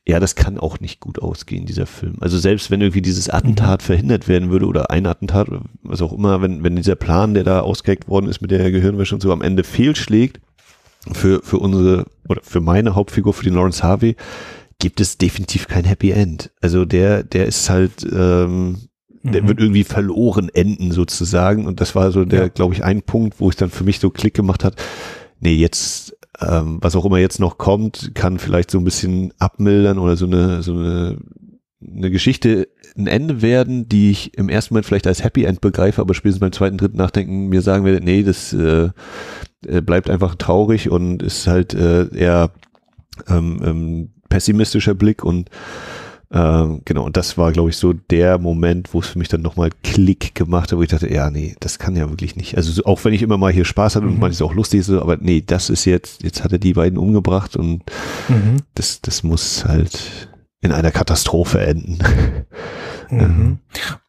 ja, das kann auch nicht gut ausgehen, dieser Film. Also selbst wenn irgendwie dieses Attentat mhm. verhindert werden würde oder ein Attentat was auch immer, wenn, wenn dieser Plan, der da ausgeheckt worden ist mit der Gehirnwäsche und so am Ende fehlschlägt, für, für unsere oder für meine Hauptfigur, für den Lawrence Harvey, gibt es definitiv kein Happy End. Also der, der ist halt, ähm, der mhm. wird irgendwie verloren enden sozusagen. Und das war so der, ja. glaube ich, ein Punkt, wo es dann für mich so Klick gemacht hat. Nee, jetzt, ähm, was auch immer jetzt noch kommt, kann vielleicht so ein bisschen abmildern oder so eine, so eine, eine Geschichte ein Ende werden, die ich im ersten Moment vielleicht als Happy End begreife, aber spätestens beim zweiten, dritten Nachdenken mir sagen werde, nee, das äh, äh bleibt einfach traurig und ist halt äh, eher ähm, ähm, pessimistischer Blick und ähm, genau, und das war, glaube ich, so der Moment, wo es für mich dann nochmal Klick gemacht hat, wo ich dachte, ja, nee, das kann ja wirklich nicht. Also so, auch wenn ich immer mal hier Spaß hatte mhm. und manches auch lustig ist, aber nee, das ist jetzt, jetzt hat er die beiden umgebracht und mhm. das, das muss halt in einer Katastrophe enden. Mhm.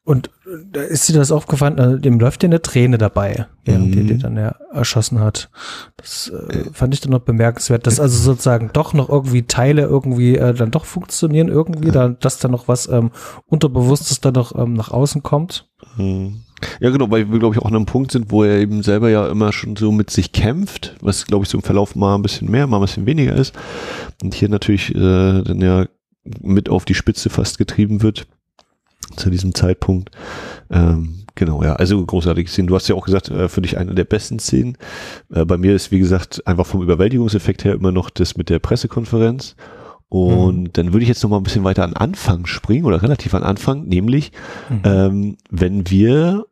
Und da ist dir das aufgefallen, also dem läuft ja eine Träne dabei, während mhm. die dann ja erschossen hat. Das äh, äh, fand ich dann noch bemerkenswert, dass also sozusagen doch noch irgendwie Teile irgendwie äh, dann doch funktionieren, irgendwie, da, dass da noch was ähm, Unterbewusstes dann noch ähm, nach außen kommt. Mhm. Ja, genau, weil wir, glaube ich, auch an einem Punkt sind, wo er eben selber ja immer schon so mit sich kämpft, was, glaube ich, so im Verlauf mal ein bisschen mehr, mal ein bisschen weniger ist. Und hier natürlich äh, dann ja mit auf die Spitze fast getrieben wird zu diesem Zeitpunkt. Ähm, genau, ja, also großartige Szenen. Du hast ja auch gesagt, äh, für dich eine der besten Szenen. Äh, bei mir ist, wie gesagt, einfach vom Überwältigungseffekt her immer noch das mit der Pressekonferenz. Und mhm. dann würde ich jetzt noch mal ein bisschen weiter an Anfang springen oder relativ an Anfang, nämlich mhm. ähm, wenn wir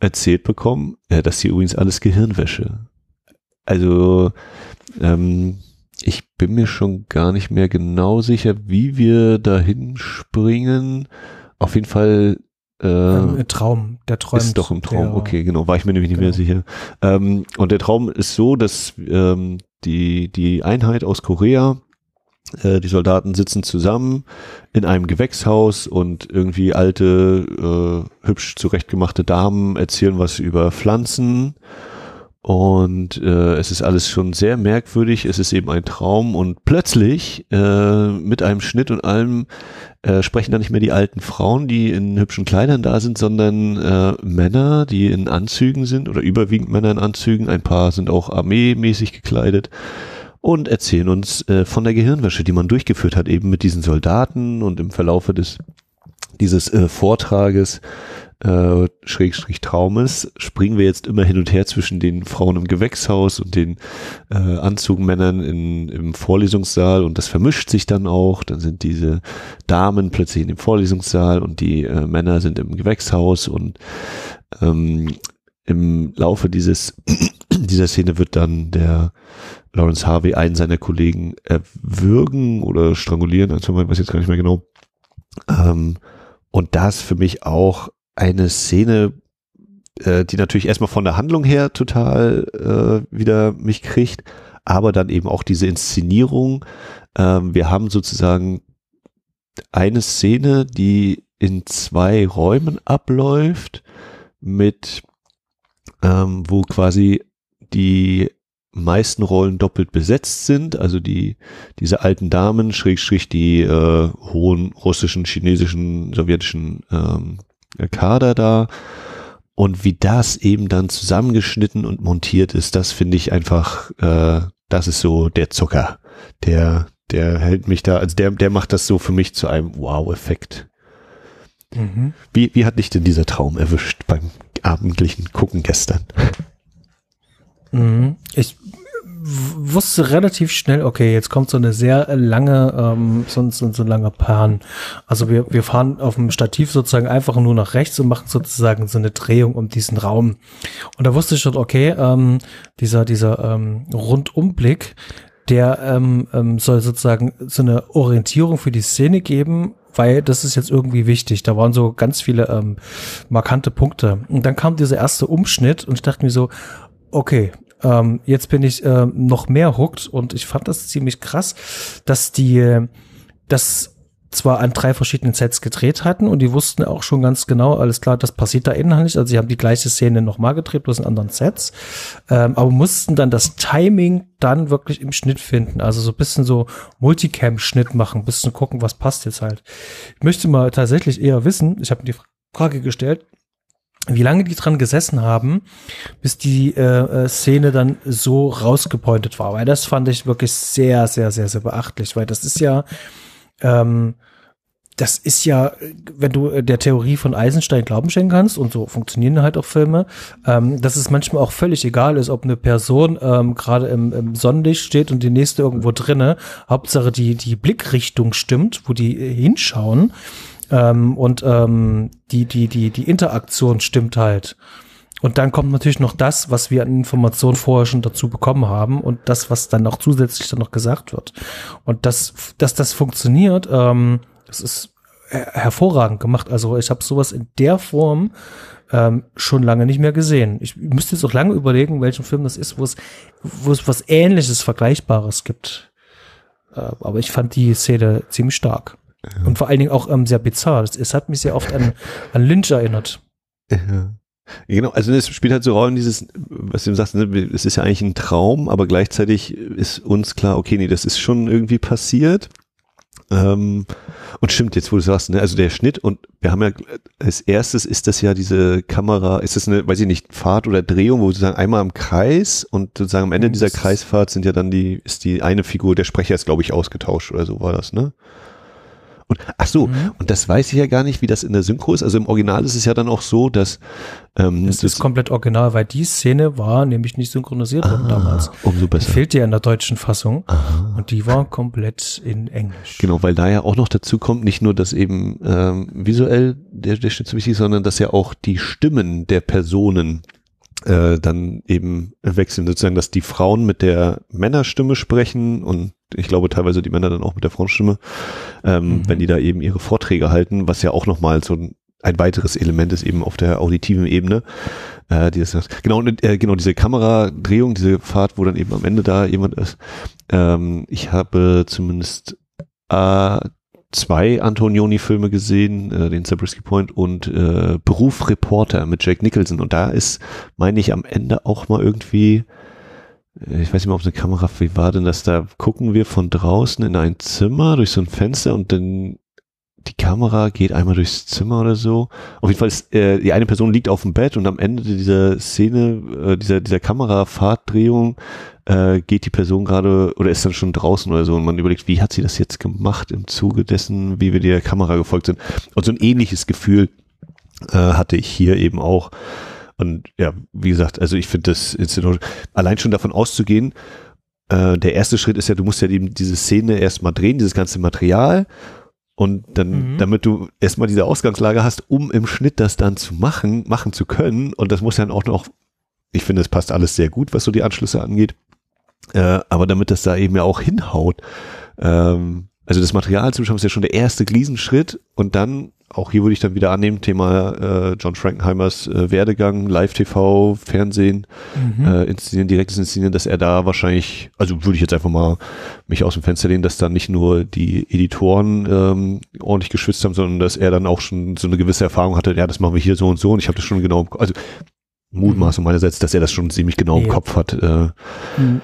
erzählt bekommen, äh, dass hier übrigens alles Gehirnwäsche. Also ähm, ich bin mir schon gar nicht mehr genau sicher, wie wir dahin springen. Auf jeden Fall Äh, Traum, der träumt. Ist doch im Traum, okay, genau, war ich mir nämlich nicht genau. mehr sicher. Ähm, und der Traum ist so, dass ähm, die, die Einheit aus Korea, äh, die Soldaten sitzen zusammen in einem Gewächshaus und irgendwie alte, äh, hübsch zurechtgemachte Damen erzählen was über Pflanzen und äh, es ist alles schon sehr merkwürdig, es ist eben ein Traum. Und plötzlich äh, mit einem Schnitt und allem äh, sprechen da nicht mehr die alten Frauen, die in hübschen Kleidern da sind, sondern äh, Männer, die in Anzügen sind oder überwiegend Männer in Anzügen, ein paar sind auch armeemäßig gekleidet und erzählen uns äh, von der Gehirnwäsche, die man durchgeführt hat, eben mit diesen Soldaten. Und im Verlaufe des dieses äh, Vortrages äh, Schrägstrich Traumes springen wir jetzt immer hin und her zwischen den Frauen im Gewächshaus und den äh, Anzugmännern in, im Vorlesungssaal und das vermischt sich dann auch. Dann sind diese Damen plötzlich in dem Vorlesungssaal und die äh, Männer sind im Gewächshaus und ähm, im Laufe dieses dieser Szene wird dann der Lawrence Harvey einen seiner Kollegen erwürgen oder strangulieren, also man weiß jetzt gar nicht mehr genau. Ähm, und das für mich auch eine Szene, äh, die natürlich erstmal von der Handlung her total äh, wieder mich kriegt, aber dann eben auch diese Inszenierung. Ähm, wir haben sozusagen eine Szene, die in zwei Räumen abläuft, mit ähm, wo quasi die meisten Rollen doppelt besetzt sind, also die diese alten Damen, Schrägstrich die äh, hohen russischen, chinesischen, sowjetischen ähm, Kader da und wie das eben dann zusammengeschnitten und montiert ist, das finde ich einfach, äh, das ist so der Zucker, der, der hält mich da, also der, der macht das so für mich zu einem Wow-Effekt. Mhm. Wie, wie hat dich denn dieser Traum erwischt beim abendlichen Gucken gestern? Mhm. Ich wusste relativ schnell, okay, jetzt kommt so eine sehr lange, ähm, so, so, so ein langer Pan. Also wir, wir fahren auf dem Stativ sozusagen einfach nur nach rechts und machen sozusagen so eine Drehung um diesen Raum. Und da wusste ich schon, okay, ähm, dieser, dieser ähm, Rundumblick, der ähm, ähm, soll sozusagen so eine Orientierung für die Szene geben, weil das ist jetzt irgendwie wichtig. Da waren so ganz viele ähm, markante Punkte. Und dann kam dieser erste Umschnitt und ich dachte mir so, okay, ähm, jetzt bin ich äh, noch mehr hooked und ich fand das ziemlich krass, dass die das zwar an drei verschiedenen Sets gedreht hatten und die wussten auch schon ganz genau, alles klar, das passiert da inhaltlich. Also sie haben die gleiche Szene nochmal gedreht, bloß in anderen Sets, ähm, aber mussten dann das Timing dann wirklich im Schnitt finden. Also so ein bisschen so Multicam-Schnitt machen, bisschen gucken, was passt jetzt halt. Ich möchte mal tatsächlich eher wissen, ich habe die Frage gestellt, wie lange die dran gesessen haben, bis die äh, äh, Szene dann so rausgepointet war. Weil das fand ich wirklich sehr, sehr, sehr, sehr beachtlich, weil das ist ja, ähm, das ist ja, wenn du der Theorie von Eisenstein Glauben schenken kannst, und so funktionieren halt auch Filme, ähm, dass es manchmal auch völlig egal ist, ob eine Person ähm, gerade im, im Sonnenlicht steht und die nächste irgendwo drinne. Hauptsache die, die Blickrichtung stimmt, wo die hinschauen. Ähm, und ähm, die, die, die, die Interaktion stimmt halt. Und dann kommt natürlich noch das, was wir an Informationen vorher schon dazu bekommen haben und das, was dann noch zusätzlich dann noch gesagt wird. Und das, dass das funktioniert, ähm, das ist her hervorragend gemacht. Also ich habe sowas in der Form ähm, schon lange nicht mehr gesehen. Ich müsste jetzt auch lange überlegen, welchen Film das ist, wo es, wo es was Ähnliches, Vergleichbares gibt. Äh, aber ich fand die Szene ziemlich stark. Und vor allen Dingen auch ähm, sehr bizarr. Es hat mich sehr oft an, an Lynch erinnert. Ja. Genau, also es spielt halt so Rollen dieses, was du sagst, ne, es ist ja eigentlich ein Traum, aber gleichzeitig ist uns klar, okay, nee, das ist schon irgendwie passiert. Ähm, und stimmt, jetzt wo du sagst, ne, also der Schnitt und wir haben ja als erstes ist das ja diese Kamera, ist das eine, weiß ich nicht, Fahrt oder Drehung, wo sozusagen einmal im Kreis und sozusagen am Ende dieser Kreisfahrt sind ja dann die, ist die eine Figur, der Sprecher ist glaube ich ausgetauscht oder so war das, ne? Und ach so, mhm. und das weiß ich ja gar nicht, wie das in der Synchro ist. Also im Original ist es ja dann auch so, dass ähm, das, das ist komplett original, weil die Szene war nämlich nicht synchronisiert ah, worden damals. Umso besser. Die fehlte ja in der deutschen Fassung Aha. und die war komplett in Englisch. Genau, weil da ja auch noch dazu kommt, nicht nur, dass eben ähm, visuell der, der Schnitt so wichtig ist, sondern dass ja auch die Stimmen der Personen äh, dann eben wechseln, sozusagen, dass die Frauen mit der Männerstimme sprechen und ich glaube teilweise die Männer dann auch mit der Frauenstimme, ähm, mhm. wenn die da eben ihre Vorträge halten, was ja auch nochmal so ein ein weiteres Element ist eben auf der auditiven Ebene. Äh, die das, genau, äh, genau, diese Kameradrehung, diese Fahrt, wo dann eben am Ende da jemand ist. Ähm, ich habe zumindest äh, zwei Antonioni-Filme gesehen, äh, den Zabriskie Point und äh, Beruf Reporter mit Jack Nicholson. Und da ist, meine ich, am Ende auch mal irgendwie, äh, ich weiß nicht mehr, ob eine Kamera, wie war denn das? Da gucken wir von draußen in ein Zimmer durch so ein Fenster und dann die Kamera geht einmal durchs Zimmer oder so. Auf jeden Fall ist, äh, die eine Person liegt auf dem Bett und am Ende dieser Szene, äh, dieser, dieser Kamerafahrtdrehung, äh, geht die Person gerade oder ist dann schon draußen oder so und man überlegt, wie hat sie das jetzt gemacht im Zuge dessen, wie wir der Kamera gefolgt sind. Und so ein ähnliches Gefühl äh, hatte ich hier eben auch. Und ja, wie gesagt, also ich finde das allein schon davon auszugehen, äh, der erste Schritt ist ja, du musst ja eben diese Szene erstmal drehen, dieses ganze Material und dann, mhm. damit du erstmal diese Ausgangslage hast, um im Schnitt das dann zu machen, machen zu können. Und das muss dann auch noch, ich finde, es passt alles sehr gut, was so die Anschlüsse angeht. Äh, aber damit das da eben ja auch hinhaut. Ähm, also das Material zu schaffen ist ja schon der erste Riesenschritt. Und dann auch hier würde ich dann wieder annehmen, Thema äh, John Frankenheimers äh, Werdegang, Live-TV, Fernsehen, mhm. äh, inszenieren, direktes Inszenieren, dass er da wahrscheinlich, also würde ich jetzt einfach mal mich aus dem Fenster lehnen, dass da nicht nur die Editoren ähm, ordentlich geschwitzt haben, sondern dass er dann auch schon so eine gewisse Erfahrung hatte, ja, das machen wir hier so und so und ich habe das schon genau, also Mutmaßung meinerseits, dass er das schon ziemlich genau nee. im Kopf hat. Äh.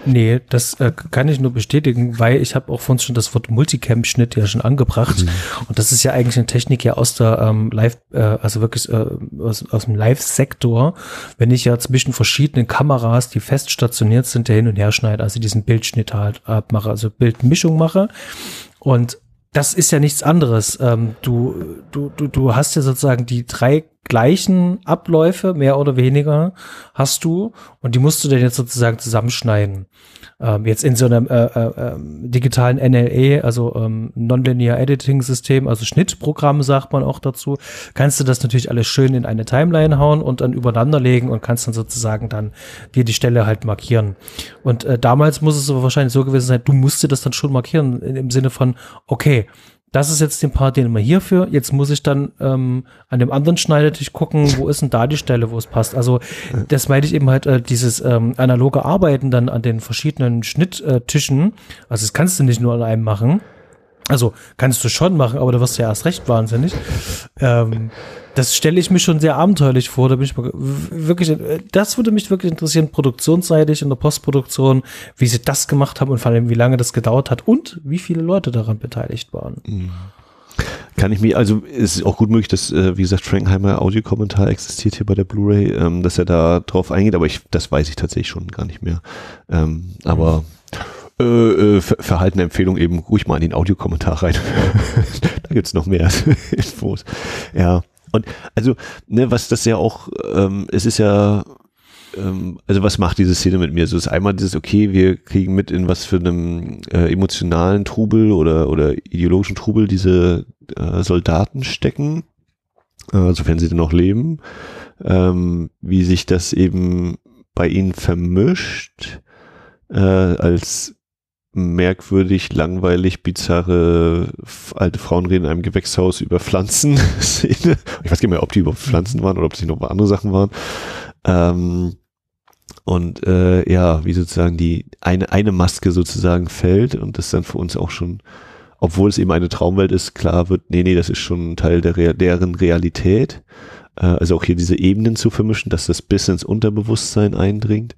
Nee, das äh, kann ich nur bestätigen, weil ich habe auch vorhin schon das Wort Multicam-Schnitt ja schon angebracht. Mhm. Und das ist ja eigentlich eine Technik ja aus der ähm, Live, äh, also wirklich äh, aus, aus dem Live-Sektor, wenn ich ja zwischen verschiedenen Kameras, die fest stationiert sind, der hin und her schneide, also diesen Bildschnitt halt abmache, also Bildmischung mache. Und das ist ja nichts anderes. Ähm, du, du, du, du hast ja sozusagen die drei gleichen Abläufe, mehr oder weniger, hast du und die musst du dann jetzt sozusagen zusammenschneiden. Ähm, jetzt in so einem äh, äh, ähm, digitalen NLE, also ähm, Nonlinear Editing System, also Schnittprogramm sagt man auch dazu, kannst du das natürlich alles schön in eine Timeline hauen und dann übereinander legen und kannst dann sozusagen dann dir die Stelle halt markieren. Und äh, damals muss es aber wahrscheinlich so gewesen sein, du musstest das dann schon markieren im Sinne von, okay, das ist jetzt den Part, den wir hierfür. Jetzt muss ich dann ähm, an dem anderen Schneidetisch gucken, wo ist denn da die Stelle, wo es passt. Also das meine ich eben halt, äh, dieses ähm, analoge Arbeiten dann an den verschiedenen Schnitttischen. Also das kannst du nicht nur an einem machen. Also kannst du schon machen, aber da wirst du ja erst recht wahnsinnig. Ähm, das stelle ich mir schon sehr abenteuerlich vor. Da bin ich wirklich, das würde mich wirklich interessieren, produktionsseitig in der Postproduktion, wie sie das gemacht haben und vor allem, wie lange das gedauert hat und wie viele Leute daran beteiligt waren. Mhm. Kann ich mir, also es ist auch gut möglich, dass, äh, wie gesagt, Frankheimer Audiokommentar existiert hier bei der Blu-ray, ähm, dass er da drauf eingeht, aber ich, das weiß ich tatsächlich schon gar nicht mehr. Ähm, aber äh, äh, verhaltene Empfehlung eben ruhig mal in den Audiokommentar rein. da gibt's noch mehr Infos. Ja. Und also, ne, was das ja auch, ähm, es ist ja, ähm, also was macht diese Szene mit mir? So ist einmal dieses, okay, wir kriegen mit in was für einem äh, emotionalen Trubel oder, oder ideologischen Trubel diese äh, Soldaten stecken, äh, sofern sie denn noch leben, ähm, wie sich das eben bei ihnen vermischt, äh, als merkwürdig, langweilig, bizarre alte Frauen reden in einem Gewächshaus über Pflanzen. ich weiß gar nicht mehr, ob die über Pflanzen waren oder ob es nicht noch andere Sachen waren. Ähm, und äh, ja, wie sozusagen die eine, eine Maske sozusagen fällt und das dann für uns auch schon, obwohl es eben eine Traumwelt ist, klar wird, nee, nee, das ist schon ein Teil der, deren Realität. Äh, also auch hier diese Ebenen zu vermischen, dass das bis ins Unterbewusstsein eindringt.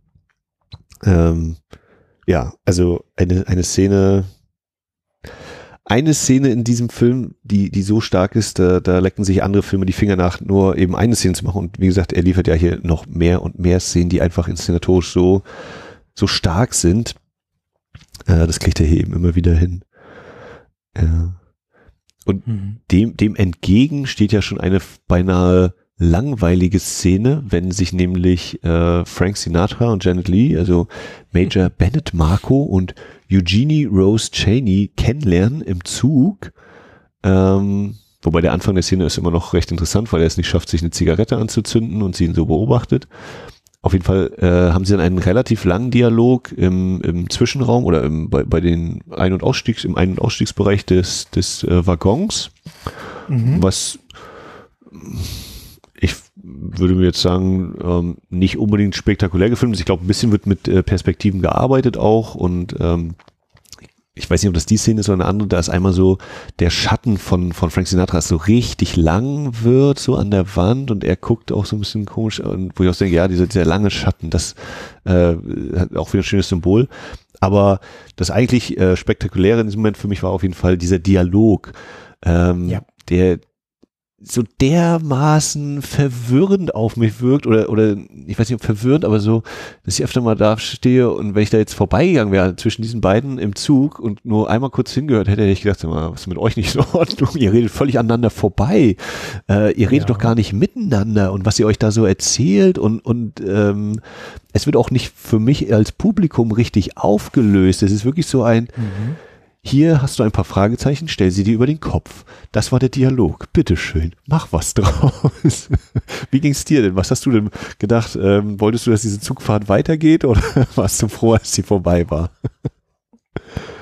Ähm, ja, also eine, eine Szene, eine Szene in diesem Film, die, die so stark ist, da, da lecken sich andere Filme die Finger nach, nur eben eine Szene zu machen. Und wie gesagt, er liefert ja hier noch mehr und mehr Szenen, die einfach inszenatorisch so, so stark sind. Äh, das kriegt er hier eben immer wieder hin. Ja. Und mhm. dem, dem entgegen steht ja schon eine beinahe langweilige Szene, wenn sich nämlich äh, Frank Sinatra und Janet Lee, also Major Bennett Marco und Eugenie Rose Cheney kennenlernen im Zug. Ähm, wobei der Anfang der Szene ist immer noch recht interessant, weil er es nicht schafft, sich eine Zigarette anzuzünden und sie ihn so beobachtet. Auf jeden Fall äh, haben sie dann einen relativ langen Dialog im, im Zwischenraum oder im, bei, bei den Ein- und Ausstiegs, im Ein- und Ausstiegsbereich des, des äh, Waggons, mhm. was würde mir jetzt sagen, ähm, nicht unbedingt spektakulär gefilmt. Ich glaube, ein bisschen wird mit äh, Perspektiven gearbeitet auch und ähm, ich weiß nicht, ob das die Szene ist oder eine andere, da ist einmal so der Schatten von, von Frank Sinatra so richtig lang wird, so an der Wand und er guckt auch so ein bisschen komisch und wo ich auch denke, ja, dieser, dieser lange Schatten, das äh, hat auch wieder ein schönes Symbol. Aber das eigentlich äh, Spektakuläre in diesem Moment für mich war auf jeden Fall dieser Dialog, ähm, ja. der, so dermaßen verwirrend auf mich wirkt oder, oder ich weiß nicht, ob verwirrend, aber so, dass ich öfter mal da stehe und wenn ich da jetzt vorbeigegangen wäre zwischen diesen beiden im Zug und nur einmal kurz hingehört hätte, hätte ich gedacht, was ist mit euch nicht in Ordnung? Ihr redet völlig aneinander vorbei. Äh, ihr redet ja. doch gar nicht miteinander und was ihr euch da so erzählt und, und ähm, es wird auch nicht für mich als Publikum richtig aufgelöst. Es ist wirklich so ein, mhm hier hast du ein paar Fragezeichen, stell sie dir über den Kopf. Das war der Dialog. Bitteschön, mach was draus. Wie ging's dir denn? Was hast du denn gedacht? Ähm, wolltest du, dass diese Zugfahrt weitergeht oder warst du froh, als sie vorbei war?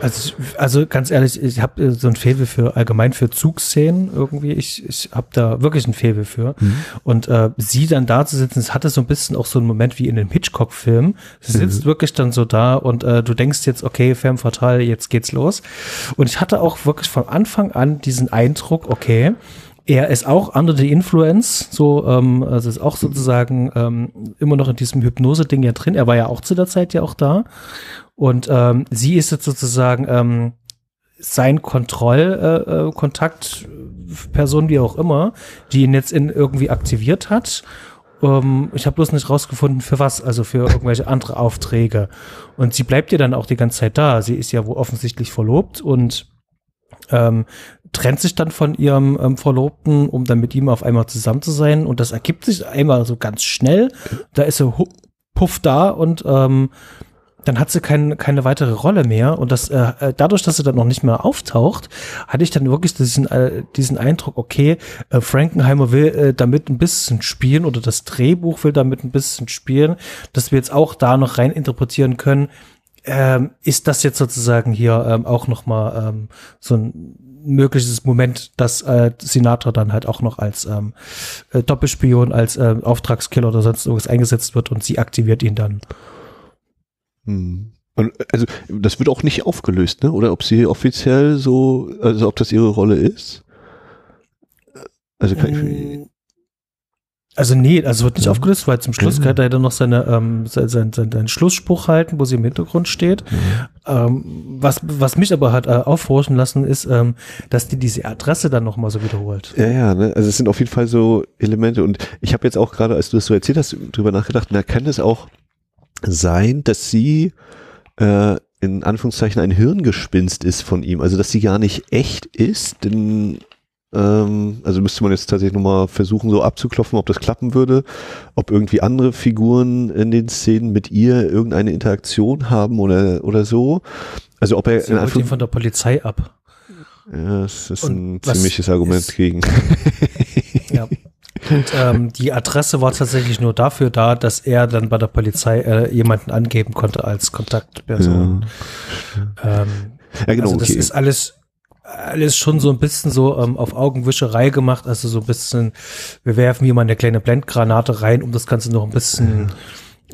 Also, also ganz ehrlich, ich habe äh, so ein Faible für allgemein für Zugszenen irgendwie. Ich, ich habe da wirklich ein Faible für. Mhm. Und äh, sie dann da zu sitzen, es hatte so ein bisschen auch so einen Moment wie in einem Hitchcock-Film. Sie sitzt mhm. wirklich dann so da und äh, du denkst jetzt, okay, Femme Fatale, jetzt geht's los. Und ich hatte auch wirklich von Anfang an diesen Eindruck, okay, er ist auch under the influence, so, ähm, also ist auch sozusagen ähm, immer noch in diesem Hypnose-Ding ja drin. Er war ja auch zu der Zeit ja auch da. Und ähm, sie ist jetzt sozusagen ähm, sein Kontrollkontakt, äh, Person, wie auch immer, die ihn jetzt in irgendwie aktiviert hat. Ähm, ich habe bloß nicht rausgefunden, für was, also für irgendwelche andere Aufträge. Und sie bleibt ja dann auch die ganze Zeit da. Sie ist ja wohl offensichtlich verlobt und ähm, trennt sich dann von ihrem ähm, Verlobten, um dann mit ihm auf einmal zusammen zu sein. Und das ergibt sich einmal so ganz schnell. Da ist er puff da und ähm, dann hat sie kein, keine weitere Rolle mehr. Und das äh, äh, dadurch, dass sie dann noch nicht mehr auftaucht, hatte ich dann wirklich diesen, äh, diesen Eindruck, okay, äh, Frankenheimer will äh, damit ein bisschen spielen oder das Drehbuch will damit ein bisschen spielen, dass wir jetzt auch da noch rein interpretieren können, ähm, ist das jetzt sozusagen hier ähm, auch noch mal ähm, so ein mögliches Moment, dass äh, Sinatra dann halt auch noch als ähm, äh, Doppelspion, als äh, Auftragskiller oder sonst irgendwas eingesetzt wird und sie aktiviert ihn dann. Hm. Also das wird auch nicht aufgelöst, ne? Oder ob sie offiziell so, also ob das ihre Rolle ist? Also kann ich, ähm, also nee, also wird nicht mhm. aufgelöst, weil zum Schluss mhm. kann er dann noch seine, ähm, sein, sein, sein, seinen Schlussspruch halten, wo sie im Hintergrund steht. Mhm. Ähm, was, was mich aber hat äh, aufhorchen lassen, ist, ähm, dass die diese Adresse dann nochmal so wiederholt. Ja, ja, ne? also es sind auf jeden Fall so Elemente und ich habe jetzt auch gerade, als du das so erzählt hast, drüber nachgedacht, na kann es auch sein, dass sie äh, in Anführungszeichen ein Hirngespinst ist von ihm, also dass sie gar nicht echt ist, denn ähm, also müsste man jetzt tatsächlich nochmal versuchen, so abzuklopfen, ob das klappen würde, ob irgendwie andere Figuren in den Szenen mit ihr irgendeine Interaktion haben oder, oder so. Also ob er Sie holt ihn von der Polizei ab. Ja, das ist Und ein ziemliches Argument ist, gegen. Und ähm, die Adresse war tatsächlich nur dafür da, dass er dann bei der Polizei äh, jemanden angeben konnte als Kontaktperson. Ja, ähm, ja genau. Also das okay. ist alles alles schon so ein bisschen so ähm, auf Augenwischerei gemacht, also so ein bisschen, wir werfen hier mal eine kleine Blendgranate rein, um das Ganze noch ein bisschen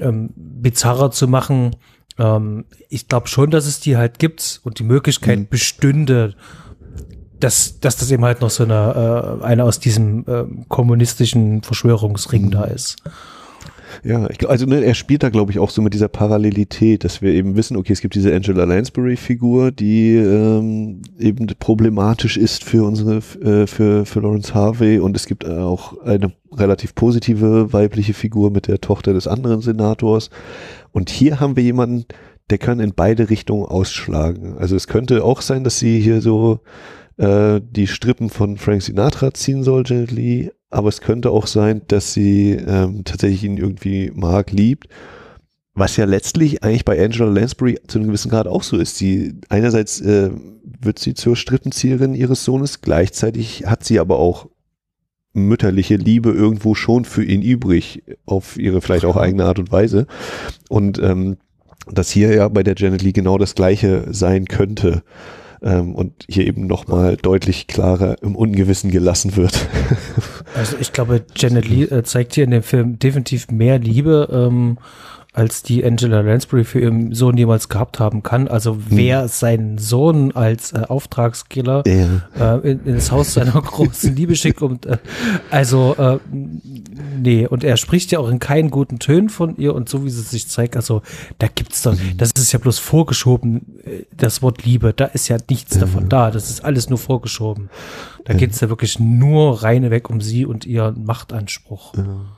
ähm, bizarrer zu machen. Ähm, ich glaube schon, dass es die halt gibt und die Möglichkeit mhm. bestünde, dass, dass das eben halt noch so eine, äh, eine aus diesem äh, kommunistischen Verschwörungsring mhm. da ist. Ja, ich, also ne, er spielt da, glaube ich, auch so mit dieser Parallelität, dass wir eben wissen, okay, es gibt diese Angela Lansbury-Figur, die ähm, eben problematisch ist für unsere, äh, für, für Lawrence Harvey und es gibt auch eine relativ positive weibliche Figur mit der Tochter des anderen Senators. Und hier haben wir jemanden, der kann in beide Richtungen ausschlagen. Also es könnte auch sein, dass sie hier so äh, die Strippen von Frank Sinatra ziehen soll, Janet Lee, aber es könnte auch sein, dass sie ähm, tatsächlich ihn irgendwie mag, liebt. Was ja letztlich eigentlich bei Angela Lansbury zu einem gewissen Grad auch so ist. Sie einerseits äh, wird sie zur Strippenzieherin ihres Sohnes, gleichzeitig hat sie aber auch mütterliche Liebe irgendwo schon für ihn übrig, auf ihre vielleicht auch eigene Art und Weise. Und ähm, dass hier ja bei der Janet Lee genau das Gleiche sein könnte. Ähm, und hier eben nochmal deutlich klarer im Ungewissen gelassen wird. Also ich glaube, Janet Lee äh, zeigt hier in dem Film definitiv mehr Liebe ähm, als die Angela Lansbury für ihren Sohn jemals gehabt haben kann. Also hm. wer hm. seinen Sohn als äh, Auftragskiller ja. äh, in, ins Haus seiner großen Liebe schickt und äh, also äh, nee, und er spricht ja auch in keinen guten Tönen von ihr und so wie sie sich zeigt, also da gibt's doch, mhm. das ist ja bloß vorgeschoben, äh, das Wort Liebe, da ist ja nichts mhm. davon da, das ist alles nur vorgeschoben. Da mhm. geht's ja wirklich nur reine weg um sie und ihren Machtanspruch. Ja.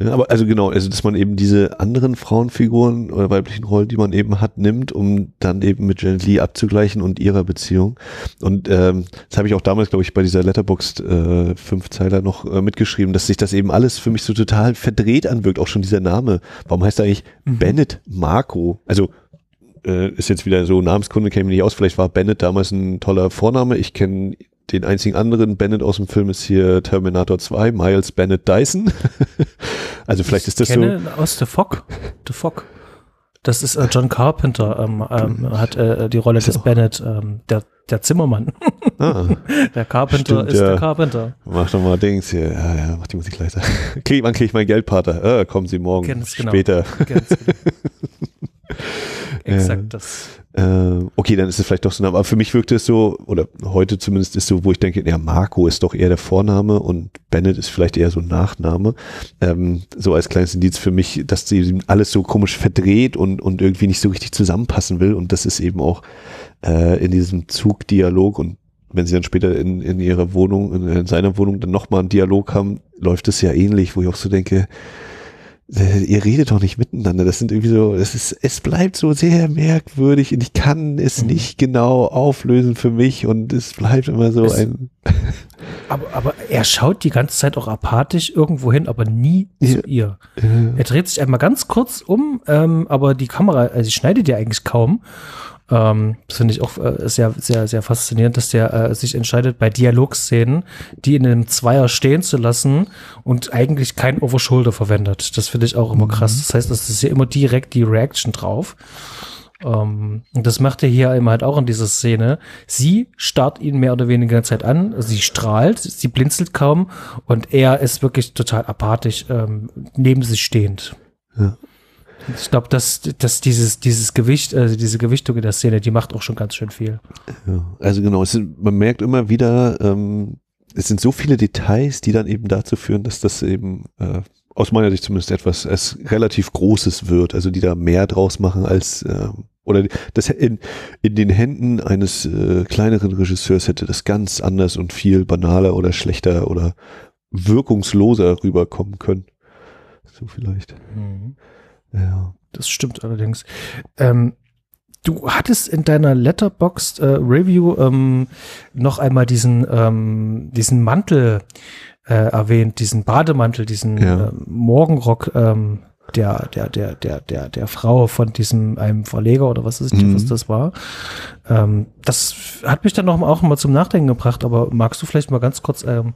Ja, aber also genau, also dass man eben diese anderen Frauenfiguren oder weiblichen Rollen, die man eben hat, nimmt, um dann eben mit Janet Lee abzugleichen und ihrer Beziehung. Und ähm, das habe ich auch damals, glaube ich, bei dieser Letterboxd äh, Fünfzeiler noch äh, mitgeschrieben, dass sich das eben alles für mich so total verdreht anwirkt, auch schon dieser Name. Warum heißt er eigentlich mhm. Bennett Marco? Also äh, ist jetzt wieder so Namenskunde käme nicht aus. Vielleicht war Bennett damals ein toller Vorname. Ich kenne den einzigen anderen Bennett aus dem Film ist hier Terminator 2, Miles Bennett Dyson. also vielleicht ich ist das kenne so. aus The Fog. The Fog. Das ist äh, John Carpenter, ähm, ähm, hat äh, die Rolle des Bennett, ähm, der, der Zimmermann. Ah, der Carpenter stimmt, ist ja. der Carpenter. Mach doch mal Dings hier. Ja, ja, mach die Musik leiser. Krieg, wann krieg ich mein Geld, Pater? Äh, kommen Sie morgen. Ganz genau. Später. Ganz genau. Exakt das. Äh, okay, dann ist es vielleicht doch so, aber für mich wirkte es so, oder heute zumindest ist so, wo ich denke, ja, Marco ist doch eher der Vorname und Bennett ist vielleicht eher so ein Nachname. Ähm, so als kleines Indiz für mich, dass sie alles so komisch verdreht und, und irgendwie nicht so richtig zusammenpassen will und das ist eben auch äh, in diesem Zugdialog und wenn sie dann später in, in ihrer Wohnung, in, in seiner Wohnung dann nochmal einen Dialog haben, läuft es ja ähnlich, wo ich auch so denke, äh, ihr redet doch nicht miteinander. Das sind irgendwie so, es ist, es bleibt so sehr merkwürdig und ich kann es mhm. nicht genau auflösen für mich und es bleibt immer so es, ein. aber, aber er schaut die ganze Zeit auch apathisch irgendwo hin, aber nie ja. zu ihr. Ja. Er dreht sich einmal ganz kurz um, ähm, aber die Kamera, also sie schneidet ja eigentlich kaum. Ähm, das finde ich auch äh, sehr, sehr, sehr faszinierend, dass der äh, sich entscheidet, bei Dialogszenen, die in einem Zweier stehen zu lassen und eigentlich kein Overshoulder verwendet. Das finde ich auch immer mhm. krass. Das heißt, es ist ja immer direkt die Reaction drauf. Ähm, und das macht er hier eben halt auch in dieser Szene. Sie starrt ihn mehr oder weniger Zeit an, sie strahlt, sie blinzelt kaum und er ist wirklich total apathisch ähm, neben sich stehend. Ja. Ich glaube, dass, dass dieses, dieses Gewicht, also diese Gewichtung in der Szene, die macht auch schon ganz schön viel. Ja, also genau, sind, man merkt immer wieder, ähm, es sind so viele Details, die dann eben dazu führen, dass das eben äh, aus meiner Sicht zumindest etwas als relativ Großes wird, also die da mehr draus machen als äh, oder das in, in den Händen eines äh, kleineren Regisseurs hätte das ganz anders und viel banaler oder schlechter oder wirkungsloser rüberkommen können. So vielleicht. Mhm. Ja. Das stimmt allerdings. Ähm, du hattest in deiner Letterboxd äh, Review ähm, noch einmal diesen, ähm, diesen Mantel äh, erwähnt, diesen Bademantel, diesen ja. äh, Morgenrock, ähm, der, der, der, der, der, der Frau von diesem einem Verleger oder was ist mhm. was das war. Ähm, das hat mich dann noch mal auch mal zum Nachdenken gebracht, aber magst du vielleicht mal ganz kurz ähm,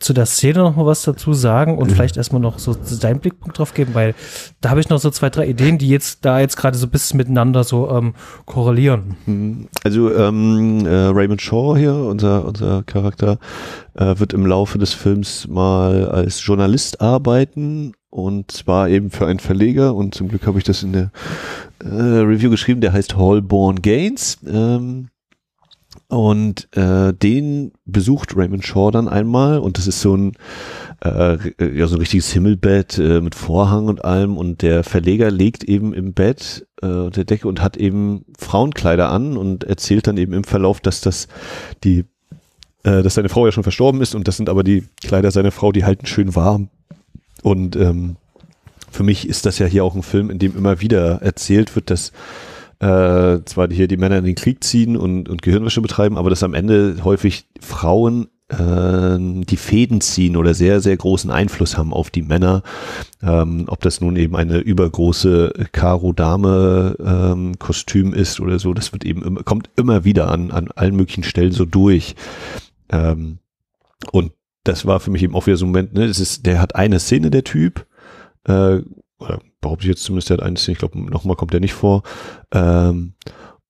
zu der Szene noch mal was dazu sagen und mhm. vielleicht erstmal noch so deinen Blickpunkt drauf geben, weil da habe ich noch so zwei, drei Ideen, die jetzt da jetzt gerade so ein bisschen miteinander so ähm, korrelieren. Mhm. Also ähm, äh, Raymond Shaw hier, unser, unser Charakter, äh, wird im Laufe des Films mal als Journalist arbeiten und zwar eben für einen Verleger. Und zum Glück habe ich das in der äh, Review geschrieben, der heißt Hallborn Gaines. Ähm, und äh, den besucht Raymond Shaw dann einmal. Und das ist so ein äh, ja so ein richtiges Himmelbett äh, mit Vorhang und allem. Und der Verleger legt eben im Bett äh, der Decke und hat eben Frauenkleider an und erzählt dann eben im Verlauf, dass das die äh, dass seine Frau ja schon verstorben ist. Und das sind aber die Kleider seiner Frau, die halten schön warm und ähm, für mich ist das ja hier auch ein Film, in dem immer wieder erzählt wird, dass äh, zwar hier die Männer in den Krieg ziehen und, und Gehirnwäsche betreiben, aber dass am Ende häufig Frauen äh, die Fäden ziehen oder sehr, sehr großen Einfluss haben auf die Männer. Ähm, ob das nun eben eine übergroße Karo-Dame-Kostüm ähm, ist oder so, das wird eben immer, kommt immer wieder an, an allen möglichen Stellen so durch. Ähm, und das war für mich eben auch wieder so ein Moment, ne, das ist, der hat eine Szene, der Typ, äh, oder behaupte ich jetzt zumindest, der hat eine Szene, ich glaube, nochmal kommt der nicht vor. Ähm,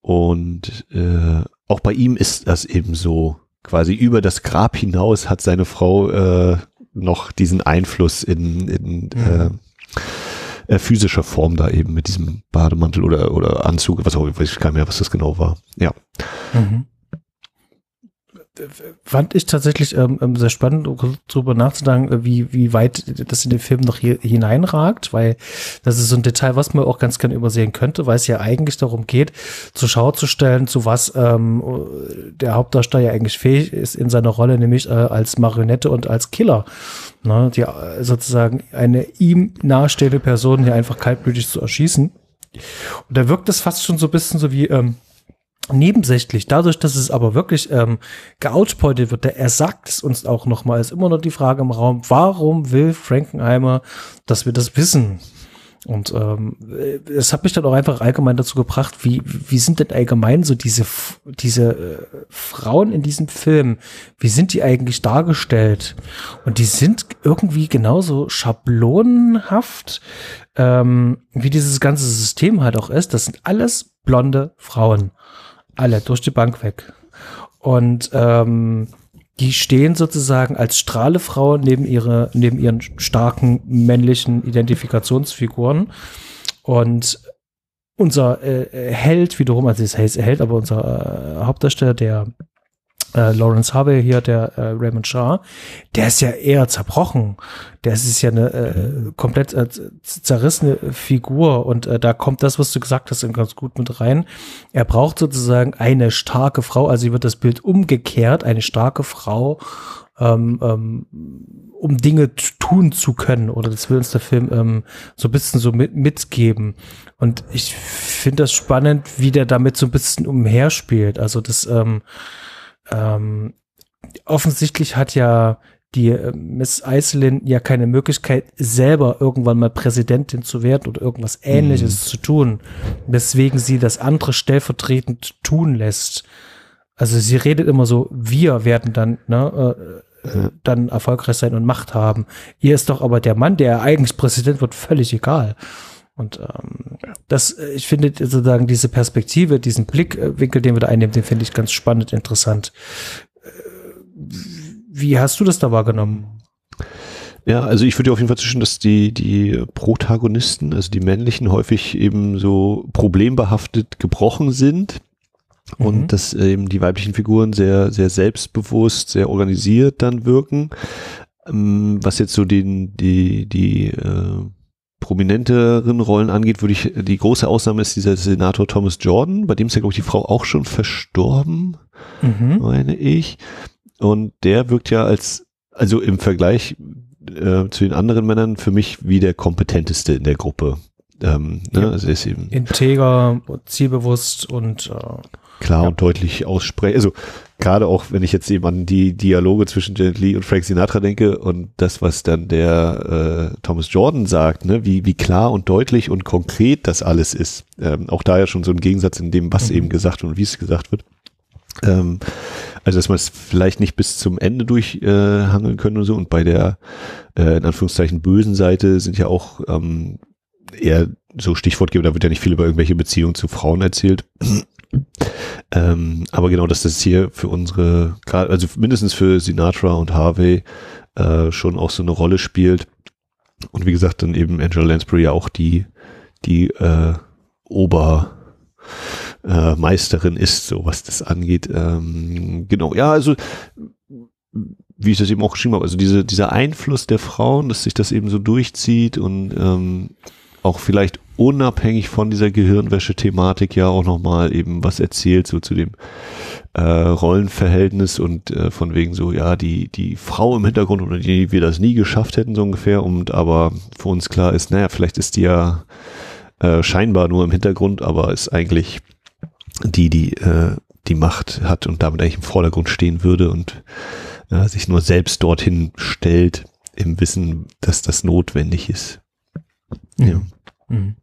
und äh, auch bei ihm ist das eben so, quasi über das Grab hinaus hat seine Frau äh, noch diesen Einfluss in, in mhm. äh, äh, physischer Form da eben mit diesem Bademantel oder, oder Anzug, was auch, ich weiß gar nicht mehr, was das genau war. Ja. Mhm fand ich tatsächlich ähm, ähm sehr spannend, darüber nachzudenken, äh, wie, wie weit das in den Film noch hier hineinragt, weil das ist so ein Detail, was man auch ganz gerne übersehen könnte, weil es ja eigentlich darum geht, zur Schau zu stellen, zu was ähm, der Hauptdarsteller eigentlich fähig ist in seiner Rolle, nämlich äh, als Marionette und als Killer. Ne, die äh, sozusagen eine ihm nahestehende Person hier einfach kaltblütig zu erschießen. Und da wirkt es fast schon so ein bisschen so wie, ähm, nebensächlich. Dadurch, dass es aber wirklich ähm, geoutpointet wird, der, er sagt es uns auch nochmal, ist immer noch die Frage im Raum, warum will Frankenheimer, dass wir das wissen? Und ähm, es hat mich dann auch einfach allgemein dazu gebracht, wie, wie sind denn allgemein so diese, diese äh, Frauen in diesem Film, wie sind die eigentlich dargestellt? Und die sind irgendwie genauso schablonenhaft, ähm, wie dieses ganze System halt auch ist. Das sind alles blonde Frauen. Alle, durch die Bank weg. Und ähm, die stehen sozusagen als Strahlefrau neben, ihre, neben ihren starken männlichen Identifikationsfiguren. Und unser äh, Held wiederum, also es heißt Held, aber unser äh, Hauptdarsteller, der äh, Lawrence Harvey hier, der äh, Raymond Shah, der ist ja eher zerbrochen. Der ist ja eine äh, komplett äh, zerrissene Figur und äh, da kommt das, was du gesagt hast, ganz gut mit rein. Er braucht sozusagen eine starke Frau, also hier wird das Bild umgekehrt, eine starke Frau, ähm, ähm, um Dinge tun zu können oder das will uns der Film ähm, so ein bisschen so mit, mitgeben. Und ich finde das spannend, wie der damit so ein bisschen umherspielt. Also das ähm, ähm, offensichtlich hat ja die äh, Miss Iselin ja keine Möglichkeit, selber irgendwann mal Präsidentin zu werden oder irgendwas ähnliches mhm. zu tun, weswegen sie das andere stellvertretend tun lässt. Also sie redet immer so, wir werden dann, ne, äh, äh, dann erfolgreich sein und Macht haben. Ihr ist doch aber der Mann, der eigentlich Präsident wird, völlig egal. Und ähm, das, äh, ich finde sozusagen diese Perspektive, diesen Blickwinkel, den wir da einnehmen, den finde ich ganz spannend, interessant. Äh, wie hast du das da wahrgenommen? Ja, also ich würde auf jeden Fall zwischen, dass die, die Protagonisten, also die männlichen, häufig eben so problembehaftet gebrochen sind mhm. und dass eben die weiblichen Figuren sehr, sehr selbstbewusst, sehr organisiert dann wirken. Ähm, was jetzt so den, die, die äh, prominenteren Rollen angeht, würde ich, die große Ausnahme ist dieser Senator Thomas Jordan, bei dem ist ja, glaube ich, die Frau auch schon verstorben, mhm. meine ich. Und der wirkt ja als, also im Vergleich äh, zu den anderen Männern für mich wie der kompetenteste in der Gruppe. Ähm, ne? ja. also ist eben integer, zielbewusst und äh, klar ja. und deutlich aussprechen. Also gerade auch, wenn ich jetzt eben an die Dialoge zwischen Janet Lee und Frank Sinatra denke und das, was dann der äh, Thomas Jordan sagt, ne, wie, wie klar und deutlich und konkret das alles ist. Ähm, auch da ja schon so ein Gegensatz in dem, was mhm. eben gesagt und wie es gesagt wird. Ähm, also, dass man es vielleicht nicht bis zum Ende durchhangeln äh, können und so. Und bei der, äh, in Anführungszeichen, bösen Seite sind ja auch ähm, eher so Stichwortgeber, da wird ja nicht viel über irgendwelche Beziehungen zu Frauen erzählt. Ähm, aber genau, dass das hier für unsere, also mindestens für Sinatra und Harvey äh, schon auch so eine Rolle spielt. Und wie gesagt, dann eben Angela Lansbury ja auch die, die äh, Obermeisterin äh, ist, so was das angeht. Ähm, genau, ja, also wie ich das eben auch geschrieben habe, also diese, dieser Einfluss der Frauen, dass sich das eben so durchzieht und ähm, auch vielleicht unabhängig von dieser Gehirnwäsche-Thematik ja auch nochmal eben was erzählt, so zu dem äh, Rollenverhältnis und äh, von wegen so, ja, die, die Frau im Hintergrund oder die wir das nie geschafft hätten, so ungefähr, und aber für uns klar ist, naja, vielleicht ist die ja äh, scheinbar nur im Hintergrund, aber ist eigentlich die, die äh, die Macht hat und damit eigentlich im Vordergrund stehen würde und äh, sich nur selbst dorthin stellt, im Wissen, dass das notwendig ist. Ja. Mhm.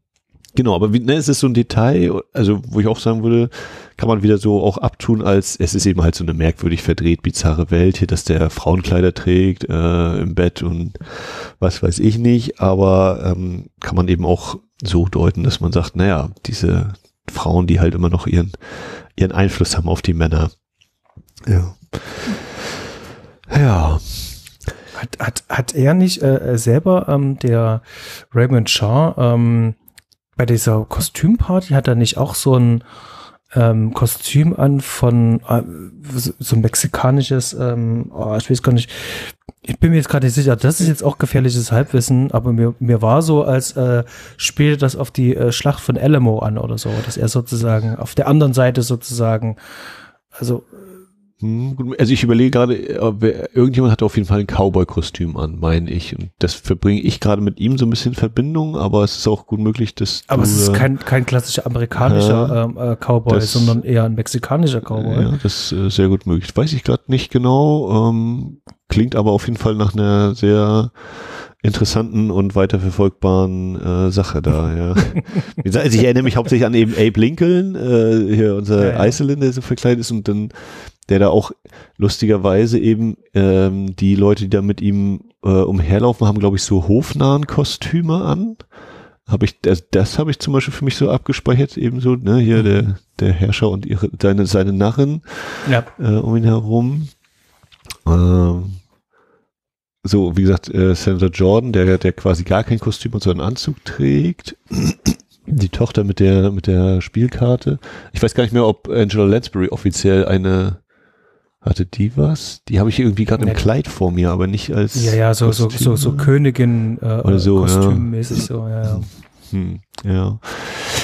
Genau, aber wie, ne, es ist so ein Detail, also wo ich auch sagen würde, kann man wieder so auch abtun, als es ist eben halt so eine merkwürdig verdreht, bizarre Welt hier, dass der Frauenkleider trägt äh, im Bett und was weiß ich nicht, aber ähm, kann man eben auch so deuten, dass man sagt, naja, diese Frauen, die halt immer noch ihren, ihren Einfluss haben auf die Männer. Ja. Ja. Hat, hat, hat er nicht äh, selber, ähm, der Raymond Shaw, ähm, bei dieser Kostümparty, hat er nicht auch so ein ähm, Kostüm an von äh, so ein mexikanisches, ähm, oh, ich weiß gar nicht, ich bin mir jetzt gerade nicht sicher, das ist jetzt auch gefährliches Halbwissen, aber mir, mir war so, als äh, spielte das auf die äh, Schlacht von Alamo an oder so, dass er sozusagen auf der anderen Seite sozusagen, also also ich überlege gerade, irgendjemand hat auf jeden Fall ein Cowboy-Kostüm an, meine ich. Und das verbringe ich gerade mit ihm so ein bisschen in Verbindung, aber es ist auch gut möglich, dass. Aber du, es ist kein, kein klassischer amerikanischer ja, ähm, äh, Cowboy, das, sondern eher ein mexikanischer Cowboy. Ja, das ist äh, sehr gut möglich. Weiß ich gerade nicht genau, ähm, klingt aber auf jeden Fall nach einer sehr interessanten und weiterverfolgbaren äh, Sache da, ja. Also ich erinnere mich hauptsächlich an eben Abe Lincoln, äh, hier unser ja, ja. Iceland, der so verkleidet ist und dann der da auch lustigerweise eben ähm, die Leute, die da mit ihm äh, umherlaufen, haben, glaube ich, so hofnahen Kostüme an. Habe ich, das, das habe ich zum Beispiel für mich so abgespeichert, ebenso, ne, hier der, der Herrscher und ihre, seine, seine Narren ja. äh, um ihn herum. Ähm, so, wie gesagt, äh, Senator Jordan, der, der quasi gar kein Kostüm und so einen Anzug trägt. Die Tochter mit der, mit der Spielkarte. Ich weiß gar nicht mehr, ob Angela Lansbury offiziell eine hatte die was? Die habe ich irgendwie gerade im Kleid vor mir, aber nicht als. Ja, ja, so, so, so, so Königin äh, Oder so, kostümmäßig ja. so, ja, ja. Hm, ja.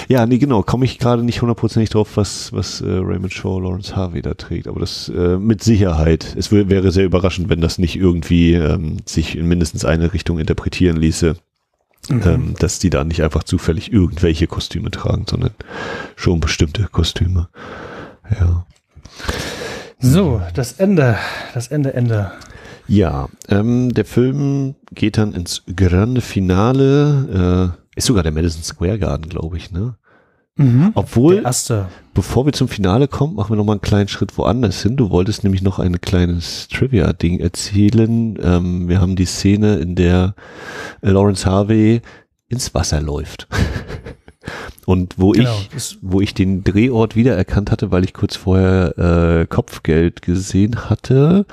Ja, nee, genau, komme ich gerade nicht hundertprozentig drauf, was, was äh, Raymond Shaw Lawrence Harvey da trägt, aber das äh, mit Sicherheit. Es wäre sehr überraschend, wenn das nicht irgendwie ähm, sich in mindestens eine Richtung interpretieren ließe. Mhm. Ähm, dass die da nicht einfach zufällig irgendwelche Kostüme tragen, sondern schon bestimmte Kostüme. Ja. So, das Ende, das Ende, Ende. Ja, ähm, der Film geht dann ins grande Finale, äh, ist sogar der Madison Square Garden, glaube ich, ne? Mhm, Obwohl, erste. bevor wir zum Finale kommen, machen wir noch mal einen kleinen Schritt woanders hin. Du wolltest nämlich noch ein kleines Trivia-Ding erzählen. Ähm, wir haben die Szene, in der Lawrence Harvey ins Wasser läuft. Und wo genau, ich, wo ich den Drehort wiedererkannt hatte, weil ich kurz vorher äh, Kopfgeld gesehen hatte.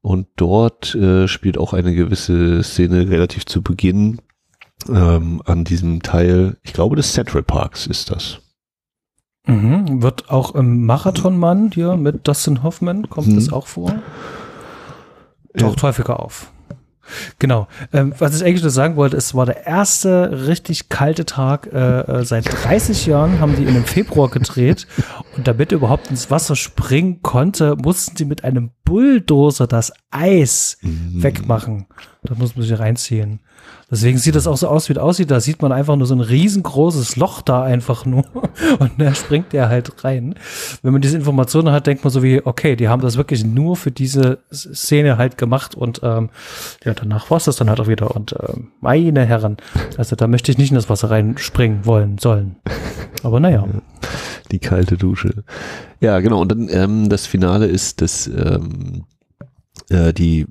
Und dort äh, spielt auch eine gewisse Szene relativ zu Beginn ähm, an diesem Teil, ich glaube des Central Parks ist das. Mhm. Wird auch im Marathonmann hier mit Dustin Hoffman, kommt mhm. das auch vor? Taucht häufiger auf. Genau. Ähm, was ich eigentlich nur sagen wollte, es war der erste richtig kalte Tag äh, äh seit 30 Jahren, haben die in einem Februar gedreht. Und damit er überhaupt ins Wasser springen konnte, mussten sie mit einem Bulldozer das Eis mhm. wegmachen. Da muss man sich reinziehen. Deswegen sieht das auch so aus, wie es aussieht. Da sieht man einfach nur so ein riesengroßes Loch da einfach nur. Und da springt der halt rein. Wenn man diese Informationen hat, denkt man so wie, okay, die haben das wirklich nur für diese Szene halt gemacht. Und ähm, ja, danach war es das dann halt auch wieder. Und ähm, meine Herren, also da möchte ich nicht in das Wasser reinspringen wollen, sollen. Aber naja. Die kalte Dusche. Ja, genau. Und dann ähm, das Finale ist, dass ähm, äh, die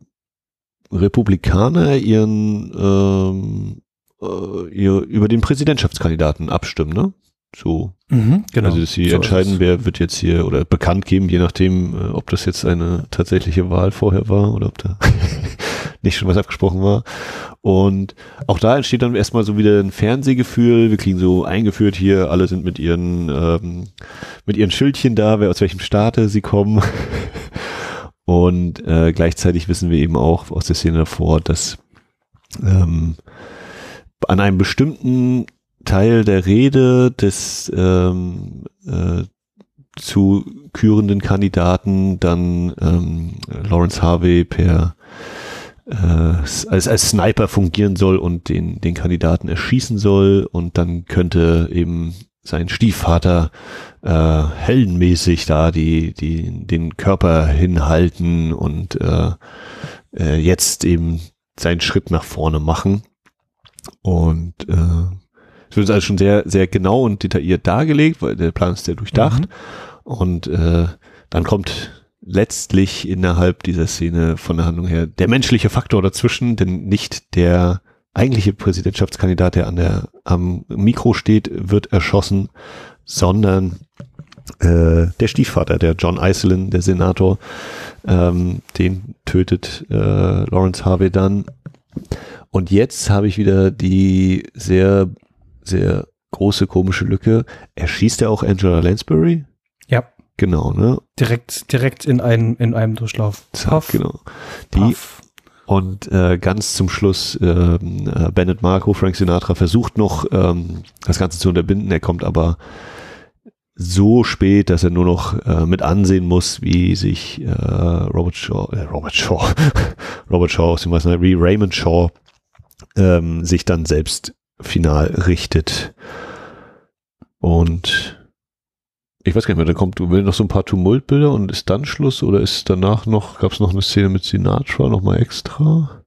Republikaner ihren ähm, äh, ihr, über den Präsidentschaftskandidaten abstimmen, ne? So. Mhm, genau. Also dass sie so entscheiden, wer wird jetzt hier oder bekannt geben, je nachdem, äh, ob das jetzt eine tatsächliche Wahl vorher war oder ob da nicht schon was abgesprochen war. Und auch da entsteht dann erstmal so wieder ein Fernsehgefühl. Wir kriegen so eingeführt hier, alle sind mit ihren ähm, mit ihren Schildchen da, wer aus welchem Staate sie kommen. Und äh, gleichzeitig wissen wir eben auch aus der Szene davor, dass ähm, an einem bestimmten Teil der Rede des ähm, äh, zu kürenden Kandidaten dann ähm, Lawrence Harvey per äh, als, als Sniper fungieren soll und den, den Kandidaten erschießen soll. Und dann könnte eben sein Stiefvater äh, heldenmäßig da die, die, den Körper hinhalten und äh, äh, jetzt eben seinen Schritt nach vorne machen. Und äh, es wird also schon sehr, sehr genau und detailliert dargelegt, weil der Plan ist sehr durchdacht. Mhm. Und äh, dann kommt letztlich innerhalb dieser Szene von der Handlung her der menschliche Faktor dazwischen, denn nicht der eigentliche Präsidentschaftskandidat, der an der am Mikro steht, wird erschossen, sondern äh, der Stiefvater, der John Iselin, der Senator, ähm, den tötet äh, Lawrence Harvey dann. Und jetzt habe ich wieder die sehr, sehr große komische Lücke. Erschießt er auch Angela Lansbury? Ja. Genau, ne? Direkt, direkt in einem, in einem Durchlauf. Puff, genau. Die, Puff. Und äh, ganz zum Schluss, ähm, äh, Bennett Marco, Frank Sinatra, versucht noch ähm, das Ganze zu unterbinden. Er kommt aber so spät, dass er nur noch äh, mit ansehen muss, wie sich äh, Robert Shaw, äh, Robert Shaw, Robert Shaw aus dem Weißen wie Raymond Shaw ähm, sich dann selbst final richtet. Und ich weiß gar nicht mehr, da kommt will noch so ein paar Tumultbilder und ist dann Schluss oder ist danach noch, gab es noch eine Szene mit Sinatra nochmal extra?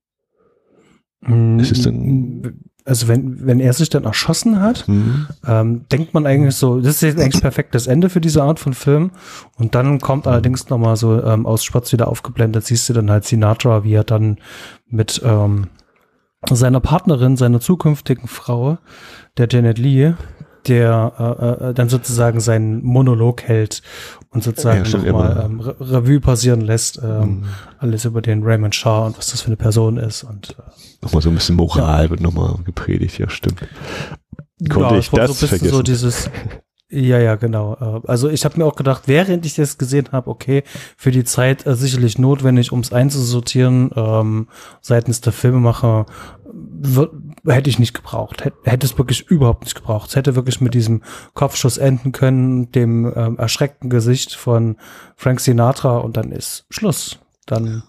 Mm, ist es dann also wenn, wenn er sich dann erschossen hat, mhm. ähm, denkt man eigentlich so, das ist jetzt eigentlich perfekt das Ende für diese Art von Film. Und dann kommt allerdings nochmal so ähm, aus Spatz wieder aufgeblendet, siehst du dann halt Sinatra, wie er dann mit ähm, seiner Partnerin, seiner zukünftigen Frau, der Janet Lee, der äh, äh, dann sozusagen seinen Monolog hält und sozusagen ja, nochmal ähm, Re Revue passieren lässt, ähm, mhm. alles über den Raymond Shaw und was das für eine Person ist. Und äh, nochmal so ein bisschen Moral ja. wird nochmal gepredigt, ja, stimmt. Konnte ja, ich das so vergessen? So dieses, ja, ja, genau. Äh, also ich habe mir auch gedacht, während ich das gesehen habe, okay, für die Zeit äh, sicherlich notwendig, um es einzusortieren, ähm, seitens der Filmemacher, wird, hätte ich nicht gebraucht. Hätte, hätte es wirklich überhaupt nicht gebraucht. Es hätte wirklich mit diesem Kopfschuss enden können, dem ähm, erschreckten Gesicht von Frank Sinatra und dann ist Schluss. Dann,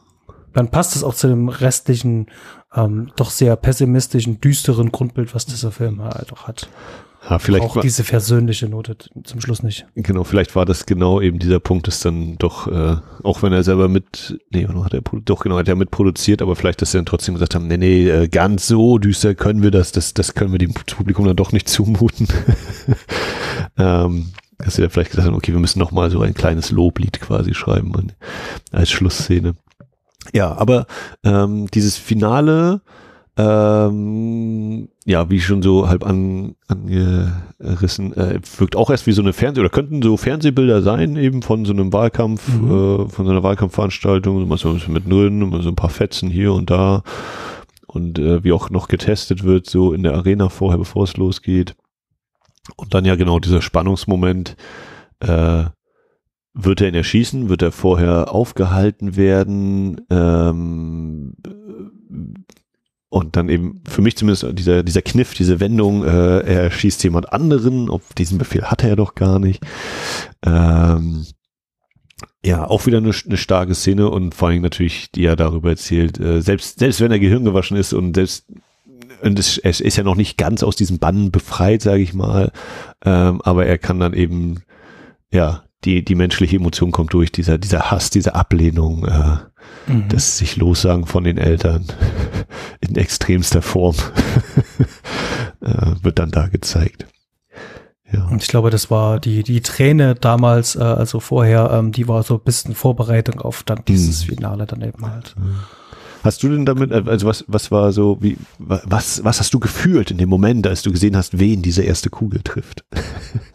dann passt es auch zu dem restlichen, ähm, doch sehr pessimistischen, düsteren Grundbild, was dieser Film halt auch hat. Ja, vielleicht auch diese versöhnliche Note zum Schluss nicht. Genau, vielleicht war das genau eben dieser Punkt, dass dann doch, äh, auch wenn er selber mit, nee, hat er, doch genau, hat er mitproduziert, aber vielleicht, dass sie dann trotzdem gesagt haben, nee, nee, äh, ganz so düster können wir das, das, das können wir dem Publikum dann doch nicht zumuten. ähm, dass sie dann vielleicht gesagt haben, okay, wir müssen noch mal so ein kleines Loblied quasi schreiben als Schlussszene. Ja, aber ähm, dieses Finale, ähm, ja, wie schon so halb an, angerissen, äh, wirkt auch erst wie so eine Fernseh- oder könnten so Fernsehbilder sein, eben von so einem Wahlkampf, mhm. äh, von so einer Wahlkampfveranstaltung, so ein bisschen mit drin, so ein paar Fetzen hier und da und äh, wie auch noch getestet wird, so in der Arena vorher, bevor es losgeht. Und dann ja genau dieser Spannungsmoment, äh, wird er ihn erschießen? Wird er vorher aufgehalten werden? Ähm, und dann eben für mich zumindest dieser, dieser Kniff, diese Wendung, äh, er schießt jemand anderen, ob diesen Befehl hatte er doch gar nicht. Ähm, ja, auch wieder eine, eine starke Szene und vor allem natürlich, die er darüber erzählt, äh, selbst, selbst wenn er Gehirn gewaschen ist und selbst und es, es ist ja noch nicht ganz aus diesem Bann befreit, sage ich mal, ähm, aber er kann dann eben, ja, die, die menschliche Emotion kommt durch, dieser, dieser Hass, diese Ablehnung, äh, mhm. das sich lossagen von den Eltern in extremster Form äh, wird dann da gezeigt. Ja. Und ich glaube, das war die, die Träne damals, äh, also vorher, ähm, die war so ein bisschen Vorbereitung auf dann dieses mhm. Finale dann eben halt. Mhm. Hast du denn damit, äh, also was, was war so, wie, was, was hast du gefühlt in dem Moment, als du gesehen hast, wen diese erste Kugel trifft?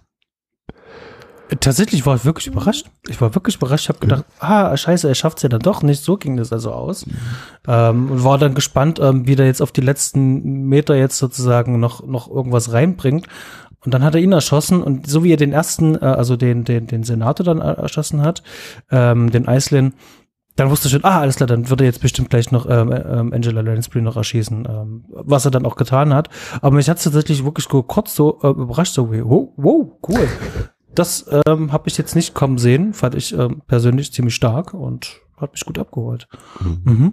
Tatsächlich war ich wirklich überrascht. Ich war wirklich überrascht. Ich habe gedacht, ah, scheiße, er schafft es ja dann doch nicht. So ging das also aus. Ähm, und war dann gespannt, ähm, wie der jetzt auf die letzten Meter jetzt sozusagen noch, noch irgendwas reinbringt. Und dann hat er ihn erschossen und so wie er den ersten, äh, also den, den, den Senator dann erschossen hat, ähm, den Eislin, dann wusste ich schon, ah, alles klar, dann würde er jetzt bestimmt gleich noch ähm, ähm, Angela Lansbury noch erschießen, ähm, was er dann auch getan hat. Aber mich hat tatsächlich wirklich kurz so äh, überrascht, so wie, wow, wow, cool. Das ähm, habe ich jetzt nicht kommen sehen, fand ich ähm, persönlich ziemlich stark und hat mich gut abgeholt. Mhm. Mhm.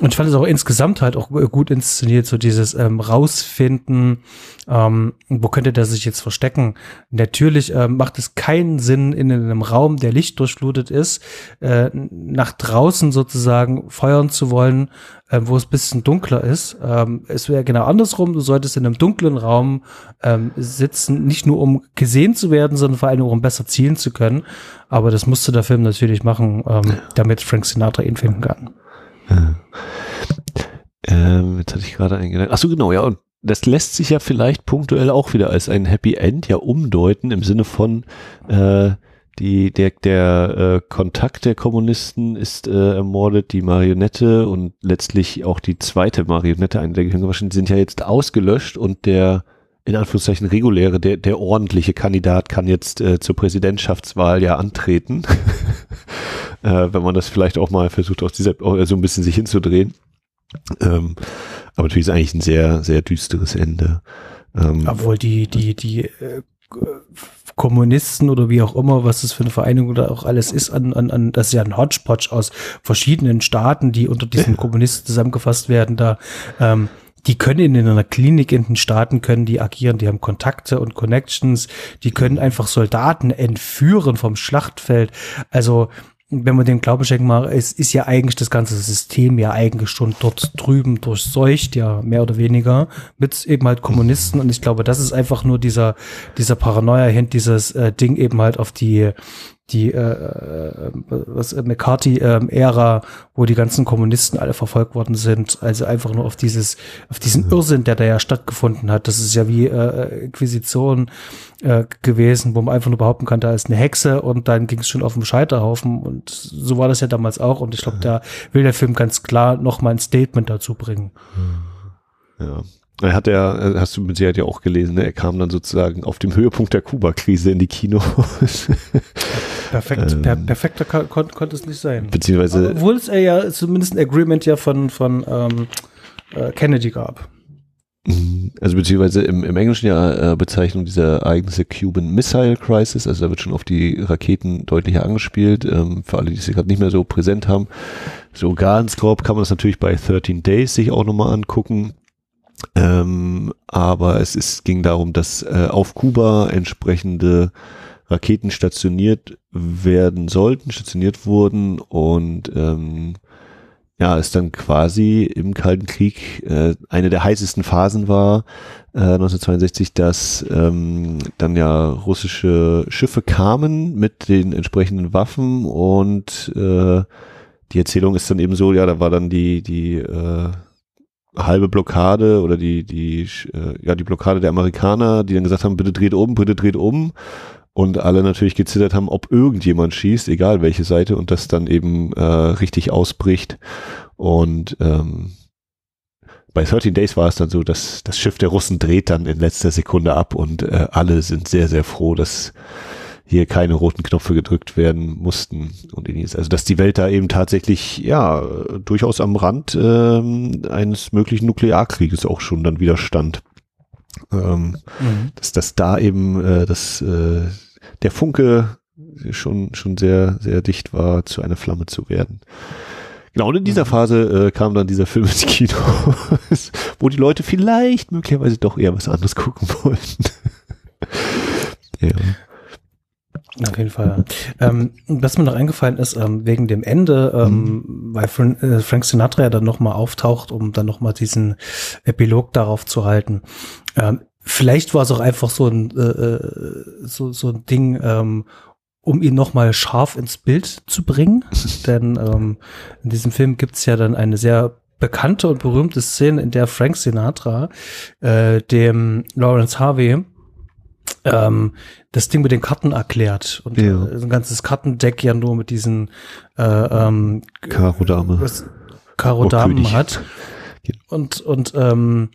Und ich fand es auch insgesamt halt auch gut inszeniert, so dieses ähm, Rausfinden, ähm, wo könnte der sich jetzt verstecken. Natürlich ähm, macht es keinen Sinn, in einem Raum, der lichtdurchflutet ist, äh, nach draußen sozusagen feuern zu wollen, äh, wo es bisschen dunkler ist. Ähm, es wäre genau andersrum, du solltest in einem dunklen Raum ähm, sitzen, nicht nur um gesehen zu werden, sondern vor allem um besser zielen zu können. Aber das musste der Film natürlich machen, ähm, damit Frank Sinatra ihn finden kann. Ähm, jetzt hatte ich gerade einen Gedanken. Ach so, genau, ja. Und das lässt sich ja vielleicht punktuell auch wieder als ein Happy End ja umdeuten im Sinne von äh, die, der, der äh, Kontakt der Kommunisten ist äh, ermordet, die Marionette und letztlich auch die zweite Marionette, eine der Gehirnwaschen, sind ja jetzt ausgelöscht und der in Anführungszeichen reguläre, der, der ordentliche Kandidat kann jetzt äh, zur Präsidentschaftswahl ja antreten. äh, wenn man das vielleicht auch mal versucht, aus dieser äh, so ein bisschen sich hinzudrehen. Ähm, aber natürlich ist eigentlich ein sehr, sehr düsteres Ende. Ähm, Obwohl die, die, die äh, Kommunisten oder wie auch immer, was das für eine Vereinigung oder auch alles ist, an, an, an das ist ja ein Hodgepodge aus verschiedenen Staaten, die unter diesen Kommunisten zusammengefasst werden, da ähm, die können in einer Klinik in den Staaten können die agieren, die haben Kontakte und Connections, die können einfach Soldaten entführen vom Schlachtfeld. Also wenn man den Glauben schenken mag, es ist ja eigentlich das ganze System ja eigentlich schon dort drüben durchseucht, ja, mehr oder weniger, mit eben halt Kommunisten. Und ich glaube, das ist einfach nur dieser, dieser Paranoia hint dieses äh, Ding eben halt auf die, die äh, äh was äh, McCarthy-Ära, äh, wo die ganzen Kommunisten alle verfolgt worden sind, also einfach nur auf dieses, auf diesen Irrsinn, der da ja stattgefunden hat. Das ist ja wie äh, Inquisition äh, gewesen, wo man einfach nur behaupten kann, da ist eine Hexe und dann ging es schon auf dem Scheiterhaufen und so war das ja damals auch. Und ich glaube, da will der Film ganz klar noch mal ein Statement dazu bringen. Ja, er hat ja, hast du mit Sicherheit ja auch gelesen, ne? er kam dann sozusagen auf dem Höhepunkt der Kuba-Krise in die Kinos. Perfekt, ähm, per, perfekter kon konnte es nicht sein. Beziehungsweise. Obwohl es ja zumindest ein Agreement ja von, von ähm, äh, Kennedy gab. Mhm. Also beziehungsweise im, im Englischen ja äh, Bezeichnung dieser Ereignisse Cuban Missile Crisis, also da wird schon auf die Raketen deutlicher angespielt, ähm, für alle, die sie gerade nicht mehr so präsent haben. So ganz grob kann man das natürlich bei 13 Days sich auch nochmal angucken. Ähm, aber es ist, ging darum, dass äh, auf Kuba entsprechende Raketen stationiert werden sollten, stationiert wurden und ähm, ja, es dann quasi im Kalten Krieg äh, eine der heißesten Phasen war, äh, 1962, dass ähm, dann ja russische Schiffe kamen mit den entsprechenden Waffen und äh, die Erzählung ist dann eben so, ja, da war dann die, die äh, halbe Blockade oder die, die, äh, ja, die Blockade der Amerikaner, die dann gesagt haben, bitte dreht um, bitte dreht um. Und alle natürlich gezittert haben, ob irgendjemand schießt, egal welche Seite, und das dann eben äh, richtig ausbricht. Und ähm, bei 13 Days war es dann so, dass das Schiff der Russen dreht dann in letzter Sekunde ab und äh, alle sind sehr, sehr froh, dass hier keine roten Knöpfe gedrückt werden mussten und ähnliches. Also dass die Welt da eben tatsächlich ja durchaus am Rand ähm, eines möglichen Nuklearkrieges auch schon dann wieder stand. Ähm, mhm. Dass das da eben äh, das äh, der Funke schon schon sehr sehr dicht war, zu einer Flamme zu werden. Genau, und in dieser mhm. Phase äh, kam dann dieser Film ins Kino, wo die Leute vielleicht möglicherweise doch eher was anderes gucken wollten. ja. Auf jeden Fall. Ähm, was mir noch eingefallen ist, ähm, wegen dem Ende, ähm, mhm. weil Frank, äh, Frank Sinatra ja dann nochmal auftaucht, um dann nochmal diesen Epilog darauf zu halten. Ähm, vielleicht war es auch einfach so ein, äh, äh, so, so ein Ding, ähm, um ihn nochmal scharf ins Bild zu bringen. Denn ähm, in diesem Film gibt's ja dann eine sehr bekannte und berühmte Szene, in der Frank Sinatra äh, dem Lawrence Harvey ähm, das Ding mit den Karten erklärt. Und ja. äh, ein ganzes Kartendeck ja nur mit diesen äh, ähm, Karo Dame, Karo Damen hat. Und und ähm,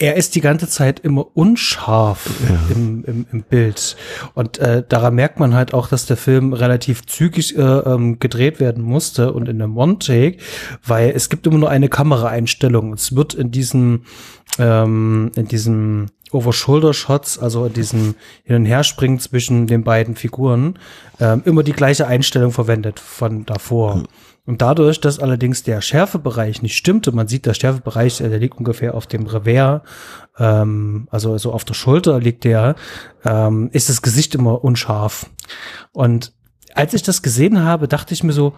er ist die ganze Zeit immer unscharf ja. im, im, im Bild. Und äh, daran merkt man halt auch, dass der Film relativ zügig äh, ähm, gedreht werden musste und in einem One-Take, weil es gibt immer nur eine Kameraeinstellung. Es wird in diesem, ähm, in diesem Over-Shoulder-Shots, also in diesem Hin- und Herspringen zwischen den beiden Figuren, ähm, immer die gleiche Einstellung verwendet von davor. Mhm. Und dadurch, dass allerdings der Schärfebereich nicht stimmte, man sieht, der Schärfebereich, äh, der liegt ungefähr auf dem Revers, ähm, also so auf der Schulter liegt der, ähm, ist das Gesicht immer unscharf. Und als ich das gesehen habe, dachte ich mir so,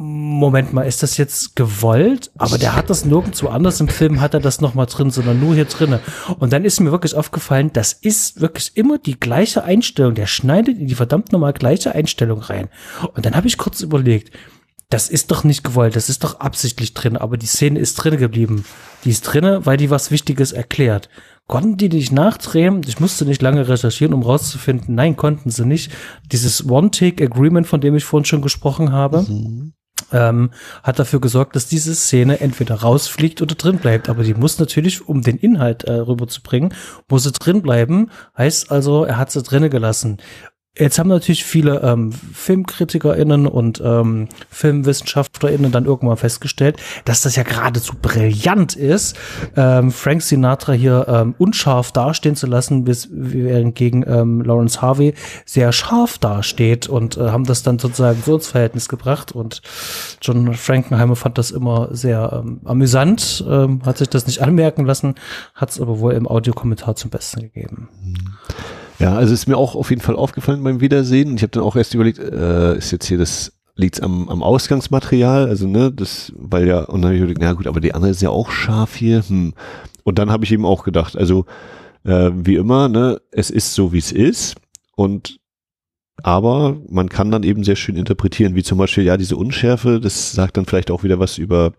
Moment mal, ist das jetzt gewollt? Aber der hat das nirgendwo anders im Film, hat er das nochmal drin, sondern nur hier drinnen. Und dann ist mir wirklich aufgefallen, das ist wirklich immer die gleiche Einstellung. Der schneidet in die verdammt nochmal gleiche Einstellung rein. Und dann habe ich kurz überlegt, das ist doch nicht gewollt, das ist doch absichtlich drin, aber die Szene ist drin geblieben. Die ist drinne, weil die was Wichtiges erklärt. Konnten die nicht nachdrehen? Ich musste nicht lange recherchieren, um rauszufinden. Nein, konnten sie nicht. Dieses One-Take-Agreement, von dem ich vorhin schon gesprochen habe, mhm. ähm, hat dafür gesorgt, dass diese Szene entweder rausfliegt oder drin bleibt. Aber die muss natürlich, um den Inhalt äh, rüberzubringen, muss sie drin bleiben. Heißt also, er hat sie drinnen gelassen. Jetzt haben natürlich viele ähm, FilmkritikerInnen und ähm, FilmwissenschaftlerInnen dann irgendwann festgestellt, dass das ja geradezu brillant ist, ähm, Frank Sinatra hier ähm, unscharf dastehen zu lassen, bis während gegen ähm, Lawrence Harvey sehr scharf dasteht und äh, haben das dann sozusagen so ins Verhältnis gebracht und John Frankenheimer fand das immer sehr ähm, amüsant, ähm, hat sich das nicht anmerken lassen, hat es aber wohl im Audiokommentar zum Besten gegeben. Mhm. Ja, also ist mir auch auf jeden Fall aufgefallen beim Wiedersehen. Ich habe dann auch erst überlegt, äh, ist jetzt hier das liegt's am, am Ausgangsmaterial, also ne, das, weil ja, und dann habe ich überlegt, na gut, aber die andere ist ja auch scharf hier. Hm. Und dann habe ich eben auch gedacht, also äh, wie immer, ne, es ist so, wie es ist. Und aber man kann dann eben sehr schön interpretieren, wie zum Beispiel, ja, diese Unschärfe, das sagt dann vielleicht auch wieder was über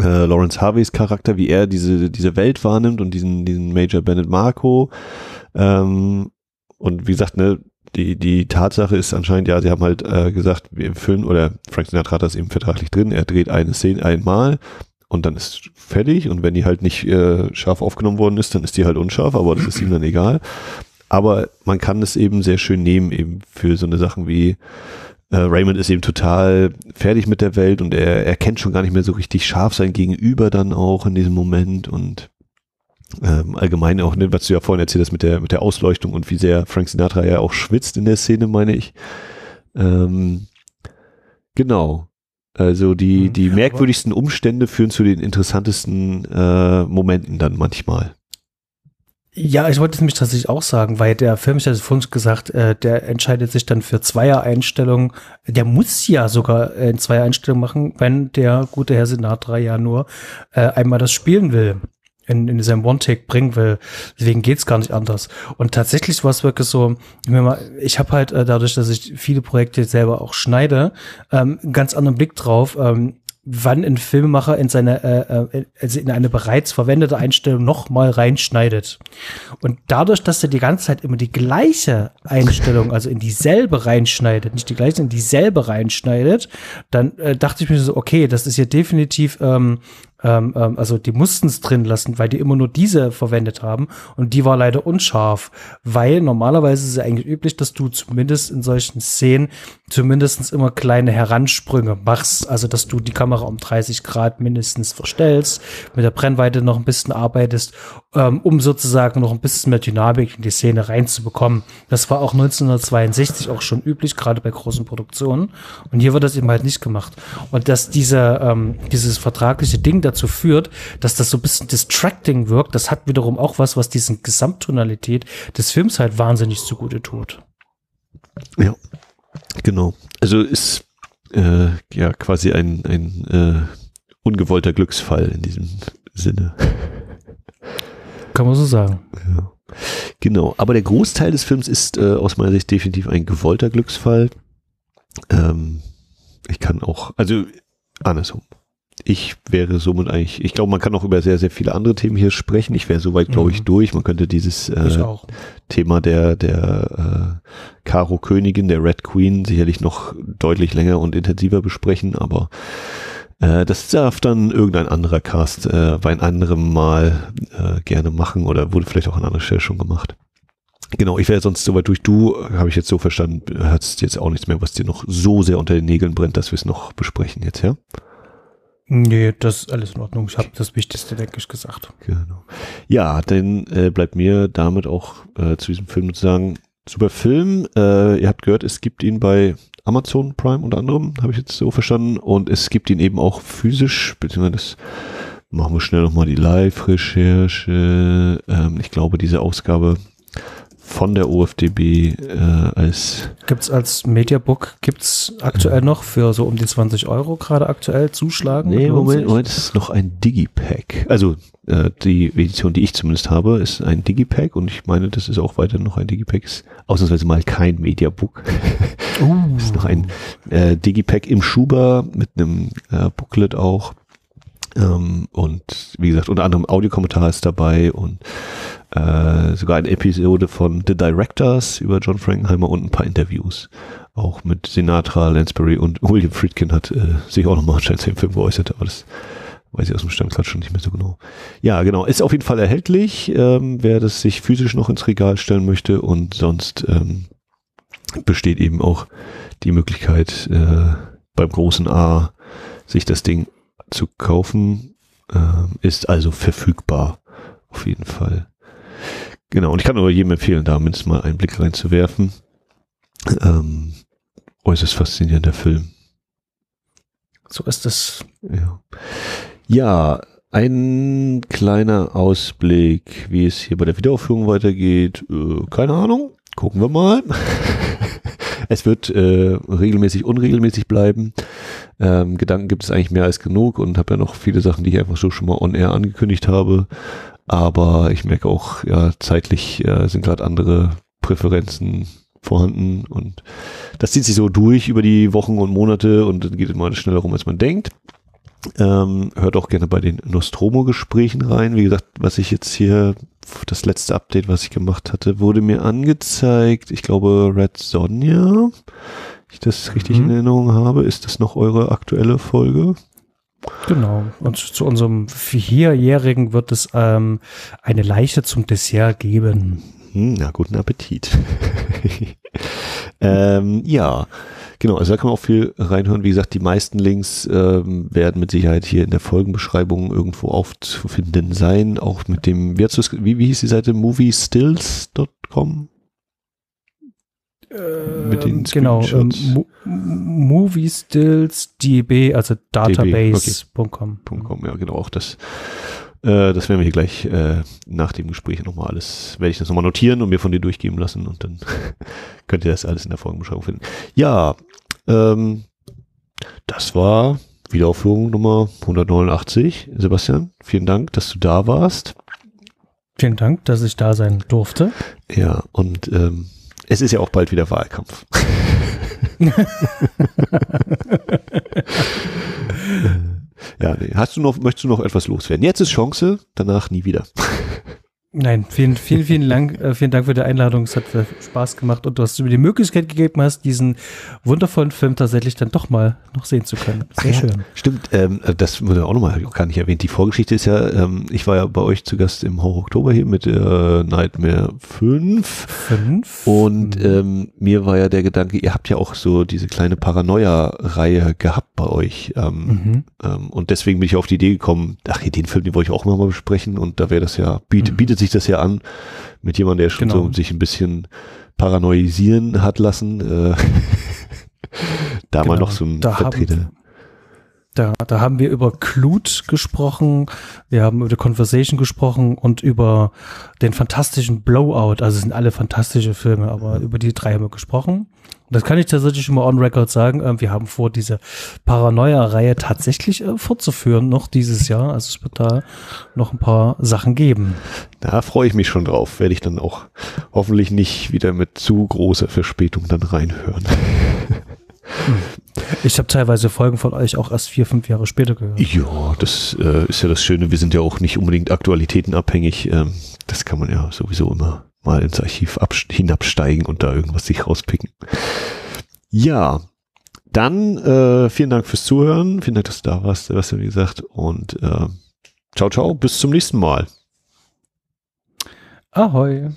äh, Lawrence Harveys Charakter, wie er diese, diese Welt wahrnimmt und diesen, diesen Major Bennett Marco. Ähm, und wie gesagt, ne, die, die Tatsache ist anscheinend, ja, sie haben halt äh, gesagt, wir füllen, oder Frank Sinatra hat das eben vertraglich drin, er dreht eine Szene einmal und dann ist fertig und wenn die halt nicht äh, scharf aufgenommen worden ist, dann ist die halt unscharf, aber das ist ihm dann egal. Aber man kann es eben sehr schön nehmen, eben für so eine Sachen wie äh, Raymond ist eben total fertig mit der Welt und er, er kennt schon gar nicht mehr so richtig scharf sein Gegenüber dann auch in diesem Moment und ähm, allgemein auch, ne, was du ja vorhin erzählt hast mit der, mit der Ausleuchtung und wie sehr Frank Sinatra ja auch schwitzt in der Szene, meine ich. Ähm, genau. Also die, mhm. die merkwürdigsten Umstände führen zu den interessantesten äh, Momenten dann manchmal. Ja, ich wollte es nämlich tatsächlich auch sagen, weil der Film, ich hatte vorhin gesagt, äh, der entscheidet sich dann für Zweier-Einstellungen. Der muss ja sogar in Zweier-Einstellungen machen, wenn der gute Herr Sinatra ja nur äh, einmal das spielen will in, in seinem One-Take bringen will. Deswegen geht's gar nicht anders. Und tatsächlich war es wirklich so, ich habe halt äh, dadurch, dass ich viele Projekte selber auch schneide, ähm, einen ganz anderen Blick drauf. Ähm, wann ein Filmemacher in seine, äh, also in eine bereits verwendete Einstellung nochmal reinschneidet. Und dadurch, dass er die ganze Zeit immer die gleiche Einstellung, also in dieselbe reinschneidet, nicht die gleiche, in dieselbe reinschneidet, dann äh, dachte ich mir so, okay, das ist ja definitiv ähm, ähm, ähm, also die mussten es drin lassen, weil die immer nur diese verwendet haben und die war leider unscharf, weil normalerweise ist es eigentlich üblich, dass du zumindest in solchen Szenen zumindest immer kleine Heransprünge machst, also dass du die Kamera um 30 Grad mindestens verstellst, mit der Brennweite noch ein bisschen arbeitest, ähm, um sozusagen noch ein bisschen mehr Dynamik in die Szene reinzubekommen. Das war auch 1962 auch schon üblich, gerade bei großen Produktionen und hier wird das eben halt nicht gemacht. Und dass diese, ähm, dieses vertragliche Ding dazu führt, dass das so ein bisschen distracting wirkt. Das hat wiederum auch was, was diesen Gesamttonalität des Films halt wahnsinnig zugute tut. Ja, genau. Also ist äh, ja quasi ein, ein äh, ungewollter Glücksfall in diesem Sinne. Kann man so sagen. Ja. Genau, aber der Großteil des Films ist äh, aus meiner Sicht definitiv ein gewollter Glücksfall. Ähm, ich kann auch, also andersrum ich wäre somit eigentlich, ich glaube, man kann auch über sehr, sehr viele andere Themen hier sprechen. Ich wäre soweit, glaube ich, mhm. durch. Man könnte dieses äh, Thema der, der äh, Karo Königin, der Red Queen, sicherlich noch deutlich länger und intensiver besprechen, aber äh, das darf dann irgendein anderer Cast äh, bei einem anderen Mal äh, gerne machen oder wurde vielleicht auch an anderer Stelle schon gemacht. Genau, ich wäre sonst soweit durch. Du, habe ich jetzt so verstanden, hast jetzt auch nichts mehr, was dir noch so sehr unter den Nägeln brennt, dass wir es noch besprechen jetzt, ja? Nee, das ist alles in Ordnung. Ich habe das Wichtigste, denke ich, gesagt. Genau. Ja, dann äh, bleibt mir damit auch äh, zu diesem Film zu sagen, super Film. Äh, ihr habt gehört, es gibt ihn bei Amazon Prime unter anderem, habe ich jetzt so verstanden. Und es gibt ihn eben auch physisch, beziehungsweise das machen wir schnell nochmal die Live-Recherche. Ähm, ich glaube, diese Ausgabe von der OFDB äh, als. Gibt's als Mediabook, gibt's aktuell äh, noch für so um die 20 Euro gerade aktuell zuschlagen? Nee, Moment, Moment, es ist noch ein Digipack. Also äh, die Edition, die ich zumindest habe, ist ein Digipack und ich meine, das ist auch weiter noch ein Digipack. Ist ausnahmsweise mal kein Mediabook. Uh. ist noch ein äh, Digipack im Schuber mit einem äh, Booklet auch. Ähm, und wie gesagt, unter anderem Audiokommentar ist dabei und äh, sogar eine Episode von The Directors über John Frankenheimer und ein paar Interviews. Auch mit Sinatra, Lansbury und William Friedkin hat äh, sich auch nochmal anscheinend zu dem Film geäußert, aber das weiß ich aus dem Stand schon nicht mehr so genau. Ja, genau, ist auf jeden Fall erhältlich, ähm, wer das sich physisch noch ins Regal stellen möchte und sonst ähm, besteht eben auch die Möglichkeit äh, beim großen A sich das Ding zu kaufen, äh, ist also verfügbar auf jeden Fall. Genau, und ich kann nur jedem empfehlen, da mindestens mal einen Blick reinzuwerfen. Ähm, äußerst faszinierender Film. So ist es. Ja. ja, ein kleiner Ausblick, wie es hier bei der Wiederaufführung weitergeht. Äh, keine Ahnung. Gucken wir mal. es wird äh, regelmäßig, unregelmäßig bleiben. Ähm, Gedanken gibt es eigentlich mehr als genug und habe ja noch viele Sachen, die ich einfach so schon mal on air angekündigt habe. Aber ich merke auch, ja, zeitlich äh, sind gerade andere Präferenzen vorhanden und das zieht sich so durch über die Wochen und Monate und dann geht es mal schneller rum, als man denkt. Ähm, hört auch gerne bei den Nostromo-Gesprächen rein. Wie gesagt, was ich jetzt hier, das letzte Update, was ich gemacht hatte, wurde mir angezeigt. Ich glaube, Red Sonja, ich das richtig mhm. in Erinnerung habe. Ist das noch eure aktuelle Folge? Genau. Und zu unserem Vierjährigen wird es ähm, eine Leiche zum Dessert geben. Hm, na, guten Appetit. ähm, ja, genau. Also da kann man auch viel reinhören. Wie gesagt, die meisten Links ähm, werden mit Sicherheit hier in der Folgenbeschreibung irgendwo aufzufinden sein. Auch mit dem, wie, wie, hieß die Seite? moviestills.com? Mit den genau, ähm, Movie Stills DB, also database.com. Okay. Ja, genau, auch das. Äh, das werden wir hier gleich äh, nach dem Gespräch nochmal alles, werde ich das nochmal notieren und mir von dir durchgeben lassen und dann könnt ihr das alles in der Folgenbeschreibung finden. Ja, ähm, das war Wiederaufführung Nummer 189. Sebastian, vielen Dank, dass du da warst. Vielen Dank, dass ich da sein durfte. Ja, und ähm, es ist ja auch bald wieder Wahlkampf. ja, nee. Hast du noch, möchtest du noch etwas loswerden? Jetzt ist Chance, danach nie wieder. Nein, vielen, vielen, vielen Dank, äh, vielen Dank für die Einladung. Es hat Spaß gemacht und du hast mir die Möglichkeit gegeben hast, diesen wundervollen Film tatsächlich dann doch mal noch sehen zu können. Sehr ja, schön. Stimmt, ähm, das wurde auch nochmal gar nicht erwähnt. Die Vorgeschichte ist ja, ähm, ich war ja bei euch zu Gast im Horror Oktober hier mit äh, Nightmare 5. 5? Und hm. ähm, mir war ja der Gedanke, ihr habt ja auch so diese kleine Paranoia-Reihe gehabt bei euch. Ähm, mhm. ähm, und deswegen bin ich auf die Idee gekommen, ach, den Film, den wollte ich auch mal besprechen und da wäre das ja, bietet, mhm. bietet sich das ja an mit jemandem, der schon genau. so sich ein bisschen paranoisieren hat lassen. Äh, da genau. mal noch so ein da Vertreter. Haben, da, da haben wir über Clute gesprochen, wir haben über The Conversation gesprochen und über den fantastischen Blowout. Also es sind alle fantastische Filme, aber über die drei haben wir gesprochen. Das kann ich tatsächlich schon mal on record sagen. Ähm, wir haben vor, diese Paranoia-Reihe tatsächlich äh, fortzuführen, noch dieses Jahr. Also es wird da noch ein paar Sachen geben. Da freue ich mich schon drauf. Werde ich dann auch hoffentlich nicht wieder mit zu großer Verspätung dann reinhören. Hm. Ich habe teilweise Folgen von euch auch erst vier, fünf Jahre später gehört. Ja, das äh, ist ja das Schöne. Wir sind ja auch nicht unbedingt aktualitätenabhängig. Ähm, das kann man ja sowieso immer mal ins Archiv hinabsteigen und da irgendwas sich rauspicken. Ja, dann äh, vielen Dank fürs Zuhören. Vielen Dank, dass du da warst, Sebastian, wie gesagt. Und äh, ciao, ciao, bis zum nächsten Mal. Ahoi.